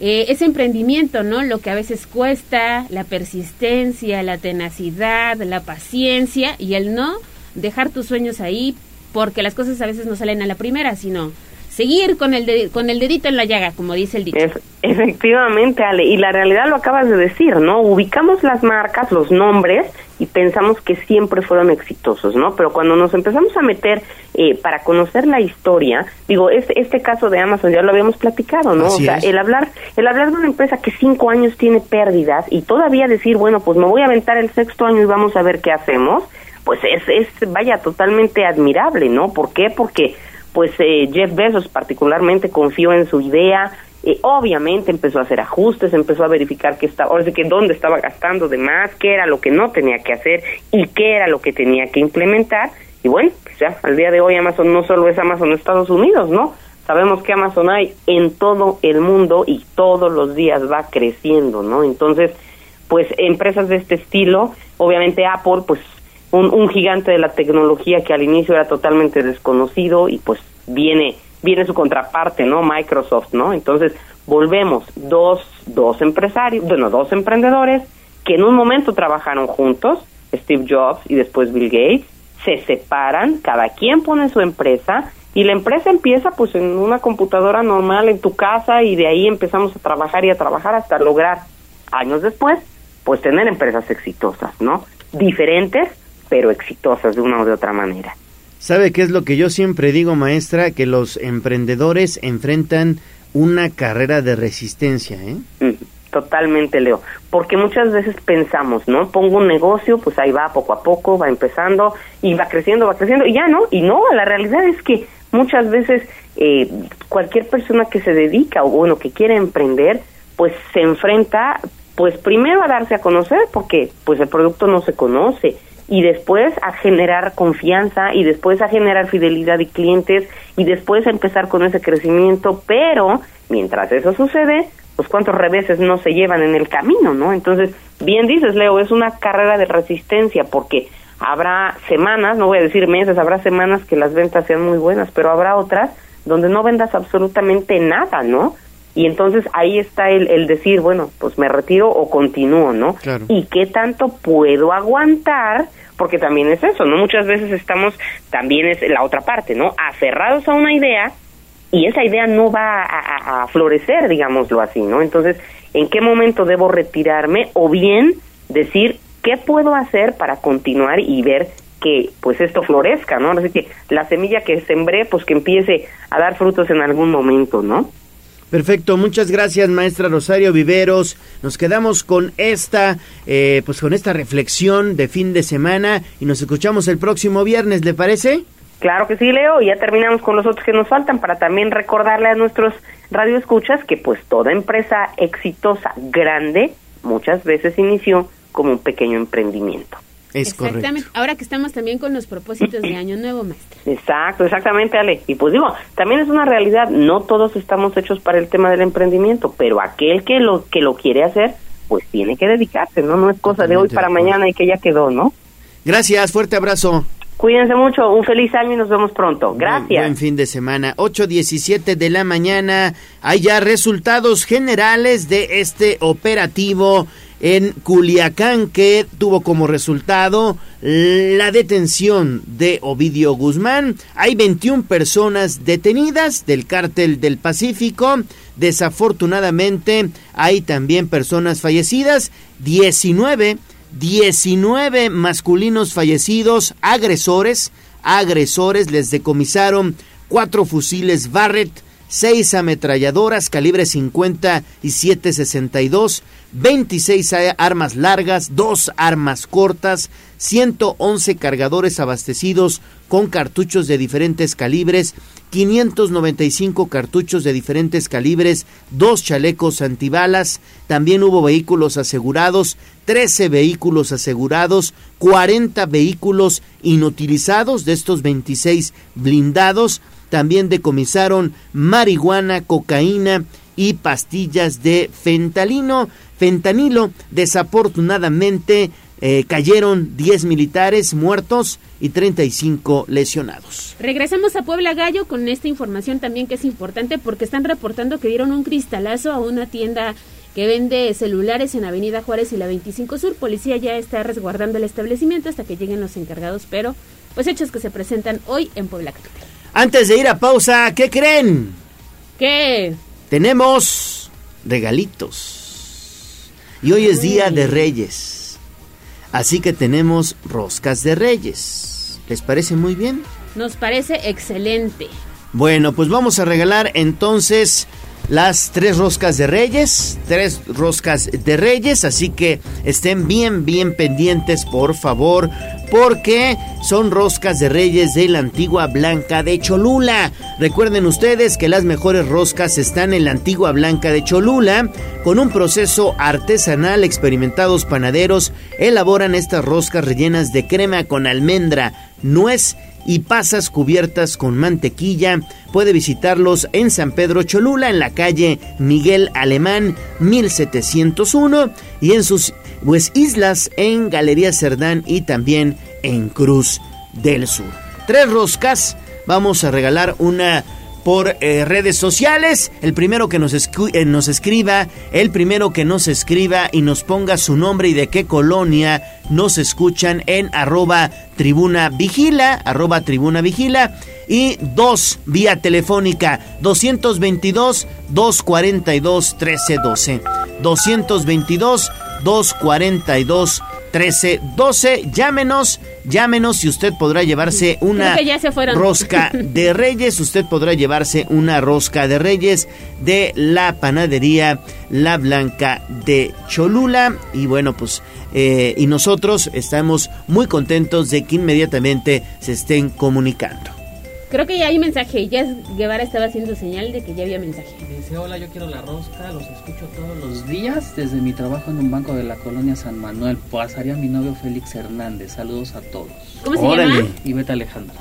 eh, ese emprendimiento, ¿no? Lo que a veces cuesta, la persistencia, la tenacidad, la paciencia y el no dejar tus sueños ahí porque las cosas a veces no salen a la primera, sino seguir con el de- con el dedito en la llaga, como dice el dicho. Es- efectivamente, Ale, y la realidad lo acabas de decir, ¿no? Ubicamos las marcas, los nombres y pensamos que siempre fueron exitosos, ¿no? Pero cuando nos empezamos a meter eh, para conocer la historia, digo, este, este caso de Amazon ya lo habíamos platicado, ¿no? Así o sea, es. el hablar, el hablar de una empresa que cinco años tiene pérdidas y todavía decir, bueno, pues me voy a aventar el sexto año y vamos a ver qué hacemos, pues es, es vaya, totalmente admirable, ¿no? ¿Por qué? Porque pues eh, Jeff Bezos particularmente confió en su idea, eh, obviamente empezó a hacer ajustes, empezó a verificar qué estaba, ahora sí que dónde estaba gastando de más, qué era lo que no tenía que hacer y qué era lo que tenía que implementar. Y bueno, pues ya al día de hoy Amazon no solo es Amazon Estados Unidos, ¿no? Sabemos que Amazon hay en todo el mundo y todos los días va creciendo, ¿no? Entonces, pues empresas de este estilo, obviamente Apple, pues un, un gigante de la tecnología que al inicio era totalmente desconocido y pues viene viene su contraparte, ¿no? Microsoft, ¿no? Entonces, volvemos, dos, dos empresarios, bueno, dos emprendedores que en un momento trabajaron juntos, Steve Jobs y después Bill Gates, se separan, cada quien pone su empresa y la empresa empieza pues en una computadora normal en tu casa y de ahí empezamos a trabajar y a trabajar hasta lograr años después pues tener empresas exitosas, ¿no? Diferentes, pero exitosas de una o de otra manera. ¿Sabe qué es lo que yo siempre digo, maestra? Que los emprendedores enfrentan una carrera de resistencia, ¿eh? Mm, Totalmente, Leo. Porque muchas veces pensamos, ¿no? Pongo un negocio, pues ahí va poco a poco, va empezando y va creciendo, va creciendo y ya, ¿no? Y no, la realidad es que muchas veces eh, cualquier persona que se dedica o bueno, que quiere emprender, pues se enfrenta, pues primero a darse a conocer porque pues el producto no se conoce y después a generar confianza y después a generar fidelidad y clientes y después a empezar con ese crecimiento, pero mientras eso sucede, pues cuántos reveses no se llevan en el camino, ¿no? Entonces, bien dices, Leo, es una carrera de resistencia porque habrá semanas, no voy a decir meses, habrá semanas que las ventas sean muy buenas, pero habrá otras donde no vendas absolutamente nada, ¿no? Y entonces ahí está el, el decir, bueno, pues me retiro o continúo, ¿no? Claro. ¿Y qué tanto puedo aguantar? Porque también es eso, ¿no? Muchas veces estamos, también es la otra parte, ¿no? Aferrados a una idea y esa idea no va a, florecer, digámoslo así, ¿no? Entonces, ¿en qué momento debo retirarme? O bien decir, ¿qué puedo hacer para continuar y ver que pues esto florezca, ¿no? Así que la semilla que sembré, pues que empiece a dar frutos en algún momento, ¿no? Perfecto, muchas gracias maestra Rosario Viveros. Nos quedamos con esta, eh, pues con esta reflexión de fin de semana y nos escuchamos el próximo viernes, ¿le parece? Claro que sí, Leo, y ya terminamos con los otros que nos faltan para también recordarle a nuestros radioescuchas que pues toda empresa exitosa, grande, muchas veces inició como un pequeño emprendimiento. Es Exactamente. Ahora que estamos también con los propósitos de Año Nuevo, maestra. Exacto, exactamente, Ale. Y pues digo, también es una realidad, no todos estamos hechos para el tema del emprendimiento, pero aquel que lo que lo quiere hacer, pues tiene que dedicarse, ¿no? No es cosa de hoy para mañana y que ya quedó, ¿no? Gracias, fuerte abrazo. Cuídense mucho, un feliz año y nos vemos pronto. Gracias. Buen fin de semana. 8.17 de la mañana. Hay ya resultados generales de este operativo en Culiacán que tuvo como resultado la detención de Ovidio Guzmán. Hay 21 personas detenidas del cártel del Pacífico. Desafortunadamente hay también personas fallecidas. 19 19 masculinos fallecidos, agresores, agresores, les decomisaron cuatro fusiles Barrett, seis ametralladoras calibre 50 y 762, 26 a- armas largas, dos armas cortas, 111 cargadores abastecidos con cartuchos de diferentes calibres, 595 cartuchos de diferentes calibres, dos chalecos antibalas, también hubo vehículos asegurados, 13 vehículos asegurados, 40 vehículos inutilizados de estos 26 blindados, también decomisaron marihuana, cocaína y pastillas de fentalino, fentanilo. Desafortunadamente eh, cayeron 10 militares muertos y 35 lesionados. Regresamos a Puebla Gallo con esta información también que es importante porque están reportando que dieron un cristalazo a una tienda que vende celulares en Avenida Juárez y la 25 Sur. Policía ya está resguardando el establecimiento hasta que lleguen los encargados, pero pues hechos que se presentan hoy en Puebla Capital. Antes de ir a pausa, ¿qué creen? ¿Qué? Tenemos regalitos. Y hoy es día de Reyes. Así que tenemos roscas de Reyes. ¿Les parece muy bien? Nos parece excelente. Bueno, pues vamos a regalar entonces las tres roscas de reyes, tres roscas de reyes, así que estén bien, bien pendientes, por favor, porque son roscas de reyes de la antigua Blanca de Cholula. Recuerden ustedes que las mejores roscas están en la antigua Blanca de Cholula, con un proceso artesanal, experimentados panaderos elaboran estas roscas rellenas de crema con almendra, nuez y pasas cubiertas con mantequilla. Puede visitarlos en San Pedro Cholula, en la calle Miguel Alemán 1701 y en sus pues, islas en Galería Cerdán y también en Cruz del Sur. Tres roscas, vamos a regalar una por eh, redes sociales. El primero que eh, nos escriba, el primero que nos escriba y nos ponga su nombre y de qué colonia nos escuchan en arroba tribuna vigila, arroba tribuna vigila. Y dos, vía telefónica, 222 242 1312. 222 242 1312. Llámenos, llámenos y usted podrá llevarse una rosca de reyes. Usted podrá llevarse una rosca de reyes de la panadería La Blanca de Cholula. Y bueno, pues, eh, y nosotros estamos muy contentos de que inmediatamente se estén comunicando. Creo que ya hay mensaje. Ya Guevara estaba haciendo señal de que ya había mensaje. Dice, hola, yo quiero la rosca, los escucho todos los días desde mi trabajo en un banco de la colonia San Manuel. Pasaría mi novio Félix Hernández. Saludos a todos. ¿Cómo se Órale. llama? Y vete Alejandra.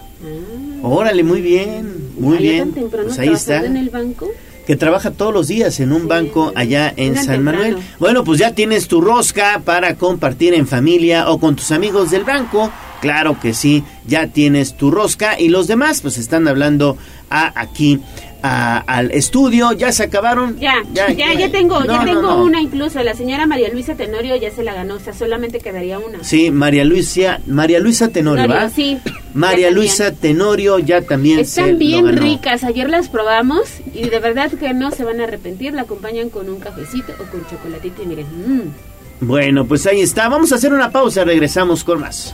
Órale, muy bien, muy bien. Pues ahí está. trabajando en el banco. que trabaja todos los días en un banco allá en San Manuel. Bueno, pues ya tienes tu rosca para compartir en familia o con tus amigos del banco. Claro que sí, ya tienes tu rosca y los demás pues están hablando a aquí a- al estudio. ¿Ya se acabaron? Ya, ya, ya, tengo, No, ya tengo no. una incluso. La señora María Luisa Tenorio ya se la ganó, o sea, solamente quedaría una. Sí, María Luisa, María Luisa Tenorio, ¿va? sí. María. Luisa Tenorio ya también se Están lo bien ganó. ricas, ayer las probamos y de verdad que no se van a arrepentir, la acompañan con un cafecito o con chocolatito y miren, mmm. Bueno, pues ahí está. Vamos a hacer una pausa, regresamos con más.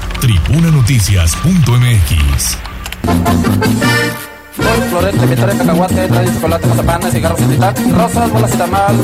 tribunanoticias.mx. Florete, vitore, cacahuate, trae chocolate, mazapán, cigarros y titac, rosas, bolas y tamal,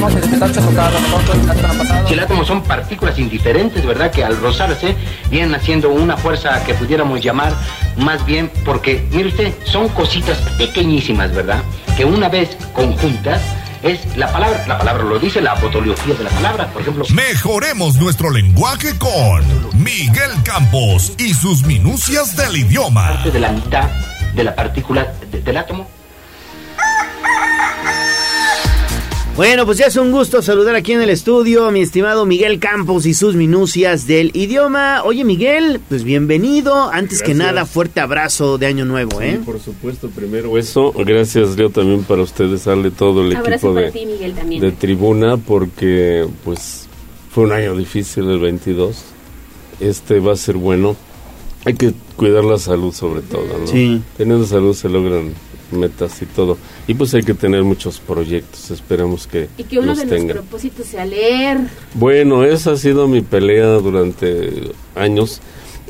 de son partículas indiferentes, ¿verdad? Que al rozarse vienen haciendo una fuerza que pudiéramos llamar más bien, porque, mire usted, son cositas pequeñísimas, ¿verdad? Que una vez conjuntas es la palabra, la palabra lo dice, la fotografía de la palabra, por ejemplo. Mejoremos nuestro lenguaje con Miguel Campos y sus minucias del idioma. Parte de la mitad de la partícula de- del átomo. Bueno, pues ya es un gusto saludar aquí en el estudio a mi estimado Miguel Campos y sus minucias del idioma. Oye, Miguel, pues bienvenido. Antes que nada, fuerte abrazo de Año Nuevo, ¿eh? Sí, por supuesto, primero eso. Gracias, Leo, también para ustedes, sale todo el Abrazo equipo para de, ti, Miguel, también. de tribuna, porque pues fue un año difícil el 22. Este va a ser bueno. Hay que cuidar la salud sobre todo, ¿no? Sí. Teniendo salud se logran metas y todo. Y pues hay que tener muchos proyectos, esperamos que Y que uno los de los tengan. propósitos sea leer. Bueno, esa ha sido mi pelea durante años.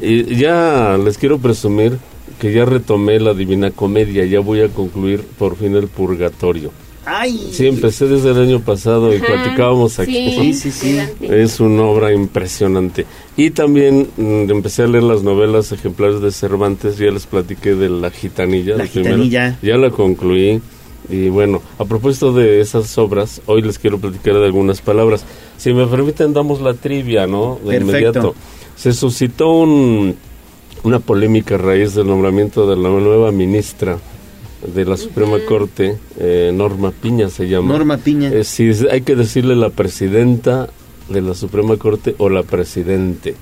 Y ya les quiero presumir que ya retomé la Divina Comedia, ya voy a concluir por fin el Purgatorio. ¡Ay! Sí, empecé desde el año pasado y Ajá, platicábamos aquí. sí, Sí, sí, sí. Es una obra impresionante. Y también mm, empecé a leer las novelas ejemplares de Cervantes, ya les platiqué de La Gitanilla. La. Gitanilla. Ya la concluí. Y bueno, a propósito de esas obras, hoy les quiero platicar de algunas palabras. Si me permiten, damos la trivia, ¿no? De Perfecto. inmediato. Se suscitó un, una polémica a raíz del nombramiento de la nueva ministra de la Suprema Corte, eh, Norma Piña se llama. Norma Piña. Eh, si es- hay que decirle la presidenta de la Suprema Corte o la presidente.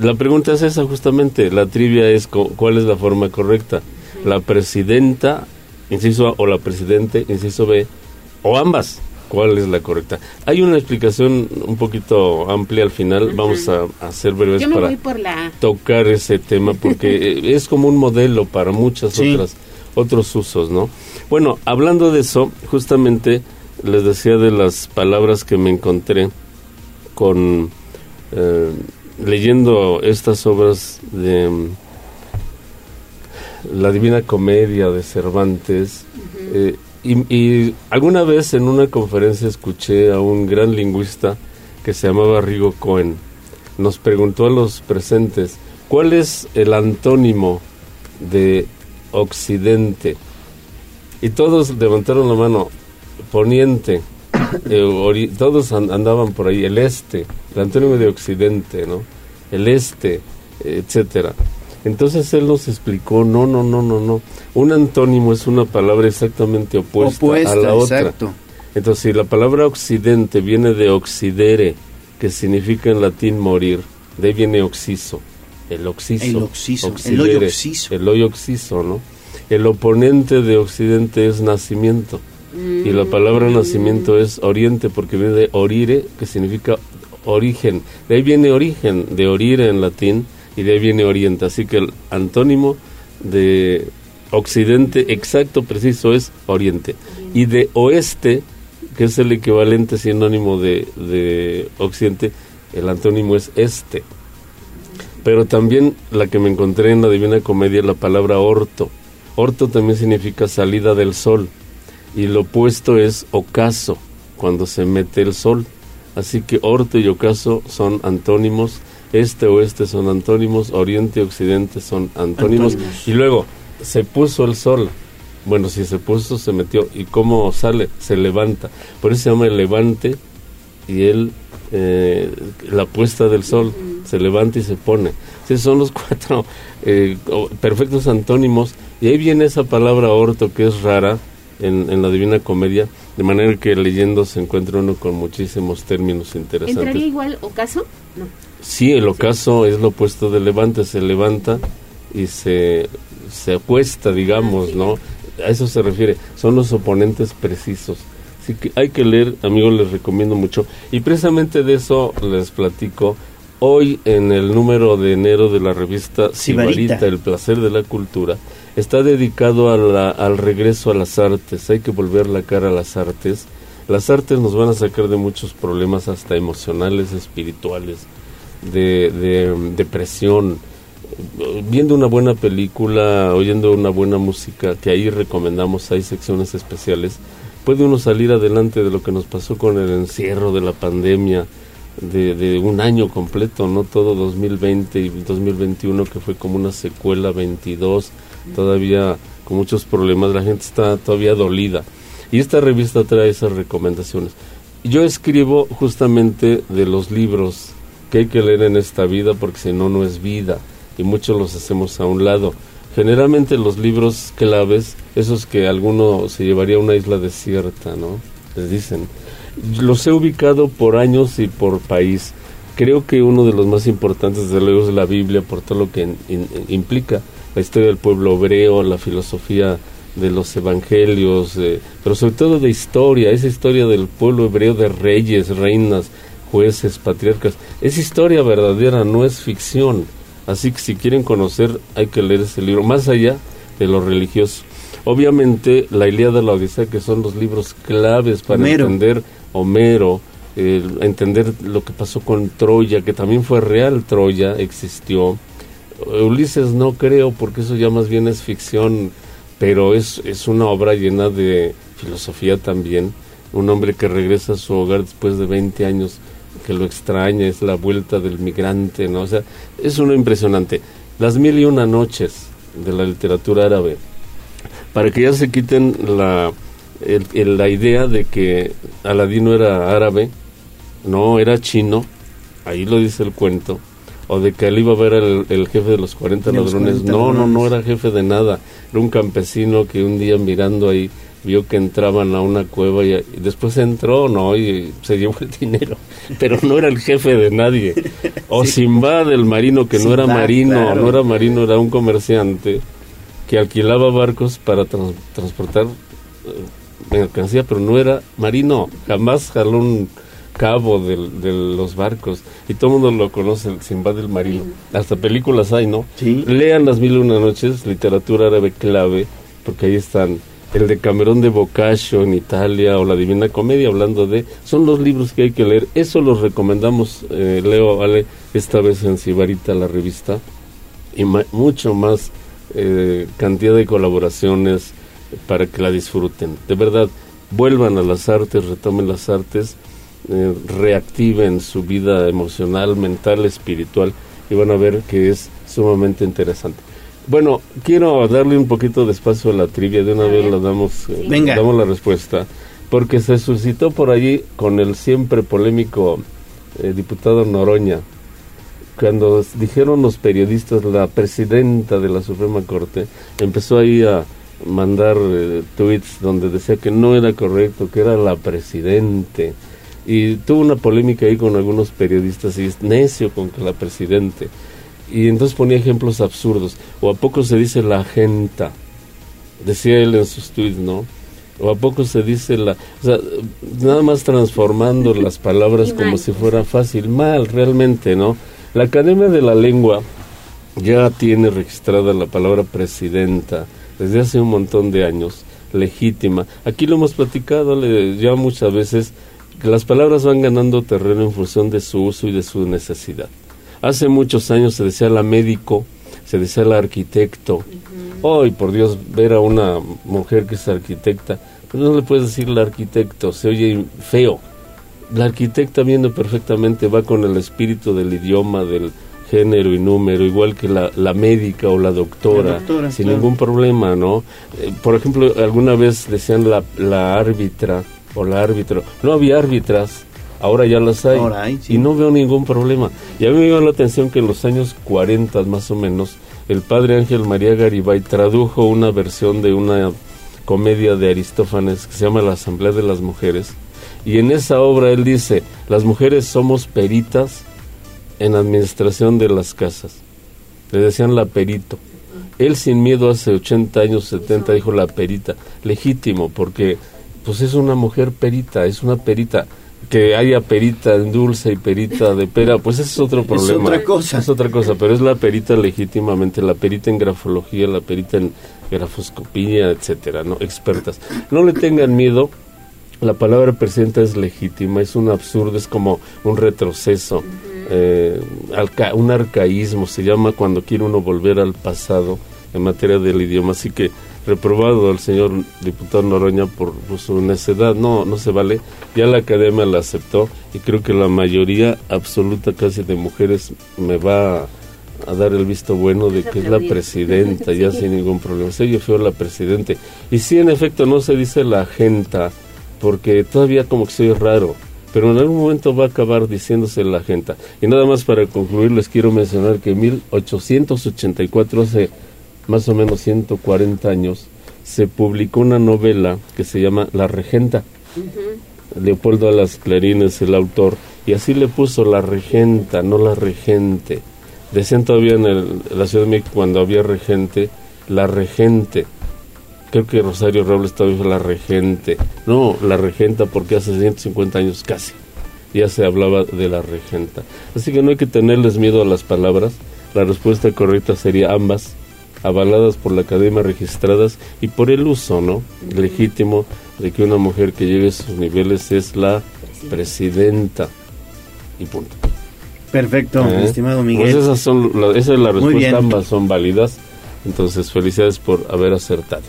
La pregunta es esa justamente, la trivia es co- cuál es la forma correcta. La presidenta, inciso A, o la presidente, inciso B, o ambas. ¿Cuál es la correcta? Hay una explicación un poquito amplia al final. Vamos a, a hacer breves Yo me para voy por la... tocar ese tema porque eh, es como un modelo para muchas Sí. otras otros usos, ¿no? Bueno, hablando de eso, justamente les decía de las palabras que me encontré con eh, leyendo estas obras de mm, la Divina Comedia de Cervantes. eh, y, y alguna vez en una conferencia escuché a un gran lingüista que se llamaba Rigo Cohen. Nos preguntó a los presentes, ¿cuál es el antónimo de Occidente? Y todos levantaron la mano, poniente, eh, todos an- andaban por ahí, el este, el antónimo de Occidente, ¿no? El este, etcétera. Entonces él nos explicó, no, no, no, no, no. Un antónimo es una palabra exactamente opuesta, Opuesta, a la otra. exacto. Entonces, si la palabra occidente viene de oxidere, que significa en latín morir, de ahí viene oxiso. El oxiso. El oxiso, el hoyo oxiso. El hoyo oxiso, ¿no? El oponente de occidente es nacimiento. Y la palabra nacimiento es oriente, porque viene de orire, que significa origen. De ahí viene origen, de orire en latín, y de ahí viene oriente. Así que el antónimo de occidente exacto, preciso, es oriente. Y de oeste, que es el equivalente sinónimo de, de occidente, el antónimo es este. Pero también la que me encontré en la Divina Comedia es la palabra orto. Orto también significa salida del sol. Y lo opuesto es ocaso, cuando se mete el sol. Así que orto y ocaso son antónimos. Este oeste son antónimos. Oriente y occidente son antónimos. Antónimos. Y luego, se puso el sol. Bueno, si se puso, se metió. ¿Y cómo sale? Se levanta. Por eso se llama el levante y él, eh, la puesta del sol, se levanta y se pone. Sí, son los cuatro eh, perfectos antónimos. Y ahí viene esa palabra orto que es rara en, en la Divina Comedia, de manera que leyendo se encuentra uno con muchísimos términos interesantes. ¿Entraría igual ocaso? No. Sí, el ocaso es lo opuesto de levante, se levanta y se, se apuesta, digamos, ¿no? A eso se refiere, son los oponentes precisos. Así que hay que leer, amigos, les recomiendo mucho. Y precisamente de eso les platico hoy en el número de enero de la revista Sibarita. Sibarita, El placer de la cultura. Está dedicado a la- al regreso a las artes. Hay que volver la cara a las artes. Las artes nos van a sacar de muchos problemas, hasta emocionales, espirituales, de, de depresión. Viendo una buena película, oyendo una buena música, que ahí recomendamos, hay secciones especiales, puede uno salir adelante de lo que nos pasó con el encierro de la pandemia, de, de un año completo, no todo 2020 y 2021 que fue como una secuela 22, todavía con muchos problemas, la gente está todavía dolida. Y esta revista trae esas recomendaciones. Yo escribo justamente de los libros que hay que leer en esta vida porque si no, no es vida y muchos los hacemos a un lado. Generalmente los libros claves, esos que alguno se llevaría a una isla desierta, ¿no? Les dicen. Los he ubicado por años y por país. Creo que uno de los más importantes, desde luego, es la Biblia, por todo lo que in- in- implica la historia del pueblo hebreo, la filosofía de los evangelios, eh, pero sobre todo de historia, esa historia del pueblo hebreo de reyes, reinas, jueces, patriarcas. Es historia verdadera, no es ficción. Así que si quieren conocer, hay que leer ese libro, más allá de lo religioso. Obviamente, la Ilíada y la Odisea, que son los libros claves para entender Homero, entender lo que pasó con Troya, que también fue real, Troya existió. Ulises no creo, porque eso ya más bien es ficción, pero es, es una obra llena de filosofía también. Un hombre que regresa a su hogar después de 20 años, que lo extraña, es la vuelta del migrante, ¿no? O sea, es uno impresionante. Las mil y una noches de la literatura árabe, para que ya se quiten la, el- el- la idea de que Aladino era árabe, no, era chino, ahí lo dice el cuento, o de que él iba a ver el, el jefe de los 40 De los ladrones. 40 no, no, no era jefe de nada, era un campesino que un día mirando ahí vio que entraban a una cueva y, y después entró, ¿no? Y se llevó el dinero, pero no era el jefe de nadie. O Simbad, el marino, que no era marino, claro. no era marino, era un comerciante que alquilaba barcos para trans- transportar eh, mercancía, pero no era marino, jamás jaló un cabo de, los barcos y todo el mundo lo conoce, el Simbad del Marino. Hasta películas hay, ¿no? Lean Las Mil y Una Noches, literatura árabe clave, porque ahí están el de Camerón de Boccaccio en Italia o la Divina Comedia, hablando de... Son los libros que hay que leer. Eso los recomendamos, eh, Leo, Ale, esta vez en Sibarita, la revista, y ma- mucho más eh, cantidad de colaboraciones para que la disfruten. De verdad, vuelvan a las artes, retomen las artes, eh, reactiven su vida emocional, mental, espiritual y van a ver que es sumamente interesante. Bueno, quiero darle un poquito de espacio a la trivia, de una vez la damos, eh, Venga. damos la respuesta, porque se suscitó por allí con el siempre polémico eh, diputado Noroña, cuando dijeron los periodistas, la presidenta de la Suprema Corte empezó ahí a mandar eh, tweets donde decía que no era correcto, que era la presidente. Y tuvo una polémica ahí con algunos periodistas y es necio con que la presidente. Y entonces ponía ejemplos absurdos. O a poco se dice la agenta. Decía él en sus tweets, ¿no? O a poco se dice la... O sea, nada más transformando las palabras como si fuera fácil. Mal, realmente, ¿no? La Academia de la Lengua ya tiene registrada la palabra presidenta desde hace un montón de años, legítima. Aquí lo hemos platicado le- ya muchas veces, que las palabras van ganando terreno en función de su uso y de su necesidad. Hace muchos años se decía la médico, se decía la arquitecto. Hoy, por Dios, ver a una mujer que es arquitecta, pues no le puedes decir la arquitecto, se oye feo. La arquitecta viendo perfectamente va con el espíritu del idioma, del género y número, igual que la, la médica o la doctora, La doctora, sin claro. ningún problema, ¿no? Eh, por ejemplo, alguna vez decían la, la árbitra o la árbitro. No había árbitras, ahora ya las hay. Ahora hay, sí. Y no veo ningún problema. Y a mí me llama la atención que en los años 40 más o menos, el padre Ángel María Garibay tradujo una versión de una comedia de Aristófanes que se llama La Asamblea de las Mujeres. Y en esa obra él dice, las mujeres somos peritas en administración de las casas. Le decían la perito. Él sin miedo hace 80 años, 70 dijo la perita. Legítimo, porque pues es una mujer perita, es una perita. Que haya perita en dulce y perita de pera, pues ese es otro problema. otra cosa. Es otra cosa, pero es la perita legítimamente, la perita en grafología, la perita en grafoscopía, etcétera, ¿no? Expertas. No le tengan miedo, la palabra presidenta es legítima, es un absurdo, es como un retroceso, eh, alca- un arcaísmo, se llama cuando quiere uno volver al pasado en materia del idioma. Así que reprobado al señor diputado Noroña por, por su necedad, no, no se vale. Ya la academia la aceptó y creo que la mayoría absoluta casi de mujeres me va a, dar el visto bueno de que es la presidenta, ya sin ningún problema. Se oye feo la presidente. Y sí, en efecto, no se dice la agenta, porque todavía como que se oye raro. Pero en algún momento va a acabar diciéndose la agenta. Y nada más para concluir, les quiero mencionar que en 1884, hace más o menos 140 años, se publicó una novela que se llama La Regenta. Leopoldo Alas Clarín es el autor, y así le puso la regenta, no la regente. Decían todavía en, el- en la Ciudad de México cuando había regente, la regente. Creo que Rosario Robles todavía dijo la regente. No, la regenta porque hace 150 años casi ya se hablaba de la regenta. Así que no hay que tenerles miedo a las palabras. La respuesta correcta sería ambas, avaladas por la academia, registradas y por el uso, ¿no? Legítimo de que una mujer que llegue a sus niveles es la presidenta. Y punto. Perfecto, ¿Eh? estimado Miguel. Pues esas son esa es la respuesta, ambas son válidas. Entonces, felicidades por haber acertado.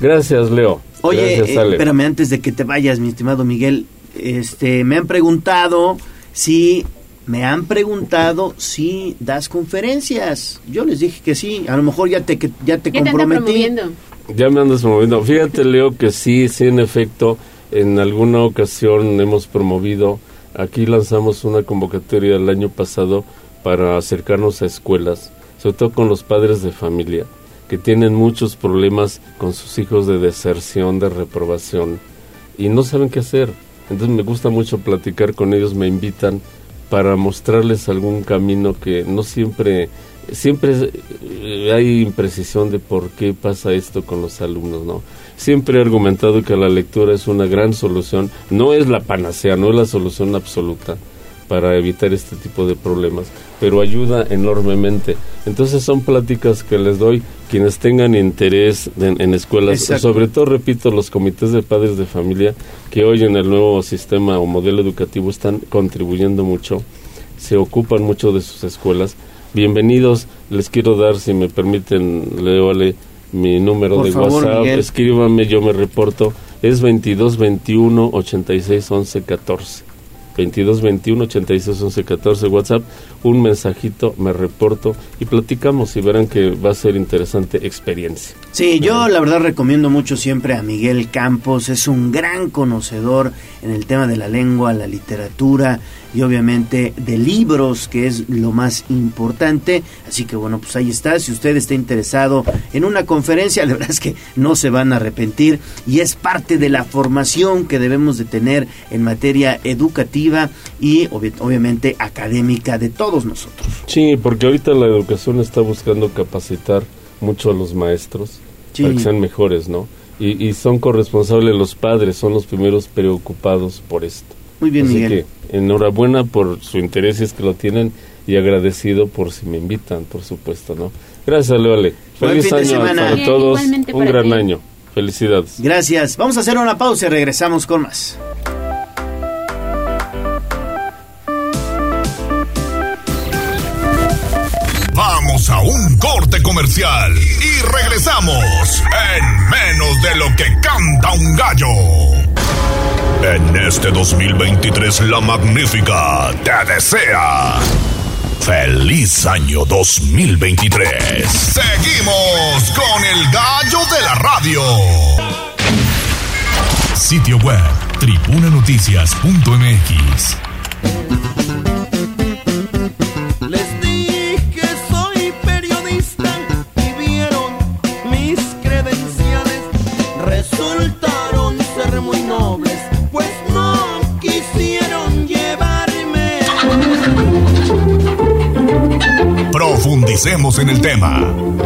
Gracias, Leo. Oye, Gracias, eh, espérame, antes de que te vayas, mi estimado Miguel, este, me han preguntado si, me han preguntado si das conferencias. Yo les dije que sí, a lo mejor ya te, que- ya te Ya comprometí. Ya me andas moviendo. Fíjate, Leo, que sí, sí, en efecto, en alguna ocasión hemos promovido, aquí lanzamos una convocatoria el año pasado para acercarnos a escuelas, sobre todo con los padres de familia, que tienen muchos problemas con sus hijos de deserción, de reprobación, y no saben qué hacer. Entonces me gusta mucho platicar con ellos, me invitan para mostrarles algún camino que no siempre siempre eh, hay imprecisión de por qué pasa esto con los alumnos, ¿no? Siempre he argumentado que la lectura es una gran solución, no es la panacea, no es la solución absoluta para evitar este tipo de problemas, pero ayuda enormemente. Entonces son pláticas que les doy quienes tengan interés en, en escuelas, Exacto. sobre todo, repito, los comités de padres de familia que hoy en el nuevo sistema o modelo educativo están contribuyendo mucho, se ocupan mucho de sus escuelas. Bienvenidos, les quiero dar, si me permiten, Leole, mi número Por de favor, WhatsApp, Miguel. escríbame, yo me reporto, es 22 21 86 11 14. 22 21 86 11 14 WhatsApp, un mensajito, me reporto y platicamos y verán que va a ser interesante experiencia. Sí, yo la verdad recomiendo mucho siempre a Miguel Campos, es un gran conocedor en el tema de la lengua, la literatura y obviamente de libros, que es lo más importante. Así que bueno, pues ahí está, si usted está interesado en una conferencia, la verdad es que no se van a arrepentir y es parte de la formación que debemos de tener en materia educativa y obvi- obviamente académica de todos nosotros. Sí, porque ahorita la educación está buscando capacitar mucho a los maestros Sí. para que sean mejores, ¿no? Y, y son corresponsables los padres, son los primeros preocupados por esto. Muy bien, Así Miguel. que enhorabuena por su interés si es que lo tienen y agradecido por si me invitan, por supuesto, ¿no? Gracias, Leole. Buen Feliz fin de año para Bien, todos. Un para gran ti. año. Felicidades. Gracias. Vamos a hacer una pausa y regresamos con más. Vamos a un corte comercial y regresamos en menos de lo que canta un gallo. En este 2023 la magnífica te desea. Feliz año 2023. Seguimos con el gallo de la radio. Sitio web tribunanoticias.mx. Profundicemos en el tema.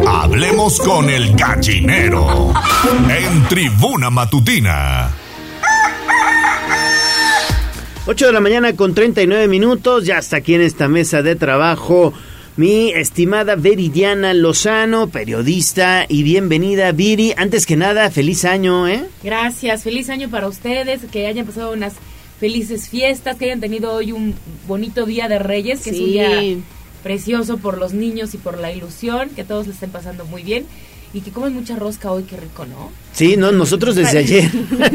Hablemos con el gallinero. En Tribuna Matutina. 8 de la mañana con 39 minutos, ya está aquí en esta mesa de trabajo mi estimada Veridiana Lozano, periodista y bienvenida Viri. Antes que nada, feliz año, ¿eh? Gracias, feliz año para ustedes, que hayan pasado unas felices fiestas, que hayan tenido hoy un bonito día de Reyes, que es un Sí. día precioso por los niños y por la ilusión, que todos le estén pasando muy bien y que comen mucha rosca hoy, qué rico, ¿no? Sí, no, nosotros desde ayer.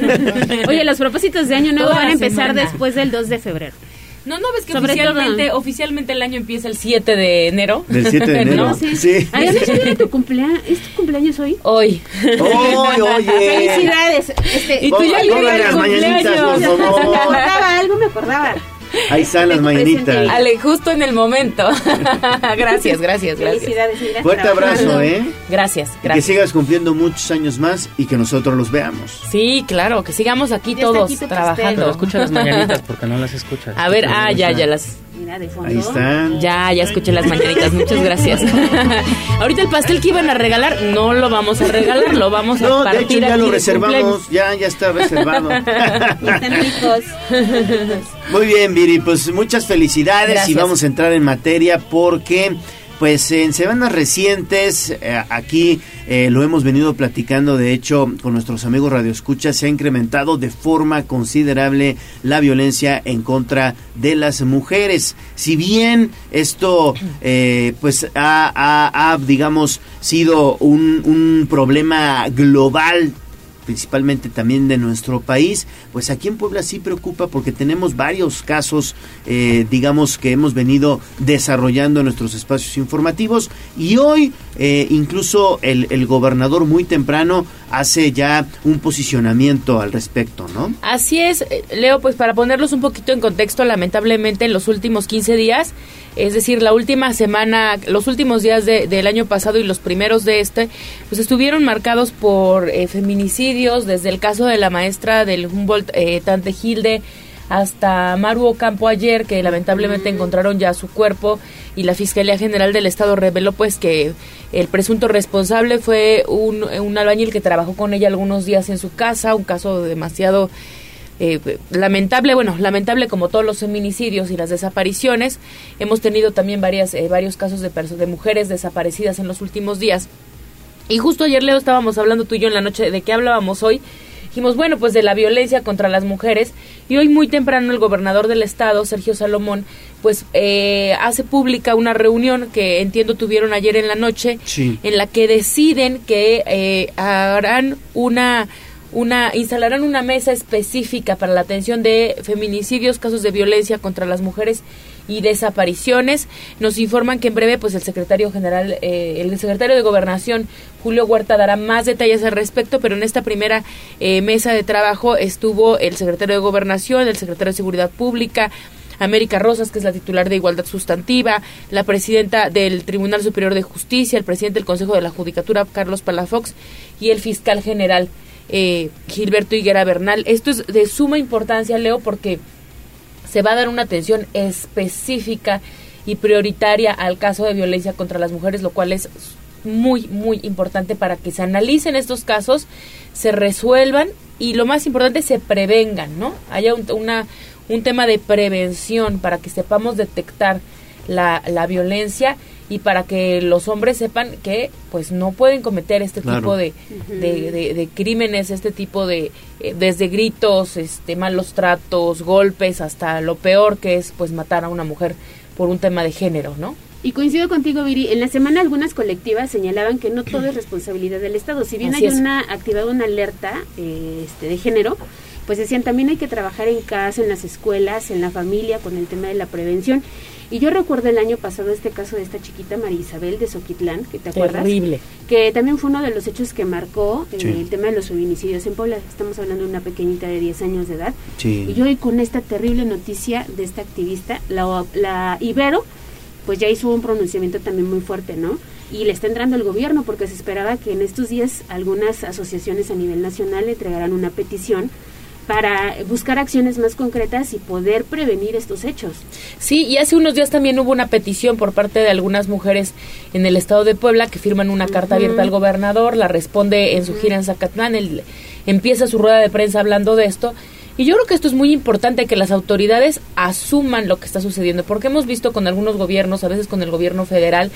Oye, los propósitos de año nuevo Toda van a empezar semana. después del 2 de febrero. No, no ves que Sobre oficialmente, todo- oficialmente el año empieza el 7 de enero. Del 7 de enero. ¿No? Sí. Sí. Ay, ¿no era tu cumpleaños? ¿Es tu cumpleaños hoy? Hoy. Oy, oye. Felicidades. Este, Y tú ya mañanitas, por favor. Me acordaba, algo me acordaba. Ahí están las mañanitas. Ale, justo en el momento. gracias, gracias, gracias. Felicidades, mira, Fuerte abrazo, ¿eh? Gracias, Y que gracias. sigas cumpliendo muchos años más y que nosotros los veamos. Sí, claro, que sigamos aquí todos aquí trabajando. Pero escucha las mañanitas porque no las escuchas. A ver, ah, ya, ya las. Mira, de fondo. Ahí están. Ya, ya escuché las mañanitas, muchas gracias. Ahorita el pastel que iban a regalar, no lo vamos a regalar, lo vamos a No, de hecho ya lo reservamos, ya, ya está reservado. Están ricos. Muy bien, Viri, pues muchas felicidades y vamos a entrar en materia porque pues en semanas recientes eh, aquí eh, lo hemos venido platicando de hecho con nuestros amigos Radio Escucha se ha incrementado de forma considerable la violencia en contra de las mujeres. Si bien esto eh, pues ha, ha- ha, digamos sido un, un problema global principalmente también de nuestro país, pues aquí en Puebla sí preocupa porque tenemos varios casos, eh, digamos, que hemos venido desarrollando nuestros espacios informativos y hoy eh, incluso el, el gobernador muy temprano hace ya un posicionamiento al respecto, ¿no? Así es, eh, Leo, pues para ponerlos un poquito en contexto, lamentablemente en los últimos 15 días, es decir, la última semana, los últimos días de- del año pasado y los primeros de este, pues estuvieron marcados por eh, feminicidios, desde el caso de la maestra del Humboldt, eh, Tante Hilde, hasta Maru Ocampo ayer, que lamentablemente encontraron ya su cuerpo y la Fiscalía General del Estado reveló pues que el presunto responsable fue un, un albañil que trabajó con ella algunos días en su casa, un caso demasiado eh, lamentable, bueno, lamentable como todos los feminicidios y las desapariciones. Hemos tenido también varias, eh, varios casos de, de mujeres desaparecidas en los últimos días. Y justo ayer, Leo, estábamos hablando tú y yo en la noche de qué hablábamos hoy. Dijimos, bueno, pues de la violencia contra las mujeres. Y hoy muy temprano el gobernador del estado, Sergio Salomón, pues eh, hace pública una reunión que entiendo tuvieron ayer en la noche, Sí. en la que deciden que eh, harán una una instalarán una mesa específica para la atención de feminicidios, casos de violencia contra las mujeres y desapariciones. Nos informan que en breve, pues el secretario general, eh, el secretario de Gobernación, Julio Huerta, dará más detalles al respecto, pero en esta primera eh, mesa de trabajo estuvo el secretario de Gobernación, el secretario de Seguridad Pública, América Rosas, que es la titular de Igualdad Sustantiva, la presidenta del Tribunal Superior de Justicia, el presidente del Consejo de la Judicatura, Carlos Palafox, y el fiscal general eh, Gilberto Higuera Bernal. Esto es de suma importancia, Leo, porque se va a dar una atención específica y prioritaria al caso de violencia contra las mujeres, lo cual es muy, muy importante para que se analicen estos casos, se resuelvan y lo más importante, se prevengan, ¿no? Haya un, una, un tema de prevención para que sepamos detectar la, la violencia y para que los hombres sepan que pues no pueden cometer este Claro. tipo de, de, de- de crímenes, este tipo de eh, desde gritos, este malos tratos, golpes, hasta lo peor que es pues matar a una mujer por un tema de género, ¿no? Y coincido contigo, Viri. En la semana algunas colectivas señalaban que no todo es responsabilidad del Estado. Si bien Así hay es. una activada una alerta eh, este, de género, pues decían también hay que trabajar en casa, en las escuelas, en la familia, con el tema de la prevención. Y yo recuerdo el año pasado este caso de esta chiquita María Isabel de Soquitlán, que te acuerdas, Terrible. que también fue uno de los hechos que marcó eh, Sí. el tema de los feminicidios en Puebla. Estamos hablando de una pequeñita de 10 años de edad. Sí. Y hoy con esta terrible noticia de esta activista, la, la Ibero, pues ya hizo un pronunciamiento también muy fuerte, ¿no? Y le está entrando el gobierno porque se esperaba que en estos días algunas asociaciones a nivel nacional le entregaran una petición para buscar acciones más concretas y poder prevenir estos hechos. Sí, y hace unos días también hubo una petición por parte de algunas mujeres en el estado de Puebla que firman una carta abierta al gobernador, la responde en su gira en Zacatlán, él empieza su rueda de prensa hablando de esto. Y yo creo que esto es muy importante que las autoridades asuman lo que está sucediendo, porque hemos visto con algunos gobiernos, a veces con el gobierno federal,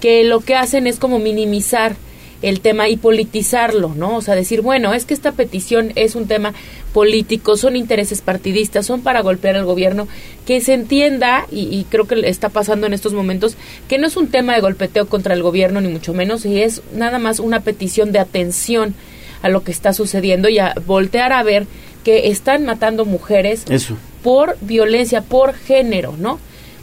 que lo que hacen es como minimizar el tema y politizarlo, ¿no? O sea, decir, bueno, es que esta petición es un tema político, son intereses partidistas, son para golpear al gobierno, que se entienda, y, y creo que está pasando en estos momentos, que no es un tema de golpeteo contra el gobierno, ni mucho menos, y es nada más una petición de atención a lo que está sucediendo y a voltear a ver que están matando mujeres Eso. por violencia, por género, ¿no?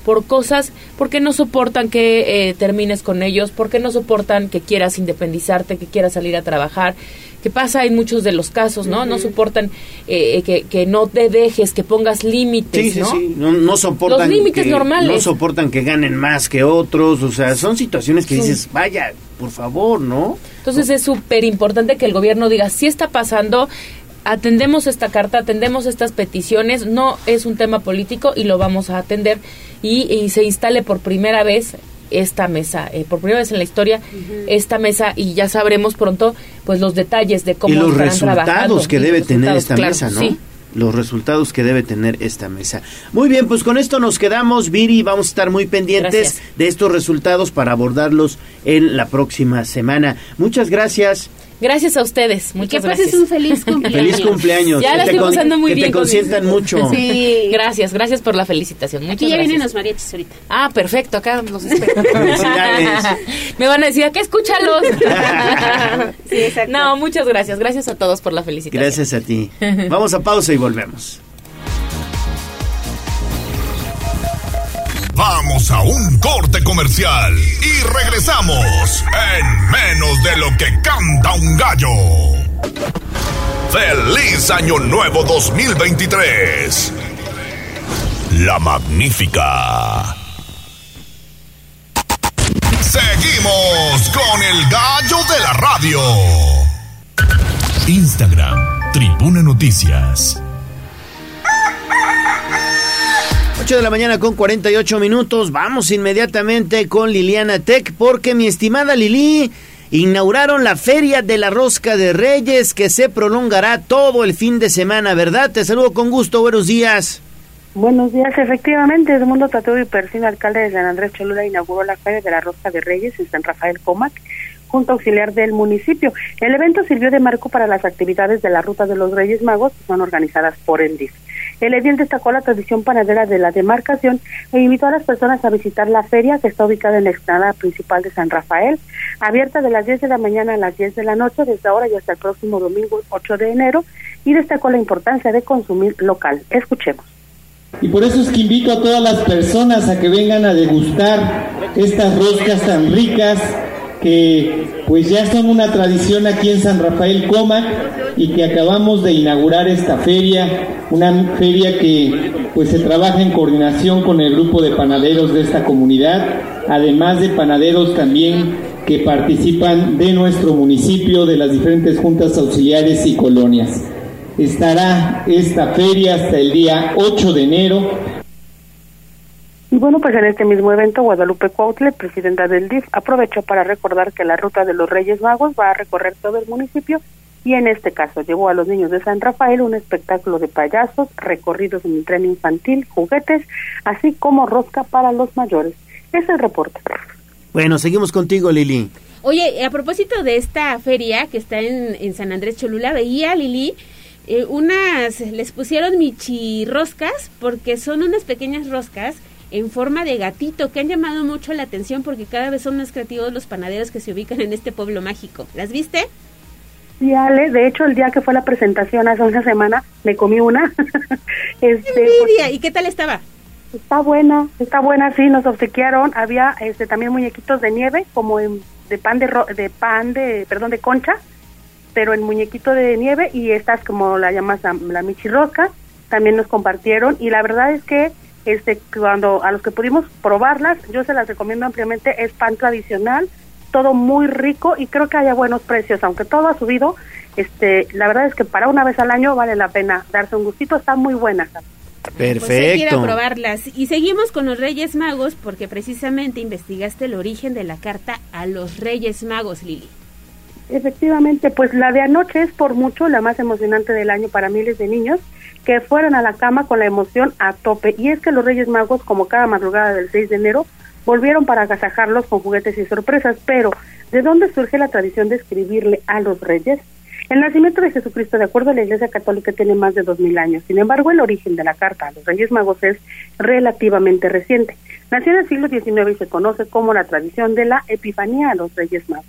Por cosas, porque no soportan que eh, termines con ellos, porque no soportan que quieras independizarte, que quieras salir a trabajar, que pasa en muchos de los casos, ¿no? No soportan eh, que, que no te dejes, que pongas límites, Sí, sí, ¿no? sí. No, no soportan. Los límites que- normales. No soportan que ganen más que otros. O sea, son situaciones que Sí. dices, vaya, por favor, ¿no? Entonces es súper importante que el gobierno diga, si está pasando, atendemos esta carta, atendemos estas peticiones, no es un tema político y lo vamos a atender y, y se instale por primera vez esta mesa, eh, por primera vez en la historia, esta mesa y ya sabremos pronto pues los detalles de cómo y los resultados trabajando. que debe tener esta claro, mesa, ¿no? Sí. Los resultados que debe tener esta mesa. Muy bien, pues con esto nos quedamos, Viri, vamos a estar muy pendientes Gracias. de estos resultados para abordarlos en la próxima semana. Muchas gracias. Gracias a ustedes, muchas que pases un feliz cumpleaños. Feliz cumpleaños. Ya Que la te estoy pasando muy que bien. te con mis- consientan mucho. Sí. Gracias, gracias por la felicitación. Muchas Aquí ya gracias. vienen los mariachis ahorita. Ah, perfecto, acá los espero. Me van a decir, ¿a qué escúchalos? Sí, exacto. No, muchas gracias. Gracias a todos por la felicitación. Gracias a ti. Vamos a pausa y volvemos. Vamos a un corte comercial y regresamos en menos de lo que canta un gallo. ¡Feliz Año Nuevo 2023! La Magnífica. Seguimos con el gallo de la radio. Instagram, Tribuna Noticias. 8 de la mañana con 48 minutos. Vamos inmediatamente con Liliana Tech porque mi estimada Lili inauguraron la Feria de la Rosca de Reyes que se prolongará todo el fin de semana, ¿verdad? Te saludo con gusto, buenos días. Buenos días, efectivamente, Edmundo Tateo y Persino, alcalde de San Andrés Cholula, inauguró la Feria de la Rosca de Reyes en San Rafael Comac, junto auxiliar del municipio. El evento sirvió de marco para las actividades de la Ruta de los Reyes Magos, que son organizadas por el DIF. El edil destacó la tradición panadera de la demarcación e invitó a las personas a visitar la feria que está ubicada en la explanada principal de San Rafael, abierta de las 10 de la mañana a las 10 de la noche, desde ahora y hasta el próximo domingo 8 de enero, y destacó la importancia de consumir local. Escuchemos. Y por eso es que invito a todas las personas a que vengan a degustar estas roscas tan ricas que pues ya son una tradición aquí en San Rafael Comac y que acabamos de inaugurar esta feria, una feria que pues se trabaja en coordinación con el grupo de panaderos de esta comunidad, además de panaderos también que participan de nuestro municipio, de las diferentes juntas auxiliares y colonias. Estará esta feria hasta el día 8 de enero y bueno, pues en este mismo evento, Guadalupe Cuautle, presidenta del DIF, aprovechó para recordar que la ruta de los Reyes Magos va a recorrer todo el municipio y en este caso llevó a los niños de San Rafael un espectáculo de payasos, recorridos en el tren infantil, juguetes, así como rosca para los mayores. Es el reporte. Bueno, seguimos contigo, Lili. Oye, a propósito de esta feria que está en, en San Andrés Cholula, veía, Lili, eh, unas, les pusieron michirroscas porque son unas pequeñas roscas en forma de gatito que han llamado mucho la atención porque cada vez son más creativos los panaderos que se ubican en este pueblo mágico. ¿Las viste? Sí, Ale, de hecho el día que fue la presentación hace una semana me comí una. este, ¿Y qué tal estaba? Está buena, está buena, sí, nos obsequiaron, había este también muñequitos de nieve como de pan de, de pan de, perdón, de concha, pero en muñequito de nieve y estas como la llamas la, la michirroca, también nos compartieron y la verdad es que este cuando a los que pudimos probarlas, yo se las recomiendo ampliamente, es pan tradicional, todo muy rico y creo que haya buenos precios, aunque todo ha subido, este, la verdad es que para una vez al año vale la pena darse un gustito, está muy buena. Perfecto. Pues probarlas. Y seguimos con los Reyes Magos porque precisamente investigaste el origen de la carta a los Reyes Magos, Lili. Efectivamente, pues la de anoche es por mucho la más emocionante del año para miles de niños que fueron a la cama con la emoción a tope. Y es que los Reyes Magos, como cada madrugada del 6 de enero, volvieron para agasajarlos con juguetes y sorpresas. Pero, ¿de dónde surge la tradición de escribirle a los Reyes? El nacimiento de Jesucristo, de acuerdo a la Iglesia Católica, tiene más de dos mil años. Sin embargo, el origen de la carta a los Reyes Magos es relativamente reciente. Nació en el siglo XIX y se conoce como la tradición de la Epifanía a los Reyes Magos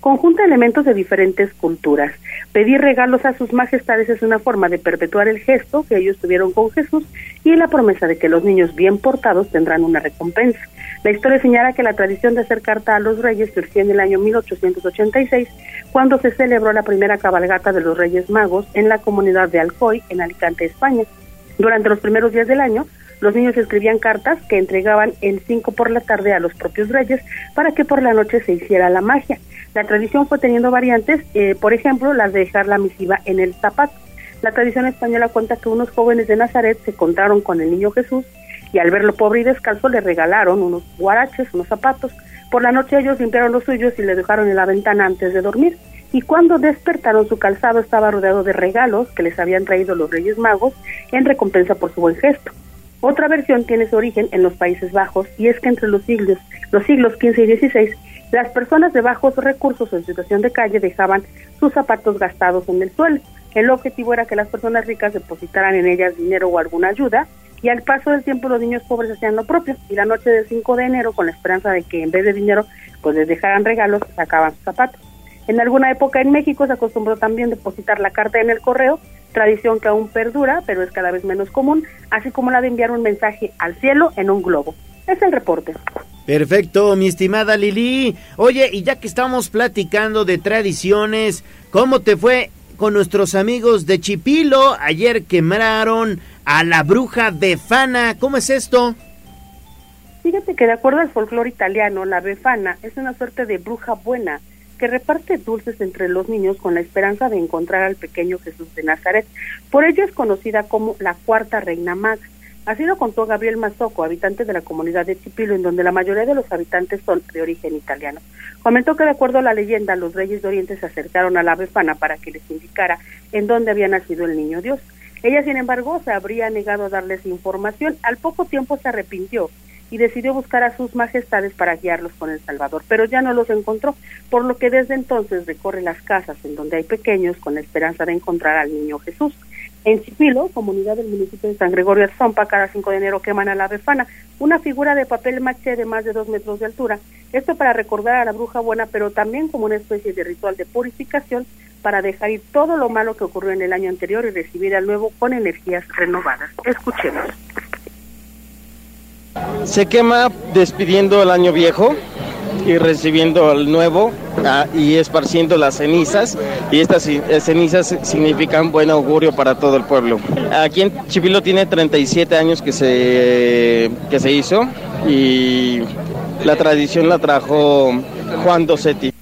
conjunta elementos de diferentes culturas. Pedir regalos a sus majestades es una forma de perpetuar el gesto que ellos tuvieron con Jesús y la promesa de que los niños bien portados tendrán una recompensa. La historia señala que la tradición de hacer carta a los reyes surgió en el año 1886, cuando se celebró la primera cabalgata de los Reyes Magos en la comunidad de Alcoy, en Alicante, España. Durante los primeros días del año, los niños escribían cartas que entregaban el 5 por la tarde a los propios reyes para que por la noche se hiciera la magia. La tradición fue teniendo variantes, eh, por ejemplo, las de dejar la misiva en el zapato. La tradición española cuenta que unos jóvenes de Nazaret se encontraron con el niño Jesús y al verlo pobre y descalzo le regalaron unos guaraches, unos zapatos. Por la noche ellos limpiaron los suyos y le dejaron en la ventana antes de dormir. Y cuando despertaron su calzado estaba rodeado de regalos que les habían traído los Reyes Magos en recompensa por su buen gesto. Otra versión tiene su origen en los Países Bajos y es que entre los siglos, los siglos XV y XVI las personas de bajos recursos o en situación de calle dejaban sus zapatos gastados en el suelo. El objetivo era que las personas ricas depositaran en ellas dinero o alguna ayuda y al paso del tiempo los niños pobres hacían lo propio y la noche del 5 de enero con la esperanza de que en vez de dinero pues les dejaran regalos sacaban sus zapatos. En alguna época en México se acostumbró también depositar la carta en el correo, tradición que aún perdura, pero es cada vez menos común, así como la de enviar un mensaje al cielo en un globo. Es el reporte. Perfecto, mi estimada Lili. Oye, y ya que estamos platicando de tradiciones, ¿cómo te fue con nuestros amigos de Chipilo? Ayer quemaron a la bruja Befana. ¿Cómo es esto? Fíjate que de acuerdo al folclore italiano, la Befana es una suerte de bruja buena que reparte dulces entre los niños con la esperanza de encontrar al pequeño Jesús de Nazaret. Por ello es conocida como la cuarta reina maga. Así lo contó Gabriel Mazoco, habitante de la comunidad de Chipilo, en donde la mayoría de los habitantes son de origen italiano. Comentó que de acuerdo a la leyenda, los reyes de Oriente se acercaron a la befana para que les indicara en dónde había nacido el niño Dios. Ella, sin embargo, se habría negado a darles información. Al poco tiempo se arrepintió y decidió buscar a sus majestades para guiarlos con el Salvador, pero ya no los encontró, por lo que desde entonces recorre las casas en donde hay pequeños con la esperanza de encontrar al niño Jesús. En Chipilo, comunidad del municipio de San Gregorio Arzompa, cada 5 de enero queman a la befana, una figura de papel maché de más de dos metros de altura. Esto para recordar a la bruja buena, pero también como una especie de ritual de purificación para dejar ir todo lo malo que ocurrió en el año anterior y recibir al nuevo con energías renovadas. Escuchemos. Se quema despidiendo el año viejo y recibiendo el nuevo ah, y esparciendo las cenizas y estas eh, cenizas significan buen augurio para todo el pueblo. Aquí en Chipilo tiene 37 años que se, que se hizo y la tradición la trajo Juan Dosetti.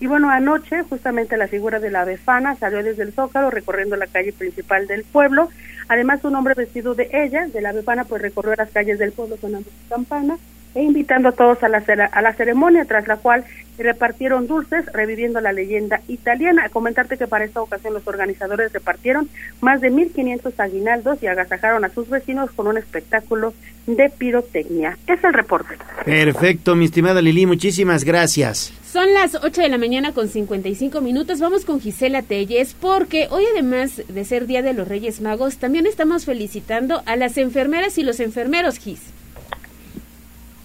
Y bueno, anoche justamente la figura de la befana salió desde el Zócalo recorriendo la calle principal del pueblo. Además, un hombre vestido de ella, de la befana, pues recorrió las calles del pueblo sonando su campana e invitando a todos a la, cera- a la ceremonia, tras la cual repartieron dulces, reviviendo la leyenda italiana. Comentarte que para esta ocasión los organizadores repartieron más de 1.500 aguinaldos y agasajaron a sus vecinos con un espectáculo de pirotecnia. Es el reporte. Perfecto, mi estimada Lili, muchísimas gracias. Son las 8 de la mañana con 55 minutos. Vamos con Gisela Telles porque hoy además de ser Día de los Reyes Magos, también estamos felicitando a las enfermeras y los enfermeros, Gis.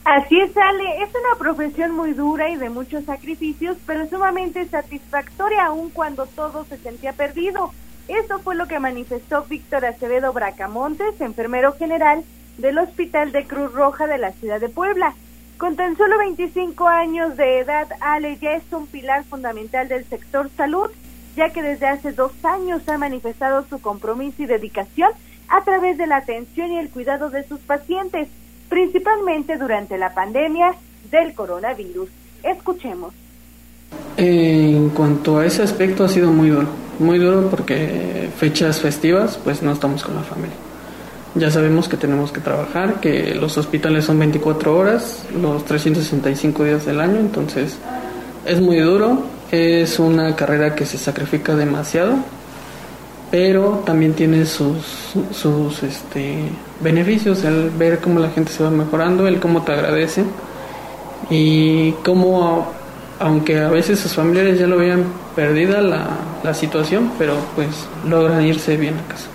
Así es, Ale. Es una profesión muy dura y de muchos sacrificios, pero sumamente satisfactoria aun cuando todo se sentía perdido. Esto fue lo que manifestó Víctor Acevedo Bracamontes, enfermero general del Hospital de Cruz Roja de la ciudad de Puebla. Con tan solo 25 años de edad, Ale ya es un pilar fundamental del sector salud, ya que desde hace dos años ha manifestado su compromiso y dedicación a través de la atención y el cuidado de sus pacientes, principalmente durante la pandemia del coronavirus. Escuchemos. En cuanto a ese aspecto ha sido muy duro, muy duro porque fechas festivas pues no estamos con la familia. Ya sabemos que tenemos que trabajar, que los hospitales son 24 horas, los 365 días del año, entonces es muy duro, es una carrera que se sacrifica demasiado, pero también tiene sus, sus este, beneficios, el ver cómo la gente se va mejorando, el cómo te agradece y cómo, aunque a veces sus familiares ya lo vean perdida la, la situación, pero pues logran irse bien a casa.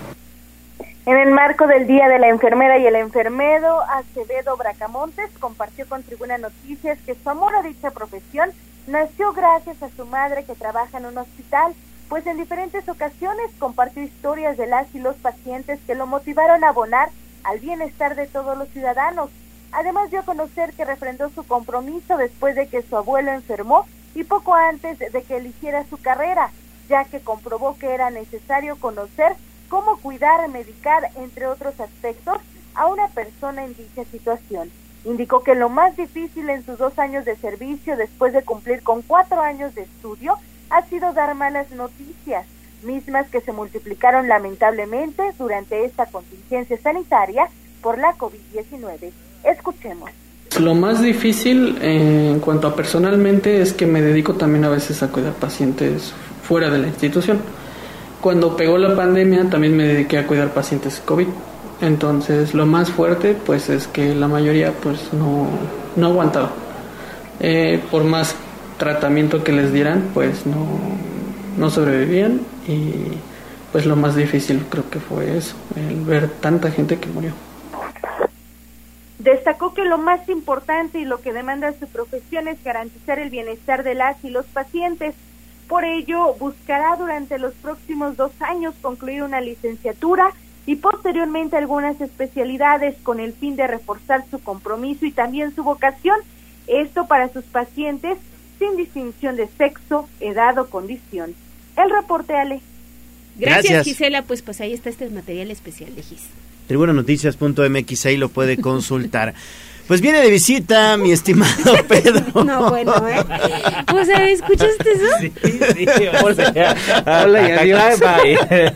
En el marco del Día de la Enfermera y el Enfermero, Acevedo Bracamontes compartió con Tribuna Noticias que su amor a dicha profesión nació gracias a su madre que trabaja en un hospital, pues en diferentes ocasiones compartió historias de las y los pacientes que lo motivaron a abonar al bienestar de todos los ciudadanos. Además dio a conocer que refrendó su compromiso después de que su abuelo enfermó y poco antes de que eligiera su carrera, ya que comprobó que era necesario conocer cómo cuidar, medicar, entre otros aspectos, a una persona en dicha situación. Indicó que lo más difícil en sus dos años de servicio, después de cumplir con cuatro años de estudio, ha sido dar malas noticias, mismas que se multiplicaron lamentablemente durante esta contingencia sanitaria por la COVID-19. Escuchemos. Lo más difícil eh, en cuanto a personalmente es que me dedico también a veces a cuidar pacientes fuera de la institución. Cuando pegó la pandemia también me dediqué a cuidar pacientes COVID. Entonces lo más fuerte pues es que la mayoría pues no, no aguantaba. Eh, por más tratamiento que les dieran pues no, no sobrevivían y pues lo más difícil creo que fue eso, el ver tanta gente que murió. Destacó que lo más importante y lo que demanda su profesión es garantizar el bienestar de las y los pacientes. Por ello, buscará durante los próximos dos años concluir una licenciatura y posteriormente algunas especialidades con el fin de reforzar su compromiso y también su vocación. Esto para sus pacientes sin distinción de sexo, edad o condición. El reporte, Ale. Gracias, Gracias. Gisela. Pues, pues ahí está este material especial de Gis. Tribunanoticias.mx, ahí lo puede consultar. Pues Pues viene de visita mi estimado Pedro. No, bueno, ¿eh? O sea, ¿escuchaste eso? Sí, sí, hola, hola y adiós, bye.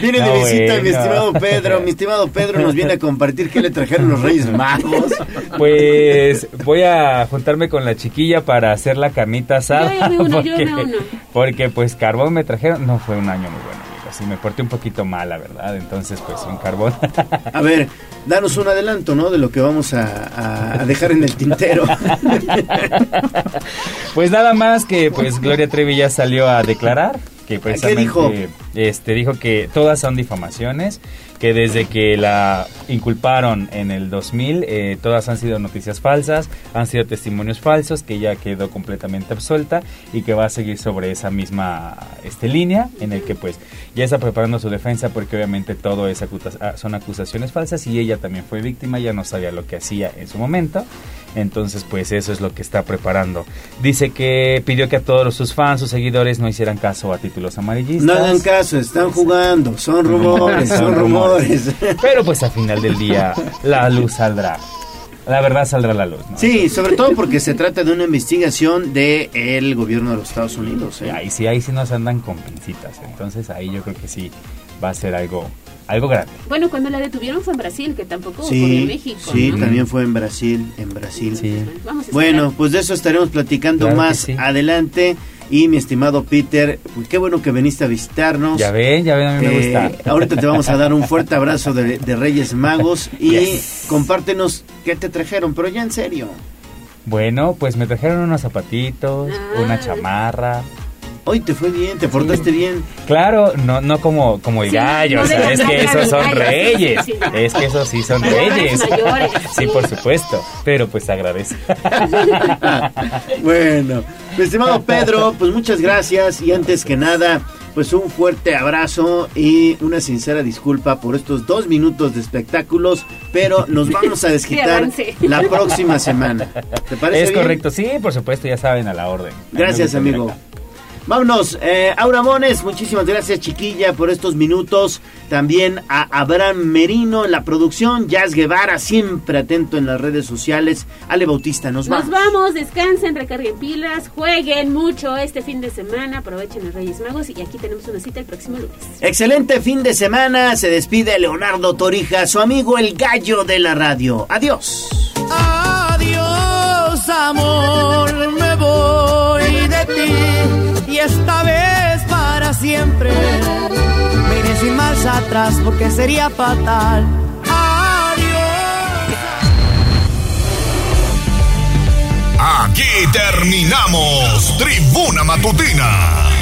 Viene de visita mi estimado Pedro. Mi estimado Pedro nos viene a compartir qué le trajeron los Reyes Magos. Pues voy a juntarme con la chiquilla para hacer la carnita asada. Yo ya me uno, yo porque, me uno. porque, pues carbón me trajeron. No fue un año muy bueno. Sí, me porté un poquito mal, la verdad. Entonces, pues un carbón. A ver, danos un adelanto, ¿no? De lo que vamos a, dejar en el tintero. Pues nada más que pues Gloria Trevi ya salió a declarar que precisamente dijo? este dijo que todas son difamaciones, que desde que la inculparon en el 2000 eh, todas han sido noticias falsas, han sido testimonios falsos, que ella quedó completamente absuelta y que va a seguir sobre esa misma este línea en el que pues ya está preparando su defensa porque obviamente todo es acusa- ah, son acusaciones falsas y ella también fue víctima, ya no sabía lo que hacía en su momento. Entonces, pues eso es lo que está preparando. Dice que pidió que a todos sus fans, sus seguidores, no hicieran caso a títulos amarillistas. No hagan caso, están jugando, son rumores, son rumores. Pero pues al final del día, la luz saldrá. La verdad saldrá a la luz. ¿no? Sí, sobre todo porque se trata de una investigación del gobierno de los Estados Unidos. ¿eh? Ahí sí, ahí sí nos andan con pincitas. Entonces ahí yo creo que sí va a ser algo, algo grande. Bueno, cuando la detuvieron fue en Brasil, que tampoco ocurrió en Sí, México. sí, ¿no? también fue en Brasil, en Brasil. Vamos a esperar. Bueno, pues de eso estaremos platicando Claro más sí. adelante. Y mi estimado Peter, pues qué bueno que viniste a visitarnos. Ya ven, ya ven, a mí me Eh, gusta. Ahorita te vamos a dar un fuerte abrazo de, de Reyes Magos y Yes. compártenos qué te trajeron, pero ya en serio. Bueno, pues me trajeron unos zapatitos, Ah. una chamarra. Hoy te fue bien, te portaste bien. Claro, no, no como, como el Sí, gallo, no o sea, de es que esos son gallo, reyes. sí, sí, sí. Es que esos sí son reyes. mayores, Sí, por supuesto. Pero pues agradece. Bueno, mi estimado Pedro, pues muchas gracias y antes que nada, pues un fuerte abrazo y una sincera disculpa por estos dos minutos de espectáculos, pero nos vamos a desquitar la próxima semana. ¿Te parece Es bien? correcto, sí, por supuesto, ya saben, a la orden. Gracias, amigo. Vámonos, eh, Aura Mones, muchísimas gracias, chiquilla, por estos minutos. También a Abraham Merino en la producción, Jazz Guevara, siempre atento en las redes sociales. Ale Bautista, nos Nos vamos. vamos, descansen, recarguen pilas, jueguen mucho este fin de semana, aprovechen los Reyes Magos y aquí tenemos una cita el próximo lunes. Excelente fin de semana. Se despide Leonardo Torija, su amigo el gallo de la radio. Adiós. Adiós, amor, me voy de ti y esta vez para siempre. Me sin marcha atrás porque sería fatal. Aquí terminamos Tribuna Matutina